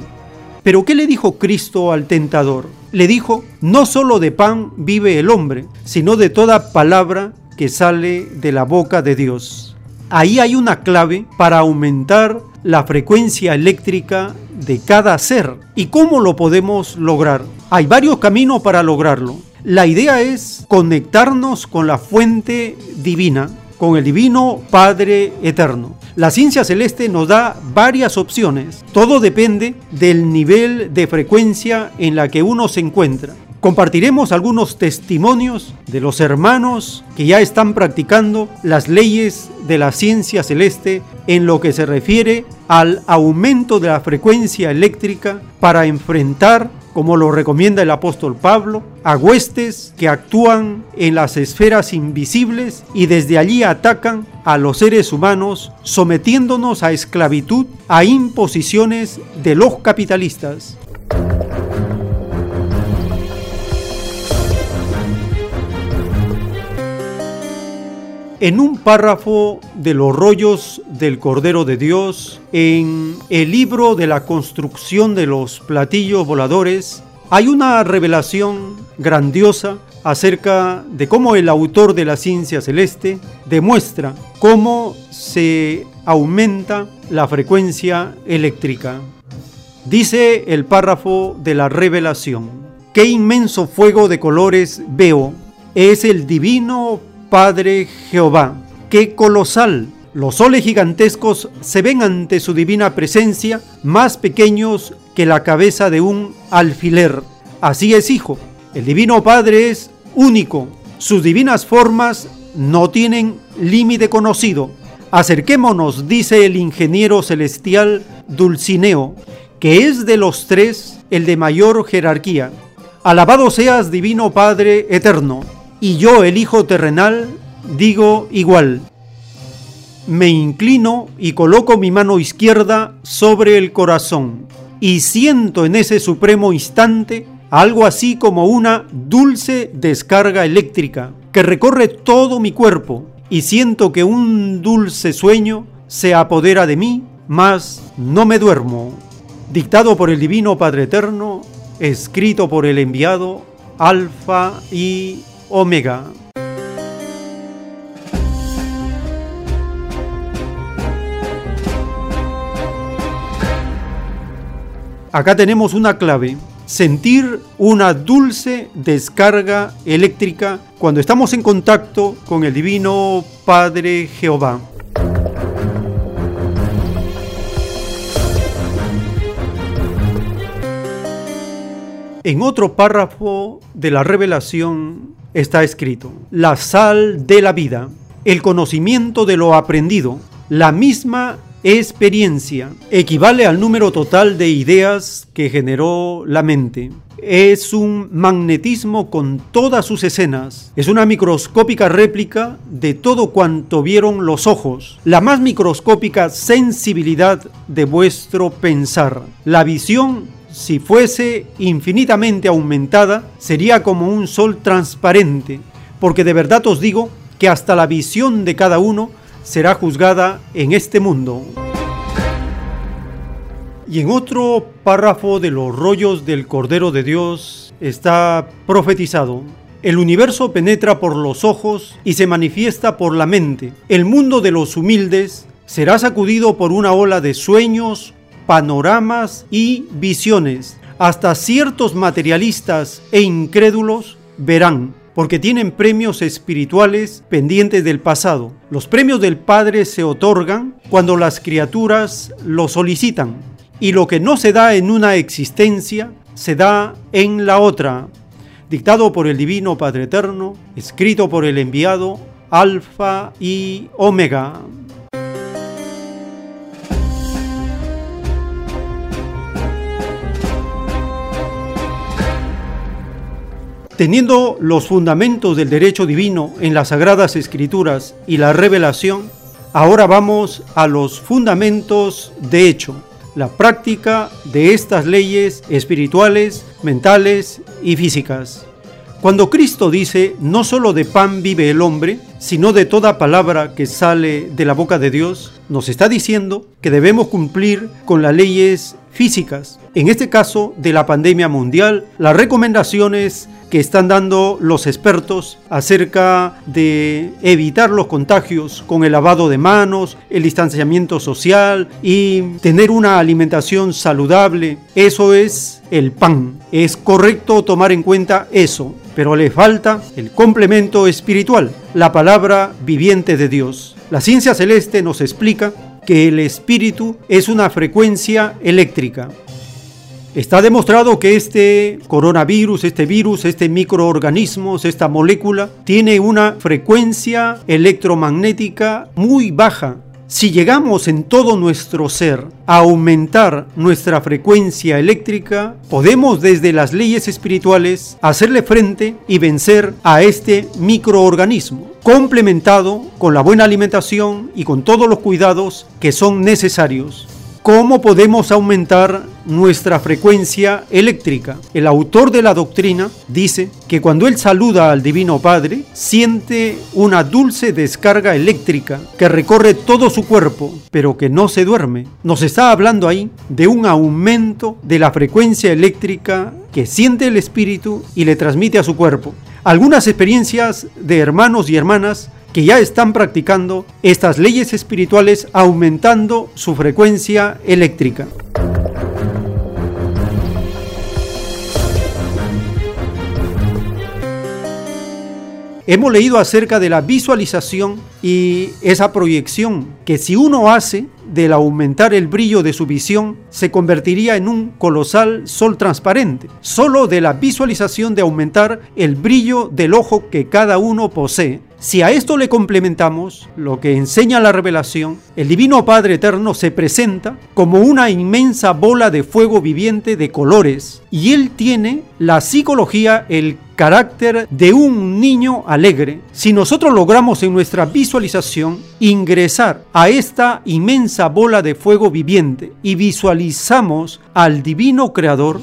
Pero ¿qué le dijo Cristo al tentador? Le dijo, no solo de pan vive el hombre, sino de toda palabra que sale de la boca de Dios. Ahí hay una clave para aumentar la frecuencia eléctrica de cada ser. ¿Y cómo lo podemos lograr? Hay varios caminos para lograrlo. La idea es conectarnos con la fuente divina, con el divino Padre Eterno. La ciencia celeste nos da varias opciones. Todo depende del nivel de frecuencia en la que uno se encuentra. Compartiremos algunos testimonios de los hermanos que ya están practicando las leyes de la ciencia celeste en lo que se refiere al aumento de la frecuencia eléctrica para enfrentar como lo recomienda el apóstol Pablo, a huestes que actúan en las esferas invisibles y desde allí atacan a los seres humanos, sometiéndonos a esclavitud, a imposiciones de los capitalistas. En un párrafo de los rollos del Cordero de Dios, en el libro de la construcción de los platillos voladores, hay una revelación grandiosa acerca de cómo el autor de la ciencia celeste demuestra cómo se aumenta la frecuencia eléctrica. Dice el párrafo de la revelación, qué inmenso fuego de colores veo, es el divino Padre Jehová. ¡Qué colosal! Los soles gigantescos se ven ante su divina presencia más pequeños que la cabeza de un alfiler. Así es, Hijo. El Divino Padre es único. Sus divinas formas no tienen límite conocido. Acerquémonos, dice el ingeniero celestial Dulcineo, que es de los tres el de mayor jerarquía. Alabado seas, Divino Padre Eterno y yo, el Hijo terrenal, digo igual. Me inclino y coloco mi mano izquierda sobre el corazón y siento en ese supremo instante algo así como una dulce descarga eléctrica que recorre todo mi cuerpo y siento que un dulce sueño se apodera de mí, mas no me duermo. Dictado por el Divino Padre Eterno, escrito por el enviado Alfa y Omega. Acá tenemos una clave, sentir una dulce descarga eléctrica cuando estamos en contacto con el Divino Padre Jehová. En otro párrafo de la revelación está escrito, la sal de la vida, el conocimiento de lo aprendido, la misma experiencia, equivale al número total de ideas que generó la mente. Es un magnetismo con todas sus escenas. Es una microscópica réplica de todo cuanto vieron los ojos. La más microscópica sensibilidad de vuestro pensar. La visión si fuese infinitamente aumentada, sería como un sol transparente, porque de verdad os digo que hasta la visión de cada uno será juzgada en este mundo. Y en otro párrafo de los rollos del Cordero de Dios está profetizado. El universo penetra por los ojos y se manifiesta por la mente. El mundo de los humildes será sacudido por una ola de sueños, panoramas y visiones. Hasta ciertos materialistas e incrédulos verán, porque tienen premios espirituales pendientes del pasado. Los premios del Padre se otorgan cuando las criaturas lo solicitan. y lo que no se da en una existencia se da en la otra, dictado por el Divino Padre Eterno, escrito por el enviado Alfa y Omega. Teniendo los fundamentos del derecho divino en las sagradas escrituras y la revelación, ahora vamos a los fundamentos de hecho, la práctica de estas leyes espirituales, mentales y físicas. Cuando Cristo dice, no solo de pan vive el hombre, sino de toda palabra que sale de la boca de Dios, nos está diciendo que debemos cumplir con las leyes físicas. En este caso de la pandemia mundial, las recomendaciones que están dando los expertos acerca de evitar los contagios con el lavado de manos, el distanciamiento social y tener una alimentación saludable. Eso es el pan. Es correcto tomar en cuenta eso, pero le falta el complemento espiritual, la palabra viviente de Dios. La ciencia celeste nos explica que el espíritu es una frecuencia eléctrica. Está demostrado que este coronavirus, este virus, este microorganismo, esta molécula, tiene una frecuencia electromagnética muy baja. Si llegamos en todo nuestro ser a aumentar nuestra frecuencia eléctrica, podemos desde las leyes espirituales hacerle frente y vencer a este microorganismo, complementado con la buena alimentación y con todos los cuidados que son necesarios. ¿Cómo podemos aumentar nuestra frecuencia eléctrica? El autor de la doctrina dice que cuando él saluda al Divino Padre, siente una dulce descarga eléctrica que recorre todo su cuerpo, pero que no se duerme. Nos está hablando ahí de un aumento de la frecuencia eléctrica que siente el espíritu y le transmite a su cuerpo. Algunas experiencias de hermanos y hermanas que ya están practicando estas leyes espirituales aumentando su frecuencia eléctrica. Hemos leído acerca de la visualización y esa proyección que si uno hace del aumentar el brillo de su visión se convertiría en un colosal sol transparente, solo de la visualización de aumentar el brillo del ojo que cada uno posee. Si a esto le complementamos lo que enseña la revelación, el Divino Padre Eterno se presenta como una inmensa bola de fuego viviente de colores y Él tiene la psicología, el carácter de un niño alegre. Si nosotros logramos en nuestra visualización ingresar a esta inmensa bola de fuego viviente y visualizamos al Divino Creador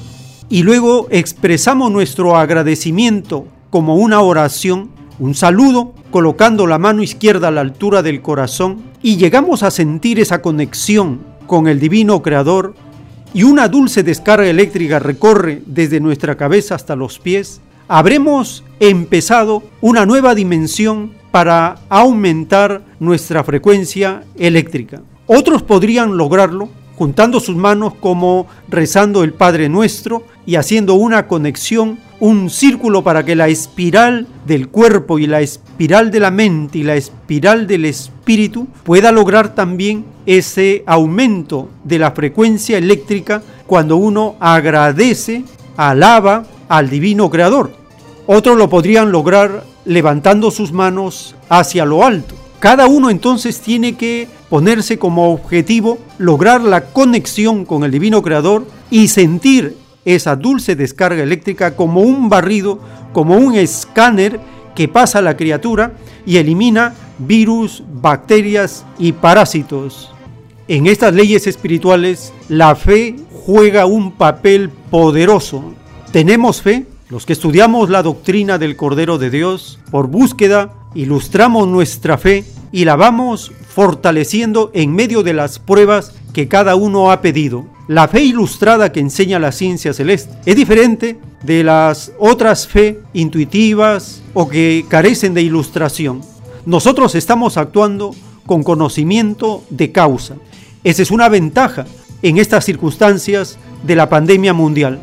y luego expresamos nuestro agradecimiento como una oración, un saludo, colocando la mano izquierda a la altura del corazón y llegamos a sentir esa conexión con el divino creador y una dulce descarga eléctrica recorre desde nuestra cabeza hasta los pies, habremos empezado una nueva dimensión para aumentar nuestra frecuencia eléctrica. Otros podrían lograrlo juntando sus manos como rezando el Padre Nuestro y haciendo una conexión, un círculo para que la espiral del cuerpo y la espiral de la mente y la espiral del espíritu pueda lograr también ese aumento de la frecuencia eléctrica cuando uno agradece, alaba al divino creador. Otros lo podrían lograr levantando sus manos hacia lo alto. Cada uno entonces tiene que ponerse como objetivo lograr la conexión con el divino creador y sentir esa dulce descarga eléctrica como un barrido, como un escáner que pasa a la criatura y elimina virus, bacterias y parásitos. En estas leyes espirituales, la fe juega un papel poderoso. Tenemos fe, los que estudiamos la doctrina del Cordero de Dios, por búsqueda, ilustramos nuestra fe y la vamos fortaleciendo en medio de las pruebas que cada uno ha pedido. La fe ilustrada que enseña la ciencia celeste es diferente de las otras fe intuitivas o que carecen de ilustración. Nosotros estamos actuando con conocimiento de causa. Esa es una ventaja en estas circunstancias de la pandemia mundial.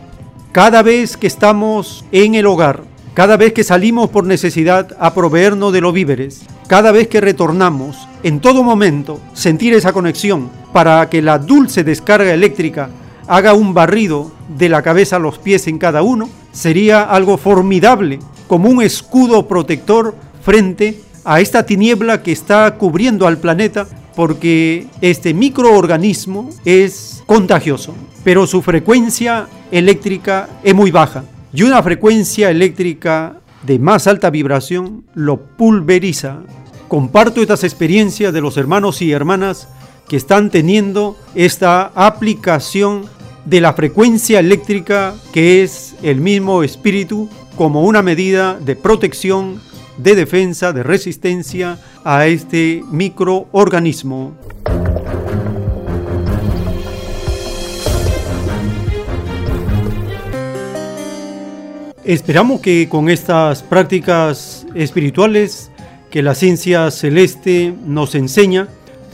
Cada vez que estamos en el hogar, cada vez que salimos por necesidad a proveernos de los víveres, cada vez que retornamos, en todo momento, sentir esa conexión para que la dulce descarga eléctrica haga un barrido de la cabeza a los pies en cada uno, sería algo formidable, como un escudo protector frente a esta tiniebla que está cubriendo al planeta porque este microorganismo es contagioso, pero su frecuencia eléctrica es muy baja y una frecuencia eléctrica de más alta vibración lo pulveriza. Comparto estas experiencias de los hermanos y hermanas que están teniendo esta aplicación de la frecuencia eléctrica que es el mismo espíritu como una medida de protección, de defensa, de resistencia a este microorganismo. Esperamos que con estas prácticas espirituales que la ciencia celeste nos enseña,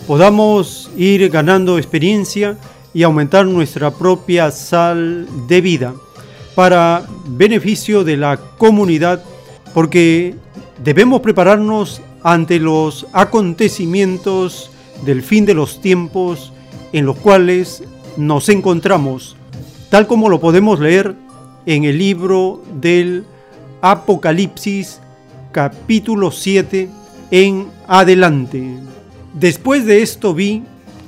podamos ir ganando experiencia y aumentar nuestra propia sal de vida para beneficio de la comunidad, porque debemos prepararnos ante los acontecimientos del fin de los tiempos en los cuales nos encontramos, tal como lo podemos leer en el libro del Apocalipsis capítulo 7 en adelante. Después de esto vi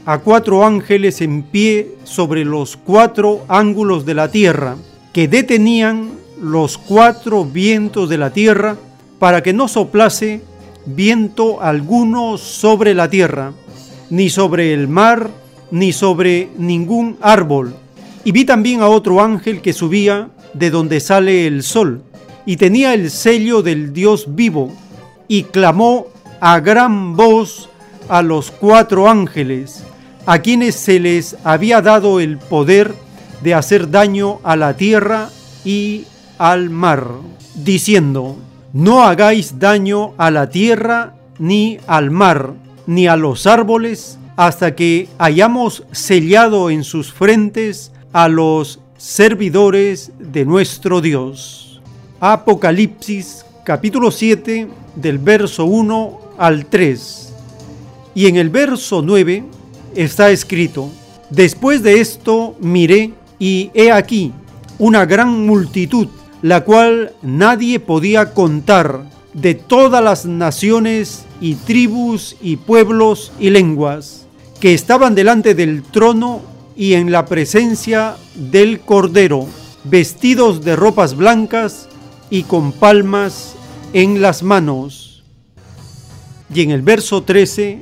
a cuatro ángeles en pie sobre los cuatro ángulos de la tierra, que detenían los cuatro vientos de la tierra para que no soplase viento alguno sobre la tierra, ni sobre el mar, ni sobre ningún árbol. Y vi también a otro ángel que subía de donde sale el sol, y tenía el sello del Dios vivo, y clamó a gran voz a los cuatro ángeles, a quienes se les había dado el poder de hacer daño a la tierra y al mar, diciendo, no hagáis daño a la tierra, ni al mar, ni a los árboles, hasta que hayamos sellado en sus frentes a los servidores de nuestro Dios. Apocalipsis capítulo 7 del verso 1 al 3. Y en el verso 9 está escrito, Después de esto miré y he aquí una gran multitud, la cual nadie podía contar, de todas las naciones y tribus y pueblos y lenguas, que estaban delante del trono y en la presencia del Cordero, vestidos de ropas blancas y con palmas en las manos. Y en el verso 13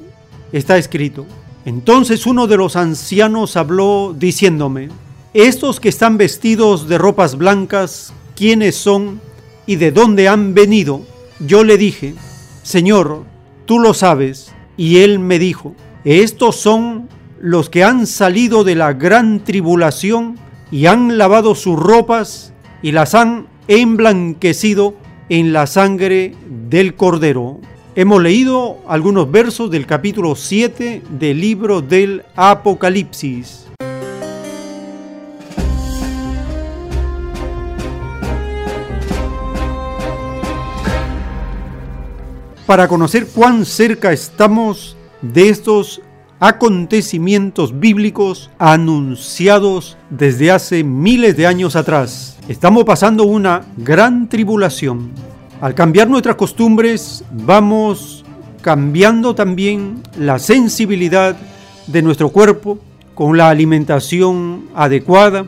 está escrito, entonces uno de los ancianos habló diciéndome, estos que están vestidos de ropas blancas, ¿quiénes son y de dónde han venido? Yo le dije, Señor, tú lo sabes. Y él me dijo, estos son los que han salido de la gran tribulación y han lavado sus ropas y las han emblanquecido en la sangre del Cordero. Hemos leído algunos versos del capítulo 7 del libro del Apocalipsis. Para conocer cuán cerca estamos de estos acontecimientos bíblicos anunciados desde hace miles de años atrás. Estamos pasando una gran tribulación. Al cambiar nuestras costumbres, vamos cambiando también la sensibilidad de nuestro cuerpo con la alimentación adecuada,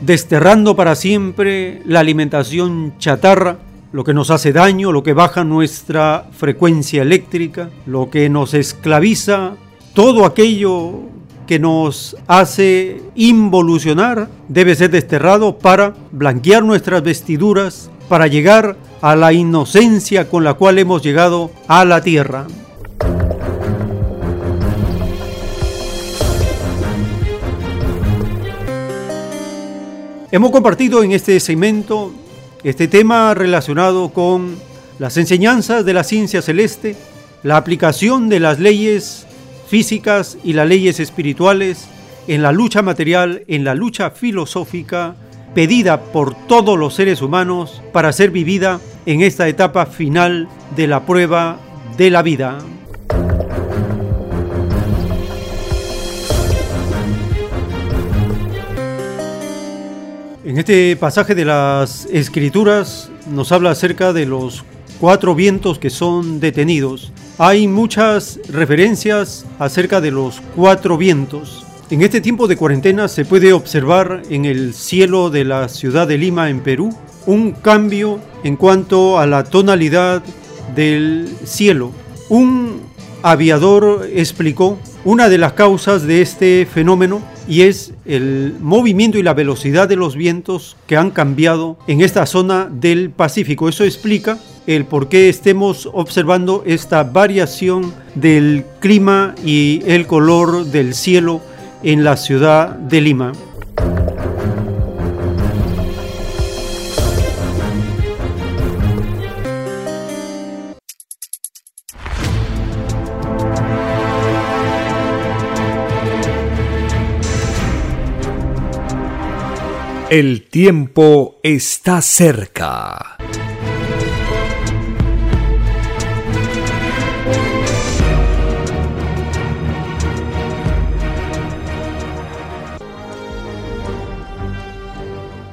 desterrando para siempre la alimentación chatarra, lo que nos hace daño, lo que baja nuestra frecuencia eléctrica, lo que nos esclaviza todo aquello que nos hace involucionar debe ser desterrado para blanquear nuestras vestiduras, para llegar a la inocencia con la cual hemos llegado a la tierra. Hemos compartido en este segmento este tema relacionado con las enseñanzas de la ciencia celeste, la aplicación de las leyes físicas y las leyes espirituales en la lucha material, en la lucha filosófica pedida por todos los seres humanos para ser vivida en esta etapa final de la prueba de la vida. En este pasaje de las Escrituras nos habla acerca de los cuatro vientos que son detenidos. Hay muchas referencias acerca de los cuatro vientos. En este tiempo de cuarentena se puede observar en el cielo de la ciudad de Lima, en Perú, un cambio en cuanto a la tonalidad del cielo. Un aviador explicó una de las causas de este fenómeno y es el movimiento y la velocidad de los vientos que han cambiado en esta zona del Pacífico. Eso explica el por qué estemos observando esta variación del clima y el color del cielo en la ciudad de Lima. El tiempo está cerca.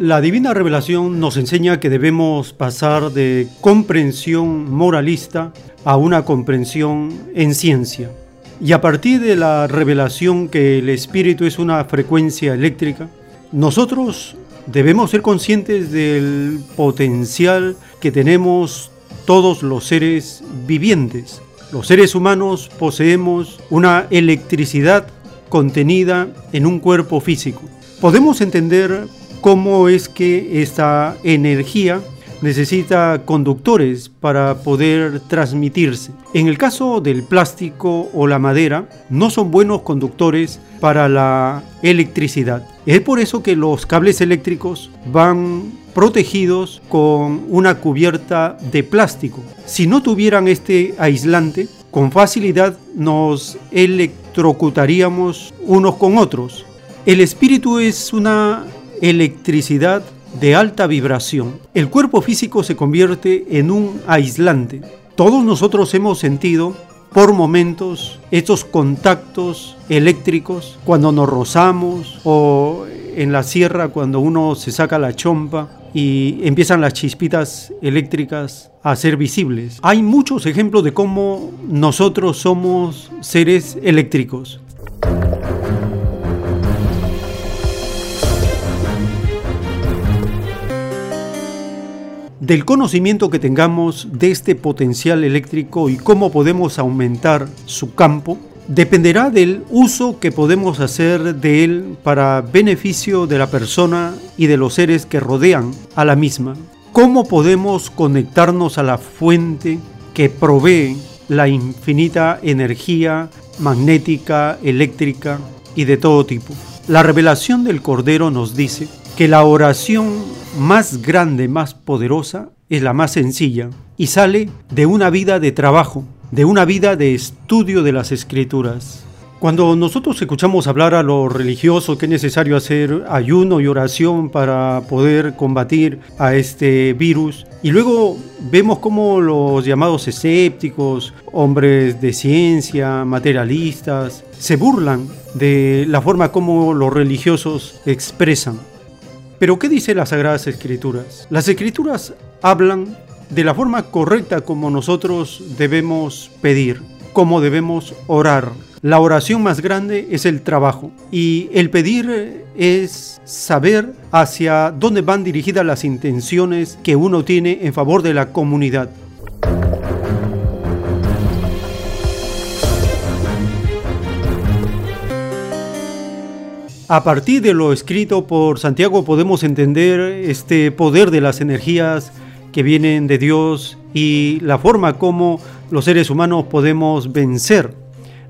La divina revelación nos enseña que debemos pasar de comprensión moralista a una comprensión en ciencia. Y a partir de la revelación que el espíritu es una frecuencia eléctrica, nosotros debemos ser conscientes del potencial que tenemos todos los seres vivientes. Los seres humanos poseemos una electricidad contenida en un cuerpo físico. Podemos entender cómo es que esta energía necesita conductores para poder transmitirse. En el caso del plástico o la madera, no son buenos conductores para la electricidad. Es por eso que los cables eléctricos van protegidos con una cubierta de plástico. Si no tuvieran este aislante, con facilidad nos electrocutaríamos unos con otros. El espíritu es una electricidad de alta vibración. El cuerpo físico se convierte en un aislante. Todos nosotros hemos sentido por momentos estos contactos eléctricos cuando nos rozamos o en la sierra cuando uno se saca la chompa y empiezan las chispitas eléctricas a ser visibles. Hay muchos ejemplos de cómo nosotros somos seres eléctricos. Del conocimiento que tengamos de este potencial eléctrico y cómo podemos aumentar su campo, dependerá del uso que podemos hacer de él para beneficio de la persona y de los seres que rodean a la misma. ¿Cómo podemos conectarnos a la fuente que provee la infinita energía magnética, eléctrica y de todo tipo? La revelación del Cordero nos dice que la oración más grande, más poderosa, es la más sencilla y sale de una vida de trabajo, de una vida de estudio de las escrituras. Cuando nosotros escuchamos hablar a los religiosos que es necesario hacer ayuno y oración para poder combatir a este virus, y luego vemos cómo los llamados escépticos, hombres de ciencia, materialistas, se burlan de la forma como los religiosos expresan pero ¿qué dice las Sagradas Escrituras? Las Escrituras hablan de la forma correcta como nosotros debemos pedir, cómo debemos orar. La oración más grande es el trabajo y el pedir es saber hacia dónde van dirigidas las intenciones que uno tiene en favor de la comunidad. A partir de lo escrito por Santiago podemos entender este poder de las energías que vienen de Dios y la forma como los seres humanos podemos vencer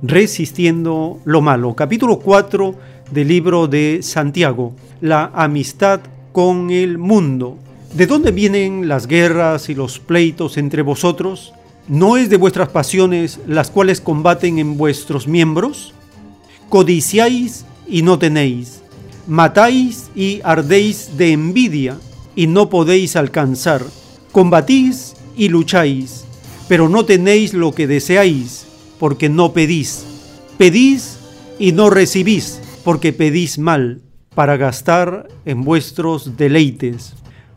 resistiendo lo malo. Capítulo 4 del libro de Santiago, la amistad con el mundo. ¿De dónde vienen las guerras y los pleitos entre vosotros? ¿No es de vuestras pasiones las cuales combaten en vuestros miembros? Codiciáis y no tenéis. Matáis y ardéis de envidia y no podéis alcanzar. Combatís y lucháis, pero no tenéis lo que deseáis, porque no pedís. Pedís y no recibís, porque pedís mal, para gastar en vuestros deleites.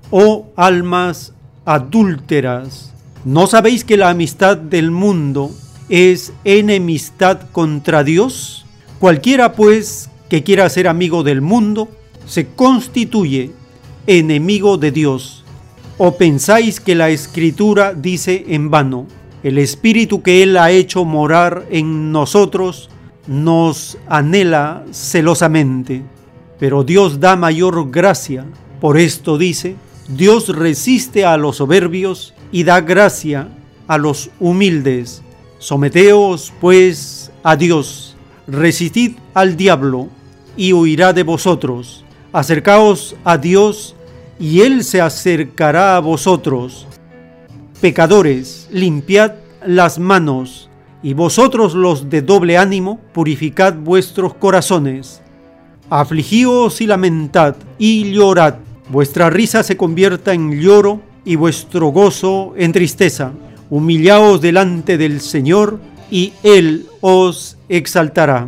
Oh almas adúlteras, ¿no sabéis que la amistad del mundo es enemistad contra Dios? Cualquiera pues que quiera ser amigo del mundo, se constituye enemigo de Dios. ¿O pensáis que la escritura dice en vano, el espíritu que Él ha hecho morar en nosotros nos anhela celosamente? Pero Dios da mayor gracia. Por esto dice, Dios resiste a los soberbios y da gracia a los humildes. Someteos pues a Dios, resistid al diablo y huirá de vosotros. Acercaos a Dios y Él se acercará a vosotros. Pecadores, limpiad las manos, y vosotros los de doble ánimo, purificad vuestros corazones. Afligíos y lamentad y llorad. Vuestra risa se convierta en lloro y vuestro gozo en tristeza. Humillaos delante del Señor y Él os exaltará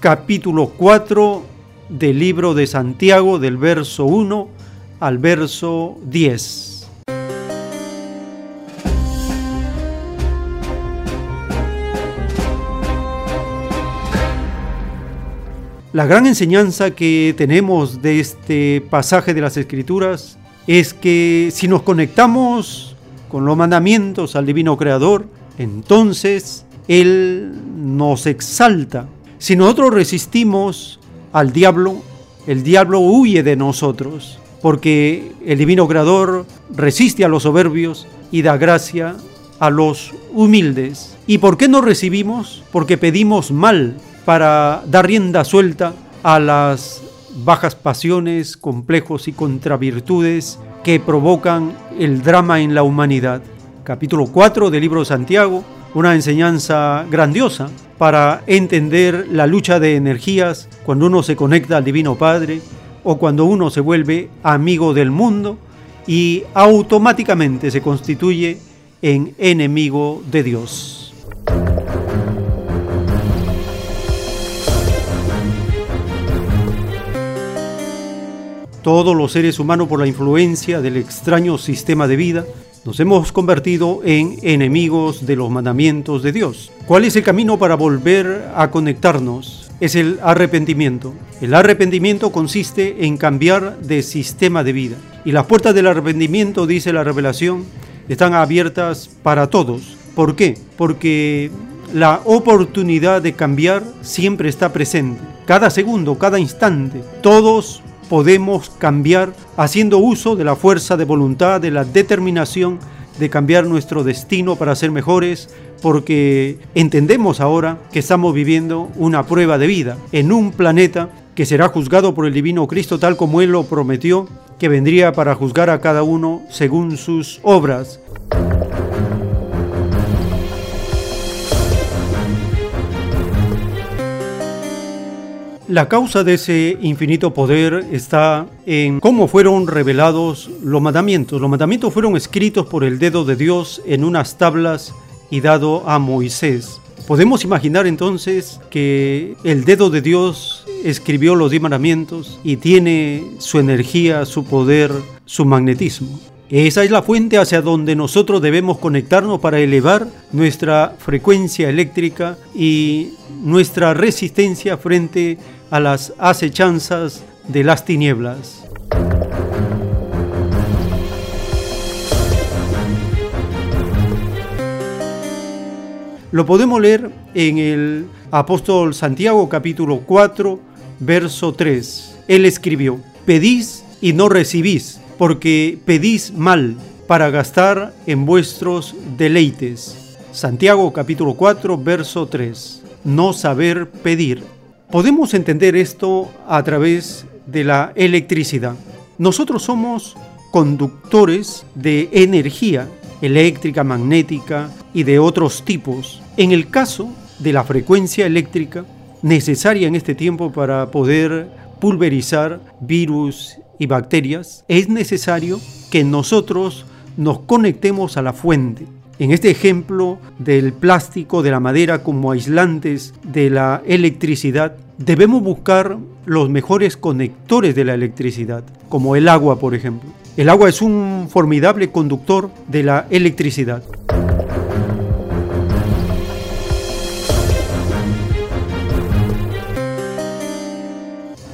capítulo 4 del libro de Santiago del verso 1 al verso 10. La gran enseñanza que tenemos de este pasaje de las Escrituras es que si nos conectamos con los mandamientos al Divino Creador, entonces Él nos exalta si nosotros resistimos al diablo, el diablo huye de nosotros, porque el divino creador resiste a los soberbios y da gracia a los humildes. ¿Y por qué no recibimos? Porque pedimos mal para dar rienda suelta a las bajas pasiones, complejos y contravirtudes que provocan el drama en la humanidad. Capítulo 4 del libro de Santiago, una enseñanza grandiosa para entender la lucha de energías cuando uno se conecta al Divino Padre o cuando uno se vuelve amigo del mundo y automáticamente se constituye en enemigo de Dios. Todos los seres humanos por la influencia del extraño sistema de vida nos hemos convertido en enemigos de los mandamientos de Dios. ¿Cuál es el camino para volver a conectarnos? Es el arrepentimiento. El arrepentimiento consiste en cambiar de sistema de vida. Y las puertas del arrepentimiento, dice la revelación, están abiertas para todos. ¿Por qué? Porque la oportunidad de cambiar siempre está presente. Cada segundo, cada instante, todos podemos cambiar haciendo uso de la fuerza de voluntad, de la determinación de cambiar nuestro destino para ser mejores, porque entendemos ahora que estamos viviendo una prueba de vida en un planeta que será juzgado por el Divino Cristo tal como Él lo prometió, que vendría para juzgar a cada uno según sus obras. La causa de ese infinito poder está en cómo fueron revelados los mandamientos. Los mandamientos fueron escritos por el dedo de Dios en unas tablas y dado a Moisés. Podemos imaginar entonces que el dedo de Dios escribió los diez mandamientos y tiene su energía, su poder, su magnetismo. Esa es la fuente hacia donde nosotros debemos conectarnos para elevar nuestra frecuencia eléctrica y nuestra resistencia frente a las acechanzas de las tinieblas. Lo podemos leer en el apóstol Santiago capítulo 4, verso 3. Él escribió, pedís y no recibís, porque pedís mal para gastar en vuestros deleites. Santiago capítulo 4, verso 3. No saber pedir. Podemos entender esto a través de la electricidad. Nosotros somos conductores de energía eléctrica, magnética y de otros tipos. En el caso de la frecuencia eléctrica necesaria en este tiempo para poder pulverizar virus y bacterias, es necesario que nosotros nos conectemos a la fuente. En este ejemplo del plástico, de la madera como aislantes de la electricidad, debemos buscar los mejores conectores de la electricidad, como el agua, por ejemplo. El agua es un formidable conductor de la electricidad.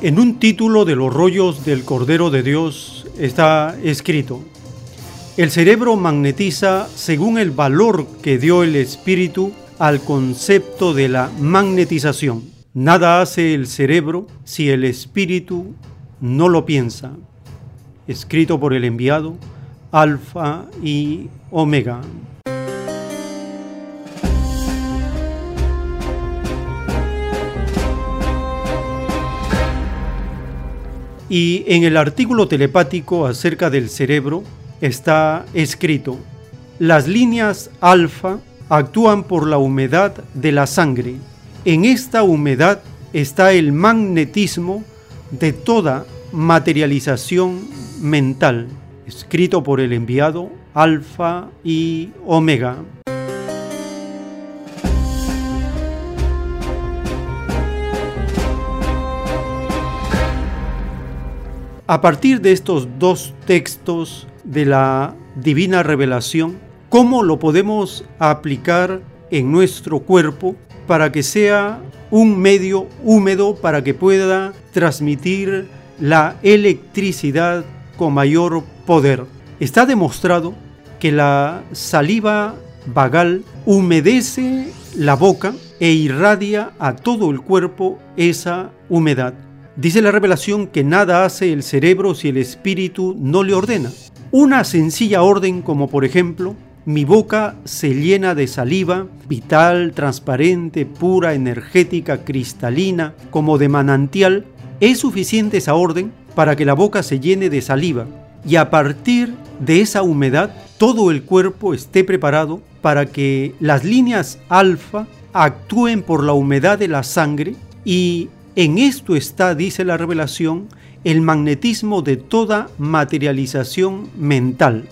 En un título de los rollos del Cordero de Dios está escrito, el cerebro magnetiza según el valor que dio el espíritu al concepto de la magnetización. Nada hace el cerebro si el espíritu no lo piensa. Escrito por el enviado Alfa y Omega. Y en el artículo telepático acerca del cerebro está escrito, las líneas alfa actúan por la humedad de la sangre. En esta humedad está el magnetismo de toda materialización mental, escrito por el enviado Alfa y Omega. A partir de estos dos textos de la divina revelación, ¿cómo lo podemos aplicar en nuestro cuerpo para que sea un medio húmedo para que pueda transmitir la electricidad con mayor poder? Está demostrado que la saliva vagal humedece la boca e irradia a todo el cuerpo esa humedad. Dice la revelación que nada hace el cerebro si el espíritu no le ordena. Una sencilla orden como por ejemplo, mi boca se llena de saliva, vital, transparente, pura, energética, cristalina, como de manantial, es suficiente esa orden para que la boca se llene de saliva y a partir de esa humedad todo el cuerpo esté preparado para que las líneas alfa actúen por la humedad de la sangre y en esto está, dice la revelación, el magnetismo de toda materialización mental.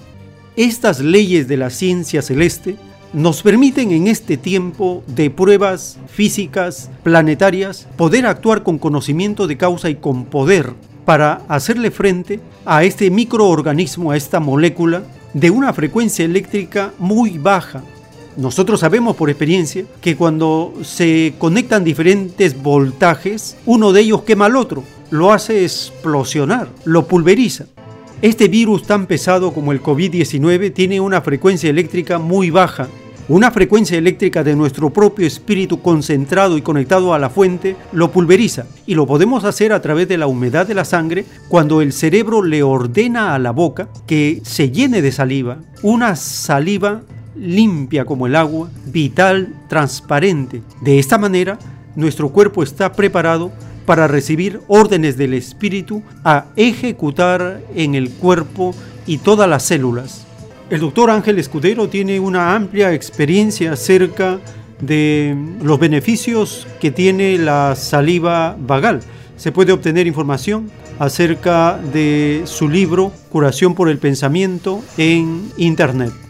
Estas leyes de la ciencia celeste nos permiten en este tiempo de pruebas físicas planetarias poder actuar con conocimiento de causa y con poder para hacerle frente a este microorganismo, a esta molécula de una frecuencia eléctrica muy baja, nosotros sabemos por experiencia que cuando se conectan diferentes voltajes, uno de ellos quema al otro, lo hace explosionar, lo pulveriza. Este virus tan pesado como el COVID-19 tiene una frecuencia eléctrica muy baja. Una frecuencia eléctrica de nuestro propio espíritu concentrado y conectado a la fuente lo pulveriza y lo podemos hacer a través de la humedad de la sangre cuando el cerebro le ordena a la boca que se llene de saliva, una saliva limpia como el agua, vital, transparente. De esta manera, nuestro cuerpo está preparado para recibir órdenes del espíritu a ejecutar en el cuerpo y todas las células. El doctor Ángel Escudero tiene una amplia experiencia acerca de los beneficios que tiene la saliva vagal. Se puede obtener información acerca de su libro Curación por el Pensamiento en Internet.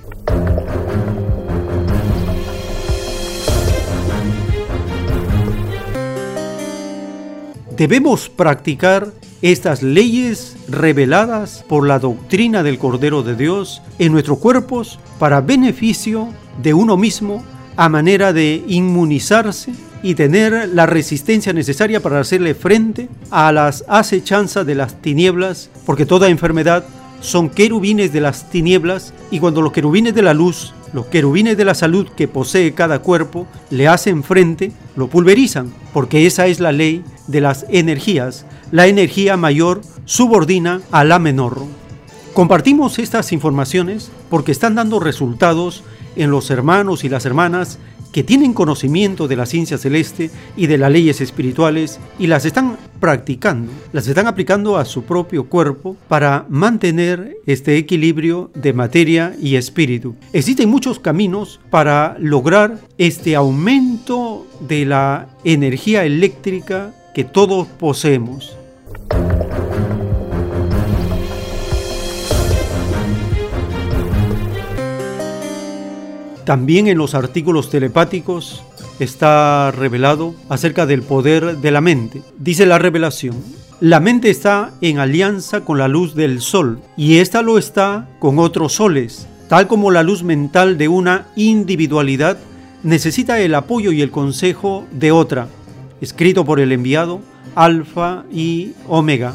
Debemos practicar estas leyes reveladas por la doctrina del Cordero de Dios en nuestros cuerpos para beneficio de uno mismo a manera de inmunizarse y tener la resistencia necesaria para hacerle frente a las acechanzas de las tinieblas, porque toda enfermedad son querubines de las tinieblas y cuando los querubines de la luz, los querubines de la salud que posee cada cuerpo, le hacen frente, lo pulverizan, porque esa es la ley de las energías. La energía mayor subordina a la menor. Compartimos estas informaciones porque están dando resultados en los hermanos y las hermanas que tienen conocimiento de la ciencia celeste y de las leyes espirituales y las están practicando, las están aplicando a su propio cuerpo para mantener este equilibrio de materia y espíritu. Existen muchos caminos para lograr este aumento de la energía eléctrica que todos poseemos. También en los artículos telepáticos está revelado acerca del poder de la mente. Dice la revelación, la mente está en alianza con la luz del sol y ésta lo está con otros soles, tal como la luz mental de una individualidad necesita el apoyo y el consejo de otra, escrito por el enviado Alfa y Omega.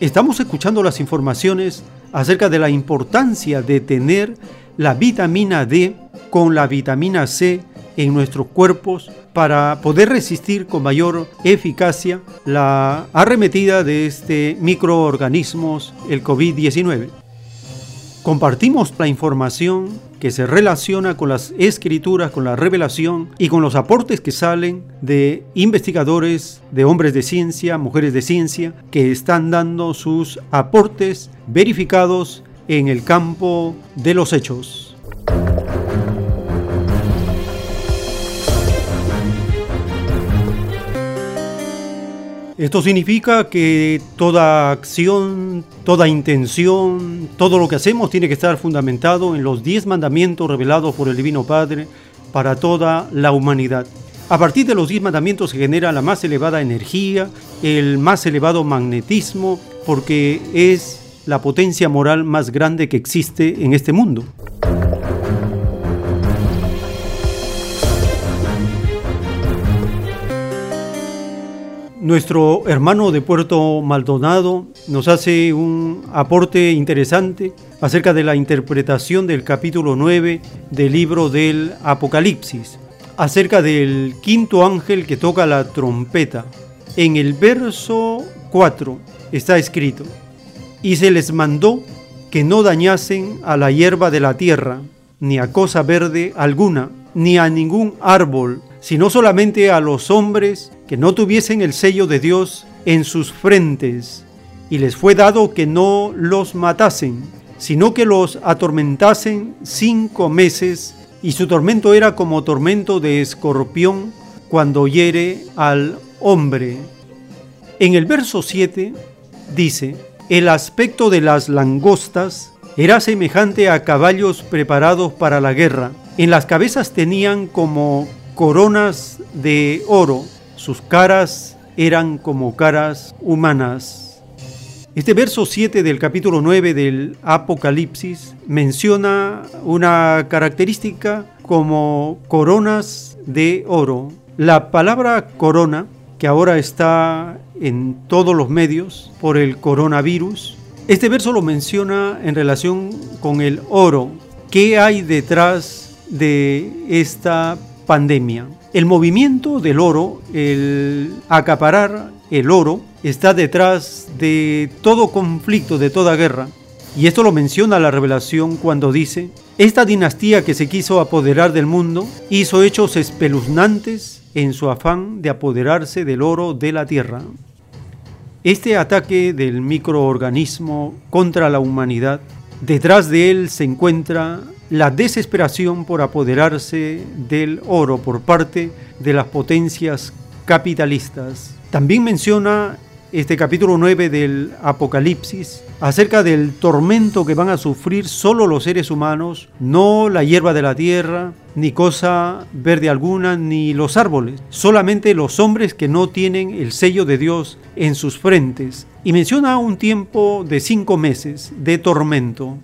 Estamos escuchando las informaciones acerca de la importancia de tener la vitamina D con la vitamina C en nuestros cuerpos para poder resistir con mayor eficacia la arremetida de este microorganismos, el COVID-19. Compartimos la información que se relaciona con las escrituras, con la revelación y con los aportes que salen de investigadores, de hombres de ciencia, mujeres de ciencia, que están dando sus aportes verificados en el campo de los hechos. Esto significa que toda acción, toda intención, todo lo que hacemos tiene que estar fundamentado en los diez mandamientos revelados por el Divino Padre para toda la humanidad. A partir de los diez mandamientos se genera la más elevada energía, el más elevado magnetismo, porque es la potencia moral más grande que existe en este mundo. Nuestro hermano de Puerto Maldonado nos hace un aporte interesante acerca de la interpretación del capítulo 9 del libro del Apocalipsis, acerca del quinto ángel que toca la trompeta. En el verso 4 está escrito, y se les mandó que no dañasen a la hierba de la tierra, ni a cosa verde alguna, ni a ningún árbol, sino solamente a los hombres que no tuviesen el sello de Dios en sus frentes, y les fue dado que no los matasen, sino que los atormentasen cinco meses, y su tormento era como tormento de escorpión cuando hiere al hombre. En el verso 7 dice, el aspecto de las langostas era semejante a caballos preparados para la guerra. En las cabezas tenían como coronas de oro, sus caras eran como caras humanas. Este verso 7 del capítulo 9 del Apocalipsis menciona una característica como coronas de oro. La palabra corona, que ahora está en todos los medios por el coronavirus, este verso lo menciona en relación con el oro. ¿Qué hay detrás de esta pandemia. El movimiento del oro, el acaparar el oro, está detrás de todo conflicto, de toda guerra. Y esto lo menciona la revelación cuando dice, esta dinastía que se quiso apoderar del mundo hizo hechos espeluznantes en su afán de apoderarse del oro de la tierra. Este ataque del microorganismo contra la humanidad, detrás de él se encuentra la desesperación por apoderarse del oro por parte de las potencias capitalistas. También menciona este capítulo 9 del Apocalipsis acerca del tormento que van a sufrir solo los seres humanos, no la hierba de la tierra, ni cosa verde alguna, ni los árboles, solamente los hombres que no tienen el sello de Dios en sus frentes. Y menciona un tiempo de cinco meses de tormento.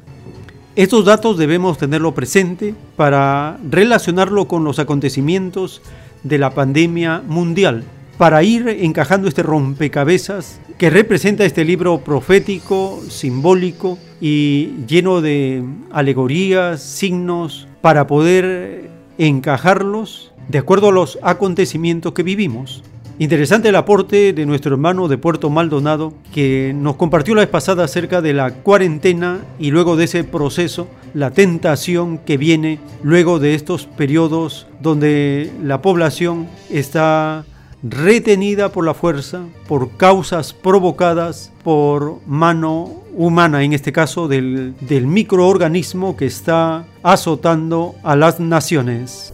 Estos datos debemos tenerlo presente para relacionarlo con los acontecimientos de la pandemia mundial, para ir encajando este rompecabezas que representa este libro profético, simbólico y lleno de alegorías, signos, para poder encajarlos de acuerdo a los acontecimientos que vivimos. Interesante el aporte de nuestro hermano de Puerto Maldonado que nos compartió la vez pasada acerca de la cuarentena y luego de ese proceso, la tentación que viene luego de estos periodos donde la población está retenida por la fuerza, por causas provocadas por mano humana, en este caso del, del microorganismo que está azotando a las naciones.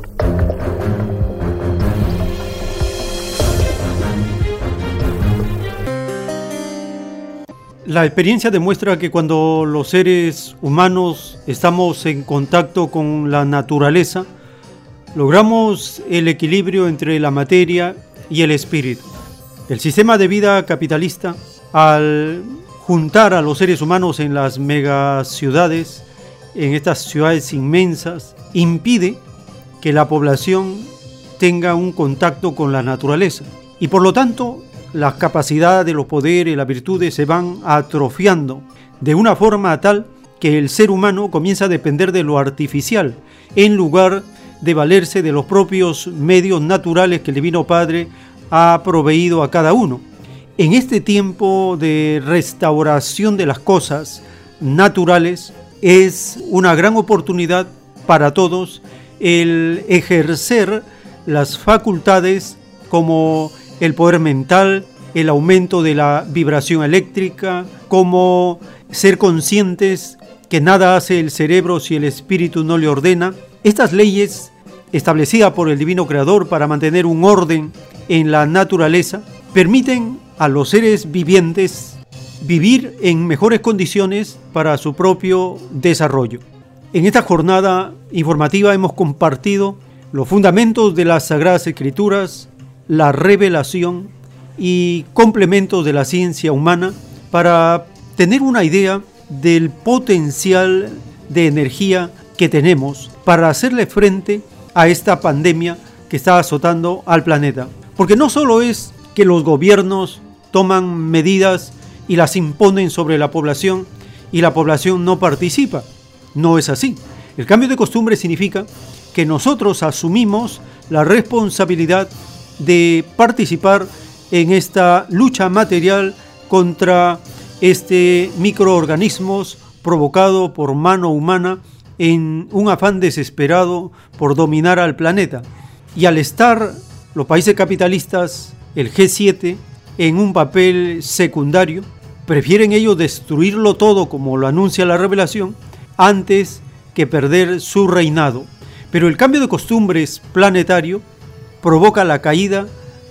La experiencia demuestra que cuando los seres humanos estamos en contacto con la naturaleza, logramos el equilibrio entre la materia y el espíritu. El sistema de vida capitalista, al juntar a los seres humanos en las megaciudades, en estas ciudades inmensas, impide que la población tenga un contacto con la naturaleza. Y por lo tanto, las capacidades, los poderes, las virtudes se van atrofiando de una forma tal que el ser humano comienza a depender de lo artificial en lugar de valerse de los propios medios naturales que el Divino Padre ha proveído a cada uno. En este tiempo de restauración de las cosas naturales es una gran oportunidad para todos el ejercer las facultades como el poder mental, el aumento de la vibración eléctrica, como ser conscientes que nada hace el cerebro si el espíritu no le ordena. Estas leyes establecidas por el divino creador para mantener un orden en la naturaleza permiten a los seres vivientes vivir en mejores condiciones para su propio desarrollo. En esta jornada informativa hemos compartido los fundamentos de las Sagradas Escrituras, la revelación y complementos de la ciencia humana para tener una idea del potencial de energía que tenemos para hacerle frente a esta pandemia que está azotando al planeta. Porque no solo es que los gobiernos toman medidas y las imponen sobre la población y la población no participa. No es así. El cambio de costumbre significa que nosotros asumimos la responsabilidad de participar en esta lucha material contra este microorganismos provocado por mano humana en un afán desesperado por dominar al planeta. Y al estar los países capitalistas, el G7, en un papel secundario, prefieren ellos destruirlo todo como lo anuncia la revelación antes que perder su reinado. Pero el cambio de costumbres planetario provoca la caída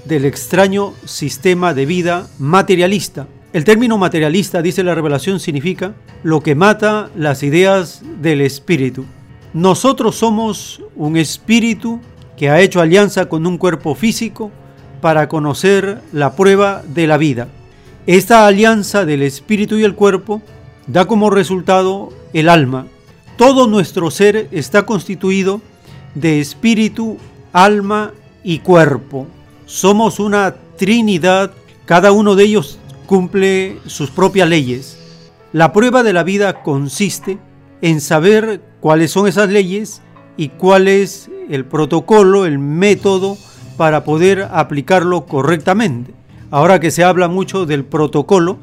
del extraño sistema de vida materialista. El término materialista, dice la revelación, significa lo que mata las ideas del espíritu. Nosotros somos un espíritu que ha hecho alianza con un cuerpo físico para conocer la prueba de la vida. Esta alianza del espíritu y el cuerpo da como resultado el alma. Todo nuestro ser está constituido de espíritu, alma y cuerpo. Somos una trinidad, cada uno de ellos cumple sus propias leyes. La prueba de la vida consiste en saber cuáles son esas leyes y cuál es el protocolo, el método para poder aplicarlo correctamente. Ahora que se habla mucho del protocolo,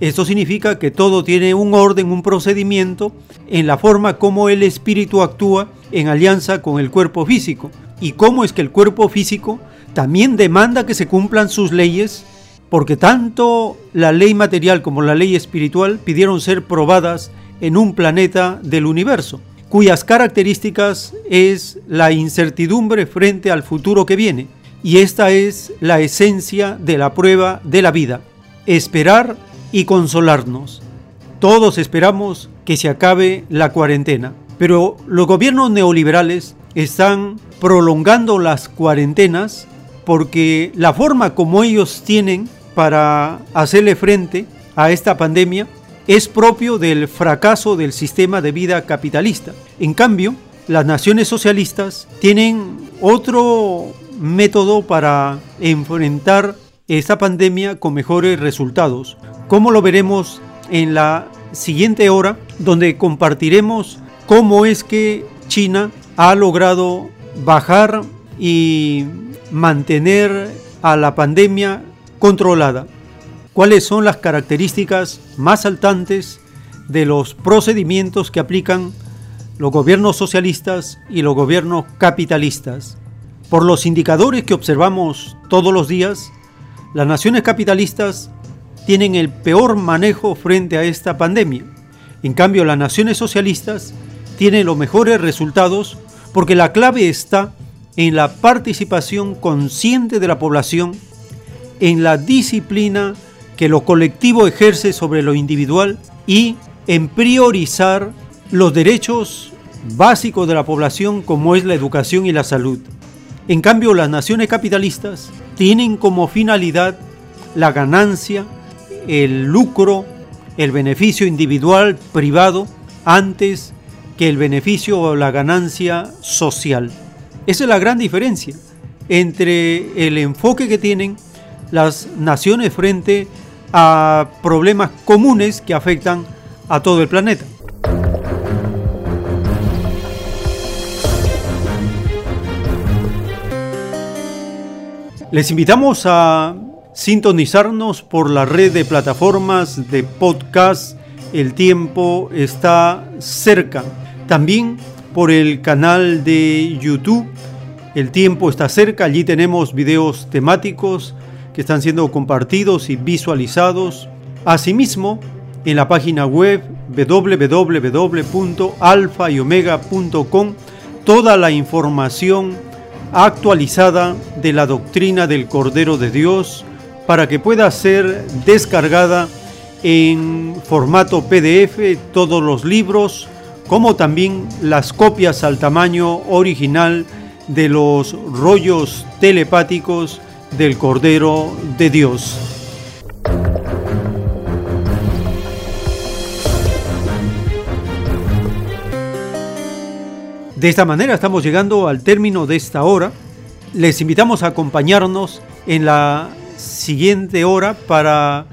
esto significa que todo tiene un orden, un procedimiento en la forma como el espíritu actúa en alianza con el cuerpo físico y cómo es que el cuerpo físico también demanda que se cumplan sus leyes, porque tanto la ley material como la ley espiritual pidieron ser probadas en un planeta del universo, cuyas características es la incertidumbre frente al futuro que viene, y esta es la esencia de la prueba de la vida. esperar y consolarnos. Todos esperamos que se acabe la cuarentena, pero los gobiernos neoliberales están prolongando las cuarentenas porque la forma como ellos tienen para hacerle frente a esta pandemia es propio del fracaso del sistema de vida capitalista. En cambio, las naciones socialistas tienen otro método para enfrentar esta pandemia con mejores resultados, como lo veremos en la siguiente hora, donde compartiremos cómo es que China ha logrado bajar y mantener a la pandemia controlada. ¿Cuáles son las características más saltantes de los procedimientos que aplican los gobiernos socialistas y los gobiernos capitalistas? Por los indicadores que observamos todos los días, las naciones capitalistas tienen el peor manejo frente a esta pandemia. En cambio, las naciones socialistas tienen los mejores resultados porque la clave está en la participación consciente de la población, en la disciplina que lo colectivo ejerce sobre lo individual y en priorizar los derechos básicos de la población como es la educación y la salud. En cambio, las naciones capitalistas tienen como finalidad la ganancia, el lucro, el beneficio individual, privado, antes que el beneficio o la ganancia social. Esa es la gran diferencia entre el enfoque que tienen las naciones frente a problemas comunes que afectan a todo el planeta. Les invitamos a sintonizarnos por la red de plataformas de podcast El tiempo está cerca. También por el canal de YouTube El tiempo está cerca. Allí tenemos videos temáticos que están siendo compartidos y visualizados. Asimismo, en la página web www.alfayomega.com toda la información actualizada de la doctrina del Cordero de Dios para que pueda ser descargada en formato PDF todos los libros, como también las copias al tamaño original de los rollos telepáticos del Cordero de Dios. De esta manera estamos llegando al término de esta hora. Les invitamos a acompañarnos en la siguiente hora para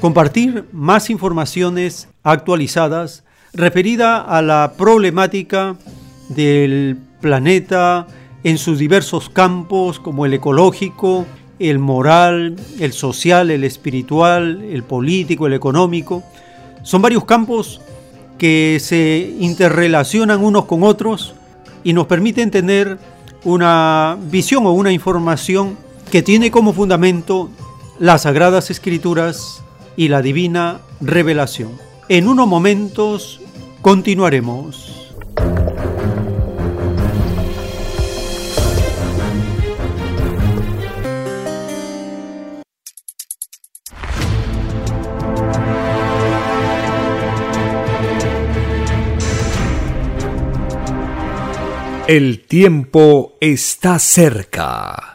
compartir más informaciones actualizadas referida a la problemática del planeta en sus diversos campos como el ecológico, el moral, el social, el espiritual, el político, el económico. Son varios campos que se interrelacionan unos con otros y nos permiten tener una visión o una información que tiene como fundamento las sagradas escrituras y la divina revelación. En unos momentos continuaremos. El tiempo está cerca.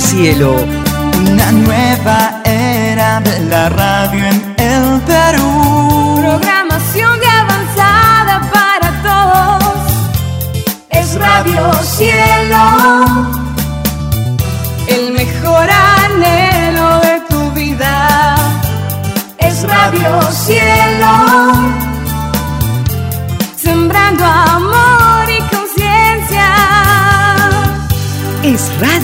Cielo, una nueva era de la radio en el Perú. Programación de avanzada para todos. Es Radio Cielo.